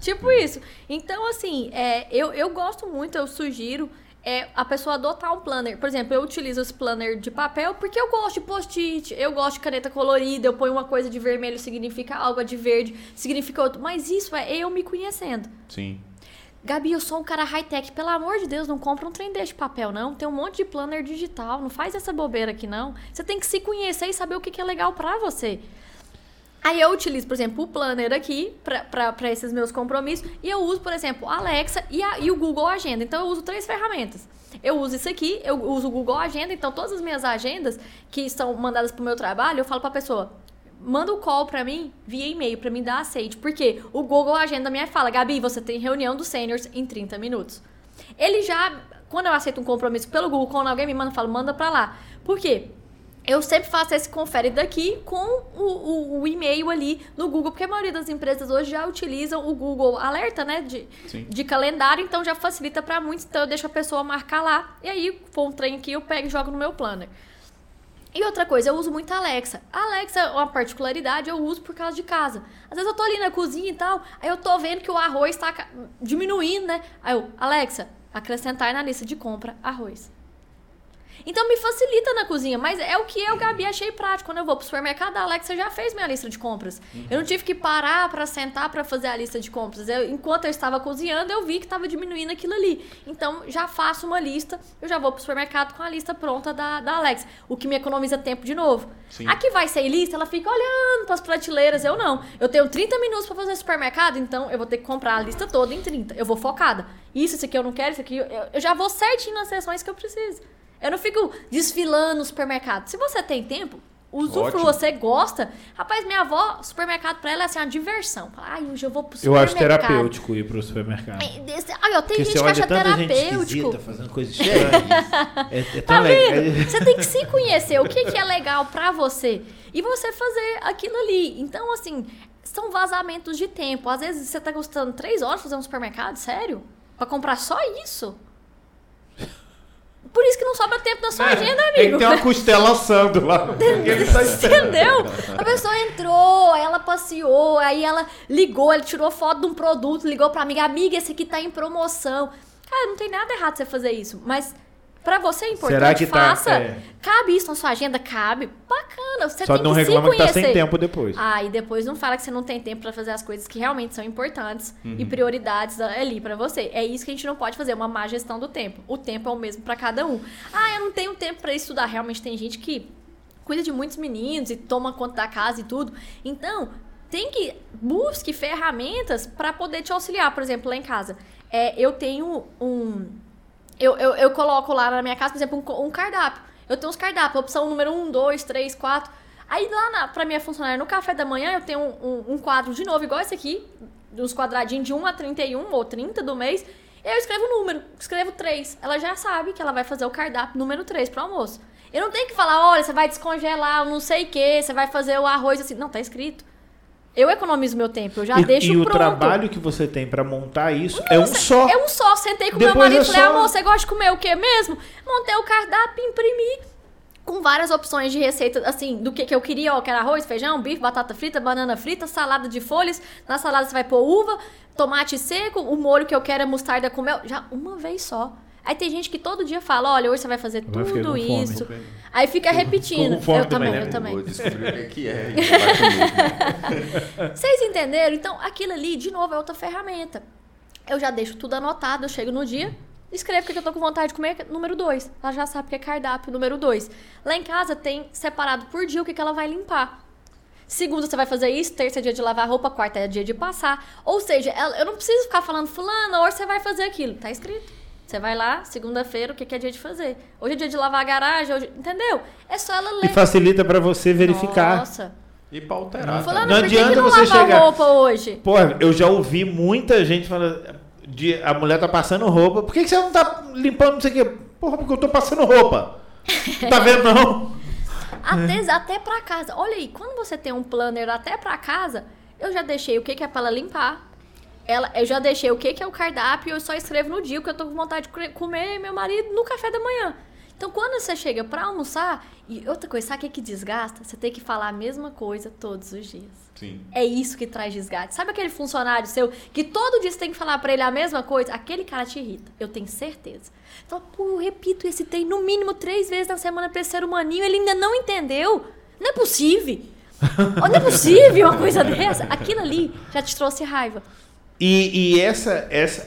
Tipo isso. Então, assim, é, eu, eu gosto muito, eu sugiro é a pessoa adotar um planner. Por exemplo, eu utilizo esse planner de papel porque eu gosto de post-it, eu gosto de caneta colorida, eu ponho uma coisa de vermelho significa algo, de verde significa outro. Mas isso é eu me conhecendo. Sim. Gabi, eu sou um cara high-tech. Pelo amor de Deus, não compra um trem desse de papel, não. Tem um monte de planner digital. Não faz essa bobeira aqui, não. Você tem que se conhecer e saber o que é legal para você. Aí eu utilizo, por exemplo, o Planner aqui para esses meus compromissos. E eu uso, por exemplo, a Alexa e, a, e o Google Agenda. Então eu uso três ferramentas. Eu uso isso aqui, eu uso o Google Agenda. Então todas as minhas agendas que são mandadas para o meu trabalho, eu falo para a pessoa: manda o um call para mim via e-mail para mim dar aceite. Porque o Google Agenda me fala: Gabi, você tem reunião dos seniors em 30 minutos. Ele já, quando eu aceito um compromisso pelo Google, quando alguém me manda, eu falo: manda para lá. Por quê? Eu sempre faço esse confere daqui com o, o, o, e-mail ali no Google, porque a maioria das empresas hoje já utilizam o Google Alerta, né, de, de calendário, então já facilita para muitos, então eu deixo a pessoa marcar lá, e aí, for um trem aqui, eu pego e jogo no meu planner. E outra coisa, eu uso muito a Alexa. A Alexa, é uma particularidade, eu uso por causa de casa. Às vezes eu tô ali na cozinha e tal, aí eu tô vendo que o arroz tá diminuindo, né? Aí eu, Alexa, acrescentar na lista de compra arroz. Então me facilita na cozinha, mas é o que eu, Gabi, achei prático. Quando eu vou pro supermercado, a Alexa já fez minha lista de compras. Uhum. Eu não tive que parar para sentar para fazer a lista de compras. Eu, enquanto eu estava cozinhando, eu vi que estava diminuindo aquilo ali. Então já faço uma lista, eu já vou pro supermercado com a lista pronta da, da Alexa, o que me economiza tempo de novo. Sim. Aqui vai ser lista, ela fica olhando para as prateleiras, eu não. Eu tenho 30 minutos para fazer supermercado, então eu vou ter que comprar a lista toda em 30. Eu vou focada. Isso, isso aqui eu não quero, isso aqui eu, eu já vou certinho nas sessões que eu preciso. Eu não fico desfilando no supermercado. Se você tem tempo, usufrua, você gosta. Rapaz, minha avó, supermercado pra ela é assim, uma diversão. Ai, hoje eu vou pro supermercado. Eu acho terapêutico ir pro supermercado. Ai, eu tenho gente que acha terapêutico. Gente fazendo coisas estranhas. é, é tão tá legal. Você tem que se conhecer, o que, que é legal pra você. E você fazer aquilo ali. Então, assim, são vazamentos de tempo. Às vezes você tá gostando três horas fazer um supermercado, sério? Pra comprar só isso? Por isso que não sobra tempo na sua é, agenda, amigo. Ele tem uma costela assando lá. Tá Entendeu? A pessoa entrou, ela passeou, aí ela ligou, ele tirou foto de um produto, ligou pra amiga, amiga, esse aqui tá em promoção. Cara, não tem nada errado você fazer isso, mas Pra você é importante, Será que tá- faça. Tá, é... Cabe isso na sua agenda? Cabe. Bacana. Você Só tem não que reclama se conhecer. que tá sem tempo depois. Ah, e depois não fala que você não tem tempo para fazer as coisas que realmente são importantes uhum. e prioridades ali para você. É isso que a gente não pode fazer, uma má gestão do tempo. O tempo é o mesmo para cada um. Ah, eu não tenho tempo para estudar. Realmente tem gente que cuida de muitos meninos e toma conta da casa e tudo. Então, tem que busque ferramentas para poder te auxiliar. Por exemplo, lá em casa, é, eu tenho um eu, eu, eu coloco lá na minha casa, por exemplo, um, um cardápio. Eu tenho uns cardápios, opção número 1, 2, 3, 4. Aí lá na, pra minha funcionária, no café da manhã, eu tenho um, um, um quadro de novo, igual esse aqui, uns quadradinhos de 1 a 31 ou 30 do mês. Eu escrevo o número, escrevo 3. Ela já sabe que ela vai fazer o cardápio número 3 pro almoço. Eu não tenho que falar, olha, você vai descongelar não sei o que, você vai fazer o arroz assim. Não, tá escrito. Eu economizo meu tempo, eu já e, deixo e o pronto. trabalho que você tem pra montar isso é um só. É um só. Sentei com Depois meu marido é e falei, só- amor, você gosta de comer o quê mesmo? Montei o cardápio, imprimi. Com várias opções de receita, assim, do que, que eu queria, ó, que era arroz, feijão, bife, batata frita, banana frita, salada de folhas. Na salada você vai pôr uva, tomate seco, o molho que eu quero é mostarda com mel. Já uma vez só. Aí tem gente que todo dia fala, olha, hoje você vai fazer eu tudo com fome. isso. Aí fica repetindo. com fome eu também, também, né? eu também. Vou descobrir o que é que é. Vocês entenderam? Então, aquilo ali, de novo, é outra ferramenta. Eu já deixo tudo anotado, eu chego no dia, escrevo o que eu tô com vontade de comer, número 2. Ela já sabe que é cardápio, número 2. Lá em casa tem separado por dia o que, que ela vai limpar. Segunda você vai fazer isso, terça é dia de lavar roupa, quarta é dia de passar. Ou seja, eu não preciso ficar falando, fulano, hoje você vai fazer aquilo. Tá escrito. Você vai lá, segunda-feira, o que, que é dia de fazer. Hoje é dia de lavar a garagem, hoje... entendeu? É só ela E ler. facilita pra você verificar. Nossa. E pra alterar. Fulano, Não adianta não você chegar- roupa hoje? Porra, eu já ouvi muita gente falando. De, a mulher tá passando roupa. Por que, que você não tá limpando não sei o quê? Porra, porque eu tô passando roupa. Não tá vendo, não? Até, até pra casa. Olha aí, quando você tem um planner até pra casa, eu já deixei o que, que é pra ela limpar. Ela, eu já deixei o que, que é o cardápio e eu só escrevo no dia que eu tô com vontade de comer meu marido no café da manhã. Então, quando você chega pra almoçar, e outra coisa, sabe o que, que desgasta? Você tem que falar a mesma coisa todos os dias. Sim. É isso que traz desgaste. Sabe aquele funcionário seu que todo dia você tem que falar pra ele a mesma coisa? Aquele cara te irrita. Eu tenho certeza. Fala, pô, eu repito esse tem no mínimo três vezes na semana pra esse ser humaninho. Ele ainda não entendeu. Não é possível. Não é possível uma coisa dessa. Aquilo ali já te trouxe raiva. E, e essa, essa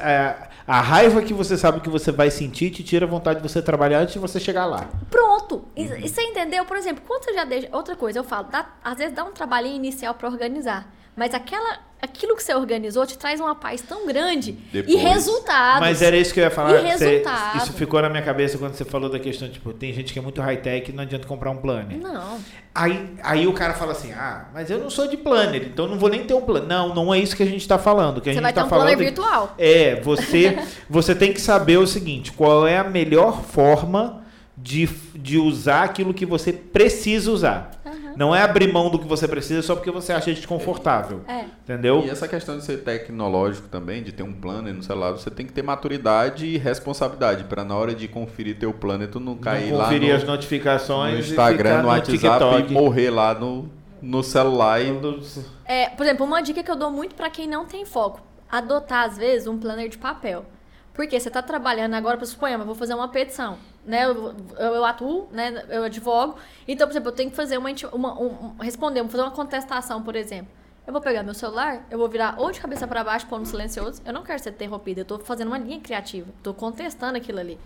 a, a raiva que você sabe que você vai sentir te tira a vontade de você trabalhar antes de você chegar lá. Pronto. E, e você entendeu? Por exemplo, quando você já deixa. Outra coisa, eu falo, dá- às vezes dá um trabalhinho inicial pra organizar. Mas aquela, aquilo que você organizou te traz uma paz tão grande. E Depois. resultados. Mas era isso que eu ia falar. E Você- isso ficou na minha cabeça quando você falou da questão, tipo, tem gente que é muito high-tech e não adianta comprar um planner. Não. Aí, aí o cara fala assim, ah, mas eu não sou de planner, então não vou nem ter um planner. Não, não é isso que a gente tá falando. Que a Você gente vai ter tá um falando planner é- virtual. É, você, você tem que saber o seguinte: qual é a melhor forma de, de usar aquilo que você precisa usar. Não é abrir mão do que você precisa só porque você acha desconfortável. É. Entendeu? E essa questão de ser tecnológico também, de ter um planner no celular, você tem que ter maturidade e responsabilidade para na hora de conferir teu planner tu não cair Não lá conferir no, as notificações no e Instagram, ficar no WhatsApp TikTok. e morrer lá no, no celular e É, por exemplo, uma dica que eu dou muito pra quem não tem foco: adotar, às vezes, um planner de papel. Porque você tá trabalhando agora, por suponhamos, eu vou fazer uma petição, né? Eu, eu, eu atuo, né? Eu advogo. Então, por exemplo, eu tenho que fazer uma, uma um, responder, fazer uma contestação, por exemplo. Eu vou pegar meu celular, eu vou virar ou de cabeça pra baixo, pôr no silencioso. Eu não quero ser interrompida, eu tô fazendo uma linha criativa, tô contestando aquilo ali.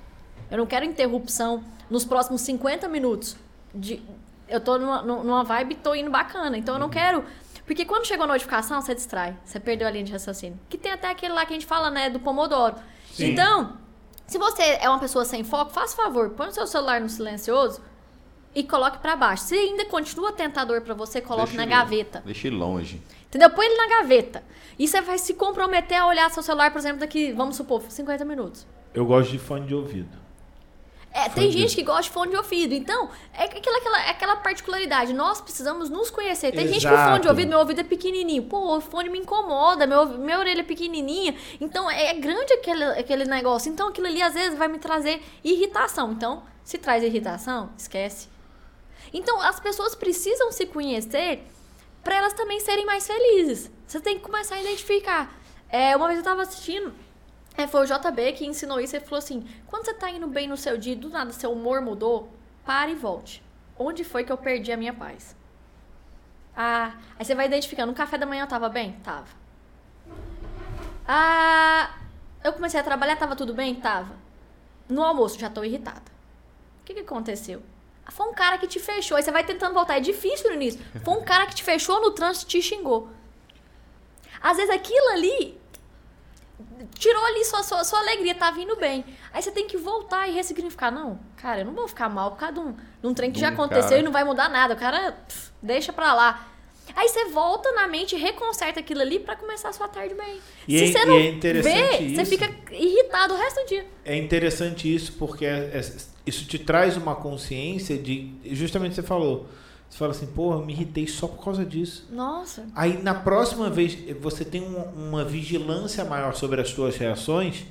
Eu não quero interrupção nos próximos 50 minutos. De, eu tô numa, nu- numa vibe, tô indo bacana. Então eu não quero. Porque quando chegou a notificação, você distrai. Você perdeu a linha de raciocínio. Que tem até aquele lá que a gente fala, né, do Pomodoro. Sim. Então, se você é uma pessoa sem foco, faça favor, põe o seu celular no silencioso e coloque pra baixo. Se ainda continua tentador pra você, coloque Deixa na ele- gaveta. Deixa ele longe. Entendeu? Põe ele na gaveta. E você vai se comprometer a olhar seu celular, por exemplo, daqui, vamos supor, 50 minutos. Eu gosto de fone de ouvido. É, tem gente que gosta de fone de ouvido. Então, é aquela, aquela, aquela particularidade. Nós precisamos nos conhecer. Tem gente que fone de Exato. ouvido, meu ouvido é pequenininho. Pô, o fone me incomoda, meu, minha orelha é pequenininha. Então, é, é grande aquele, aquele negócio. Então, aquilo ali, às vezes, vai me trazer irritação. Então, se traz irritação, esquece. Então, as pessoas precisam se conhecer para elas também serem mais felizes. Você tem que começar a identificar. É, uma vez eu tava assistindo, é, foi o JB que ensinou isso. Ele falou assim: quando você tá indo bem no seu dia e do nada seu humor mudou, pare e volte. Onde foi que eu perdi a minha paz? Ah, aí você vai identificando. No café da manhã eu tava bem? Tava. Ah, eu comecei a trabalhar, tava tudo bem? Tava. No almoço, já tô irritada. O que, que aconteceu? Ah, Foi um cara que te fechou. Aí você vai tentando voltar. É difícil no início. Foi um cara que te fechou no trânsito e te xingou. Às vezes aquilo ali tirou ali sua, sua, sua alegria, tá vindo bem. Aí você tem que voltar e ressignificar. Não, cara, eu não vou ficar mal por causa de um, de um trem que já Um aconteceu cara. e não vai mudar nada. O cara, pff, deixa pra lá. Aí você volta na mente reconserta aquilo ali pra começar a sua tarde bem. E Se é- você não é interessante vê, você isso. fica irritado o resto do dia. É interessante isso porque é- é- isso te traz uma consciência de, justamente você falou, Você fala assim, porra, eu me irritei só por causa disso. Nossa. Aí na próxima vez você tem uma, uma vigilância maior sobre as suas reações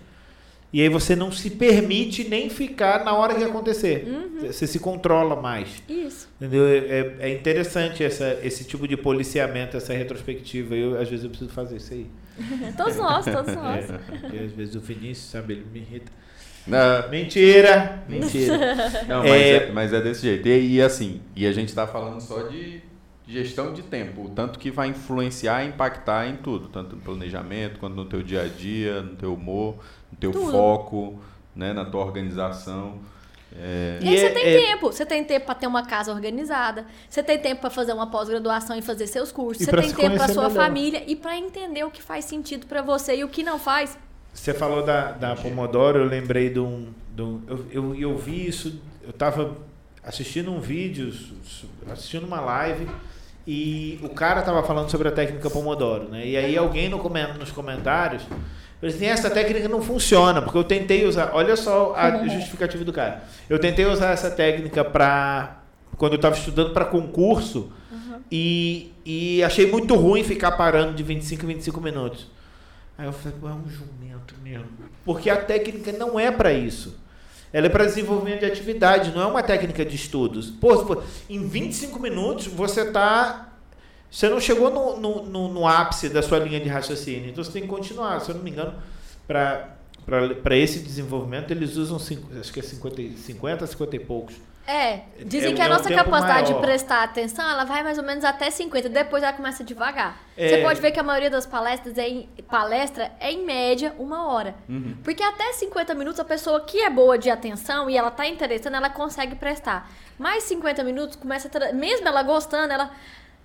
e aí você não se permite nem ficar na hora que acontecer. Uhum. Você se controla mais. Isso. Entendeu? É, é interessante essa, esse tipo de policiamento, essa retrospectiva. Eu, às vezes eu preciso fazer isso aí. todos nós, todos nós. É, porque às vezes o Vinícius, sabe, ele me irrita. Não, Mentira! Mentira. não, mas, É. é, mas é desse jeito. E, e assim, e a gente está falando só de gestão de tempo, o tanto que vai influenciar e impactar em tudo, tanto no planejamento, quanto no teu dia a dia, no teu humor, no teu Tudo. foco, né, na tua organização. É, E aí você é- tem é- tempo. Você tem tempo para ter uma casa organizada. Você tem tempo para fazer uma pós-graduação e fazer seus cursos. E Você tem se tempo para sua melhor. família e para entender o que faz sentido para você e o que não faz. Você falou da, da Pomodoro, eu lembrei de um. de um- eu, eu, eu vi isso, eu estava assistindo um vídeo, assistindo uma live, e o cara estava falando sobre a técnica Pomodoro, né? E aí alguém no nos comentários falou assim, essa técnica não funciona, porque eu tentei usar. Olha só a justificativa do cara. Eu tentei usar essa técnica para. Quando eu estava estudando para concurso, e, e achei muito ruim ficar parando de 25 em 25 minutos. Aí eu falei, é um jumento mesmo. Porque a técnica não é para isso. Ela é para desenvolvimento de atividade, não é uma técnica de estudos. Pô, em 25 minutos você tá. Você não chegou no, no, no, no ápice da sua linha de raciocínio. Então você tem que continuar. Se eu não me engano, para esse desenvolvimento eles usam cinco- acho que é 50, e- 50 50 e poucos. É, dizem É- que a é nossa capacidade maior. de prestar atenção, ela vai mais ou menos até 50, depois ela começa devagar. É. Você pode ver que a maioria das palestras é em, palestra é em média uma hora. Porque até 50 minutos a pessoa que é boa de atenção e ela tá interessando, ela consegue prestar. Mais 50 minutos começa a mesmo ela gostando, ela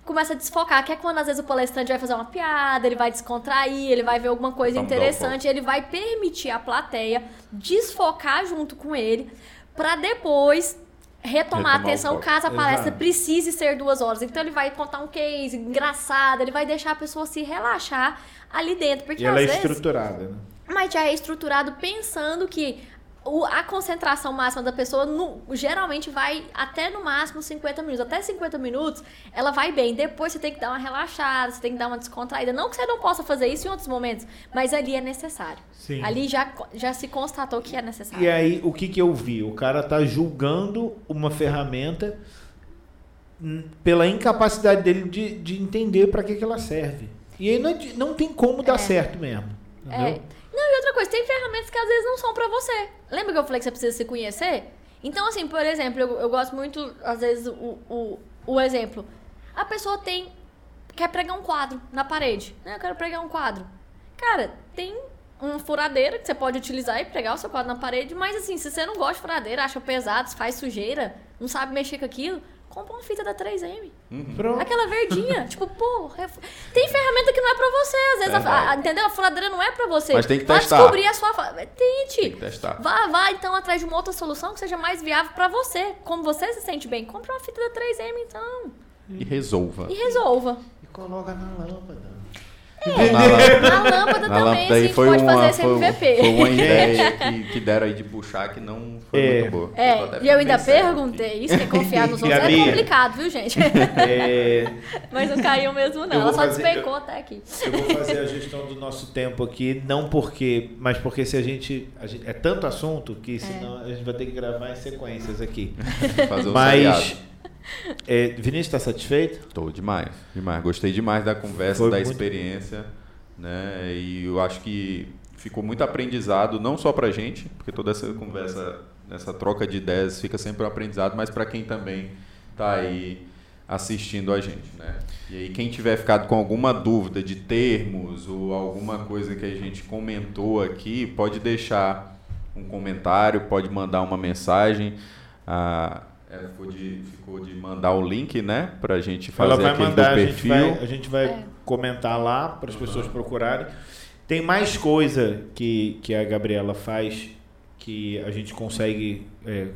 começa a desfocar, que é quando às vezes o palestrante vai fazer uma piada, ele vai descontrair, ele vai ver alguma coisa Vamos interessante, ele vai permitir à plateia desfocar junto com ele para depois retomar a Retomar atenção caso a palestra Exato. precise ser duas horas. Então ele vai contar um case engraçado, ele vai deixar a pessoa se relaxar ali dentro. Porque E ela às é vezes. estruturada, né? Mas já é estruturado pensando que o- a concentração máxima da pessoa no- geralmente vai até no máximo 50 minutos. Até 50 minutos ela vai bem. Depois você tem que dar uma relaxada, você tem que dar uma descontraída. Não que você não possa fazer isso em outros momentos, mas ali é necessário. Sim. Ali já, já se constatou que é necessário. E aí, o que, que eu vi? O cara tá julgando uma ferramenta hum, pela incapacidade dele de, de entender para que, que ela serve. E aí não, é não tem como dar É. certo mesmo. É. Não, e outra coisa, tem ferramentas que às vezes não são pra você. Lembra que eu falei que você precisa se conhecer? Então, assim, por exemplo, eu, eu gosto muito, às vezes, o, o, o exemplo. A pessoa tem. quer pregar um quadro na parede. Eu quero pregar um quadro. Cara, tem uma furadeira que você pode utilizar e pregar o seu quadro na parede, mas assim, se você não gosta de furadeira, acha pesado, faz sujeira, não sabe mexer com aquilo, compra uma fita da 3M. Pronto. Aquela verdinha, tipo, pô, ref- tem ferramenta que não é pra você, às vezes, a, Verdade. a- entendeu? A furadeira não é pra você. Mas tem que Vá testar. descobrir a sua... Tente. Tem que testar. Vá, vá, então, atrás de uma outra solução que seja mais viável pra você. Como você se sente bem, compra uma fita da 3M, então, E resolva. e resolva. E coloca na lâmpada. Na lâmpada. Na lâmpada Na também, lâmpada a aí gente foi pode uma, fazer esse foi, MVP. foi uma ideia que, que deram aí de puxar que não foi É. muito boa. É, e eu ainda perguntei, isso que é confiar nos outros é complicado, viu, gente? É, Mas não caiu mesmo, não. Eu Ela só fazer- despencou até aqui. eu vou fazer a gestão do nosso tempo aqui, não porque, mas porque se a gente, a gente- é tanto assunto que senão a gente vai ter que gravar em sequências aqui. aqui. Fazer um Mas seriado. É, Vinícius está satisfeito? Tô demais, demais. Gostei demais da conversa, Foi da muito- experiência, né? E eu acho que ficou muito aprendizado, não só pra gente, porque toda essa conversa, essa troca de ideias fica sempre um aprendizado, mas para quem também tá aí assistindo a gente, né? E aí quem tiver ficado com alguma dúvida de termos ou alguma coisa que a gente comentou aqui, pode deixar um comentário, pode mandar uma mensagem. Ah, ela ficou de, ficou de mandar o link, né? Pra gente fazer Ela vai aquele mandar, do a gente perfil. vai, a gente vai É. comentar lá para as pessoas procurarem. Tem mais coisa que, que a Gabriela faz que a gente consegue é,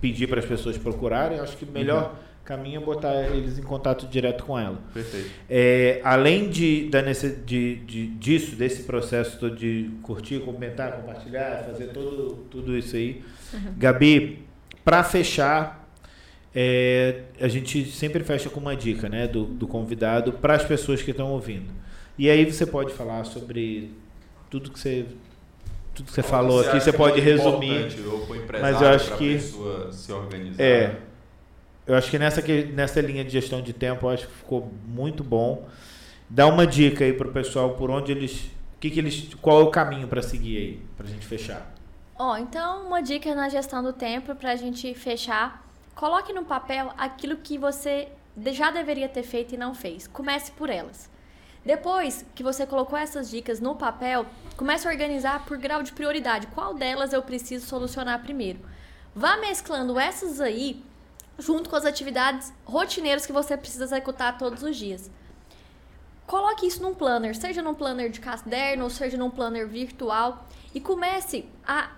pedir para as pessoas procurarem. Acho que o melhor Uhum. caminho é botar eles em contato direto com ela. Perfeito. É, além de, da necess- de, de- disso, desse processo todo de curtir, comentar, compartilhar, fazer todo, tudo isso aí, Gabi, para fechar, é, a gente sempre fecha com uma dica né, do, do convidado para as pessoas que estão ouvindo. E aí você pode falar sobre tudo que você tudo que você falou você aqui, você pode resumir. Mas eu acho que se organizar. É. Eu acho que nessa, nessa linha de gestão de tempo, eu acho que ficou muito bom. Dá uma dica aí pro pessoal por onde eles, que que eles, qual é o caminho para seguir aí, pra gente fechar. Ó, oh, então uma dica na gestão do tempo pra gente fechar, coloque no papel aquilo que você já deveria ter feito e não fez. Comece por elas. Depois que você colocou essas dicas no papel, comece a organizar por grau de prioridade. Qual delas eu preciso solucionar primeiro? Vá mesclando essas aí junto com as atividades rotineiras que você precisa executar todos os dias. Coloque isso num planner, seja num planner de caderno ou seja num planner virtual e comece a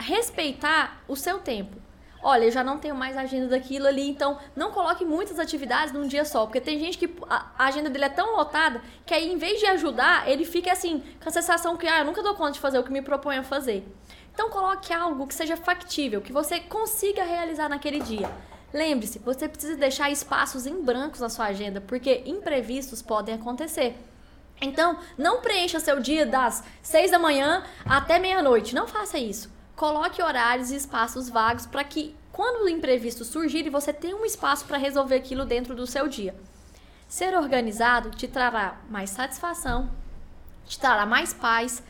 respeitar o seu tempo. Olha, eu já não tenho mais agenda daquilo ali, então não coloque muitas atividades num dia só, porque tem gente que a agenda dele é tão lotada que aí em vez de ajudar, ele fica assim, com a sensação que ah, eu nunca dou conta de fazer o que me proponho a fazer. Então coloque algo que seja factível, que você consiga realizar naquele dia. Lembre-se, você precisa deixar espaços em brancos na sua agenda, porque imprevistos podem acontecer. Então, não preencha seu dia das 6 da manhã até meia-noite. Não faça isso. Coloque horários e espaços vagos para que, quando o imprevisto surgir, você tenha um espaço para resolver aquilo dentro do seu dia. Ser organizado te trará mais satisfação, te trará mais paz.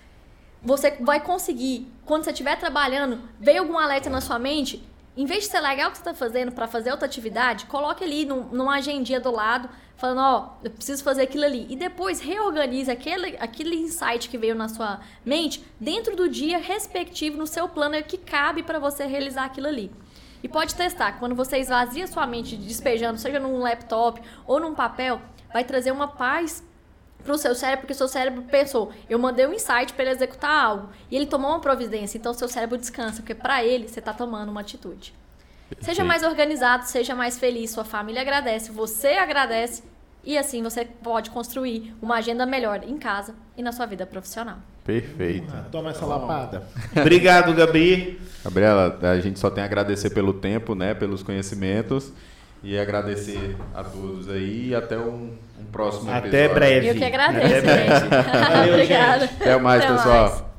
Você vai conseguir, quando você estiver trabalhando, veio algum alerta na sua mente, em vez de ser legal o que você está fazendo para fazer outra atividade, coloque ali num, numa agendinha do lado, falando, ó, oh, eu preciso fazer aquilo ali. E depois reorganize aquele, aquele insight que veio na sua mente dentro do dia respectivo no seu planner que cabe para você realizar aquilo ali. E pode testar, quando você esvazia sua mente despejando, seja num laptop ou num papel, vai trazer uma paz para o seu cérebro, porque seu cérebro pensou, eu mandei um insight para ele executar algo, e ele tomou uma providência, então seu cérebro descansa, porque para ele você está tomando uma atitude. Seja mais organizado, seja mais feliz, sua família agradece, você agradece, e assim você pode construir uma agenda melhor em casa e na sua vida profissional. Perfeito. Ah, toma essa lapada. Obrigado, Gabi. Gabriela, a gente só tem a agradecer pelo tempo, né, pelos conhecimentos. E agradecer a todos aí e até um, um próximo Até breve. Eu que agradeço, gente. Obrigada. Até mais, até pessoal. Mais.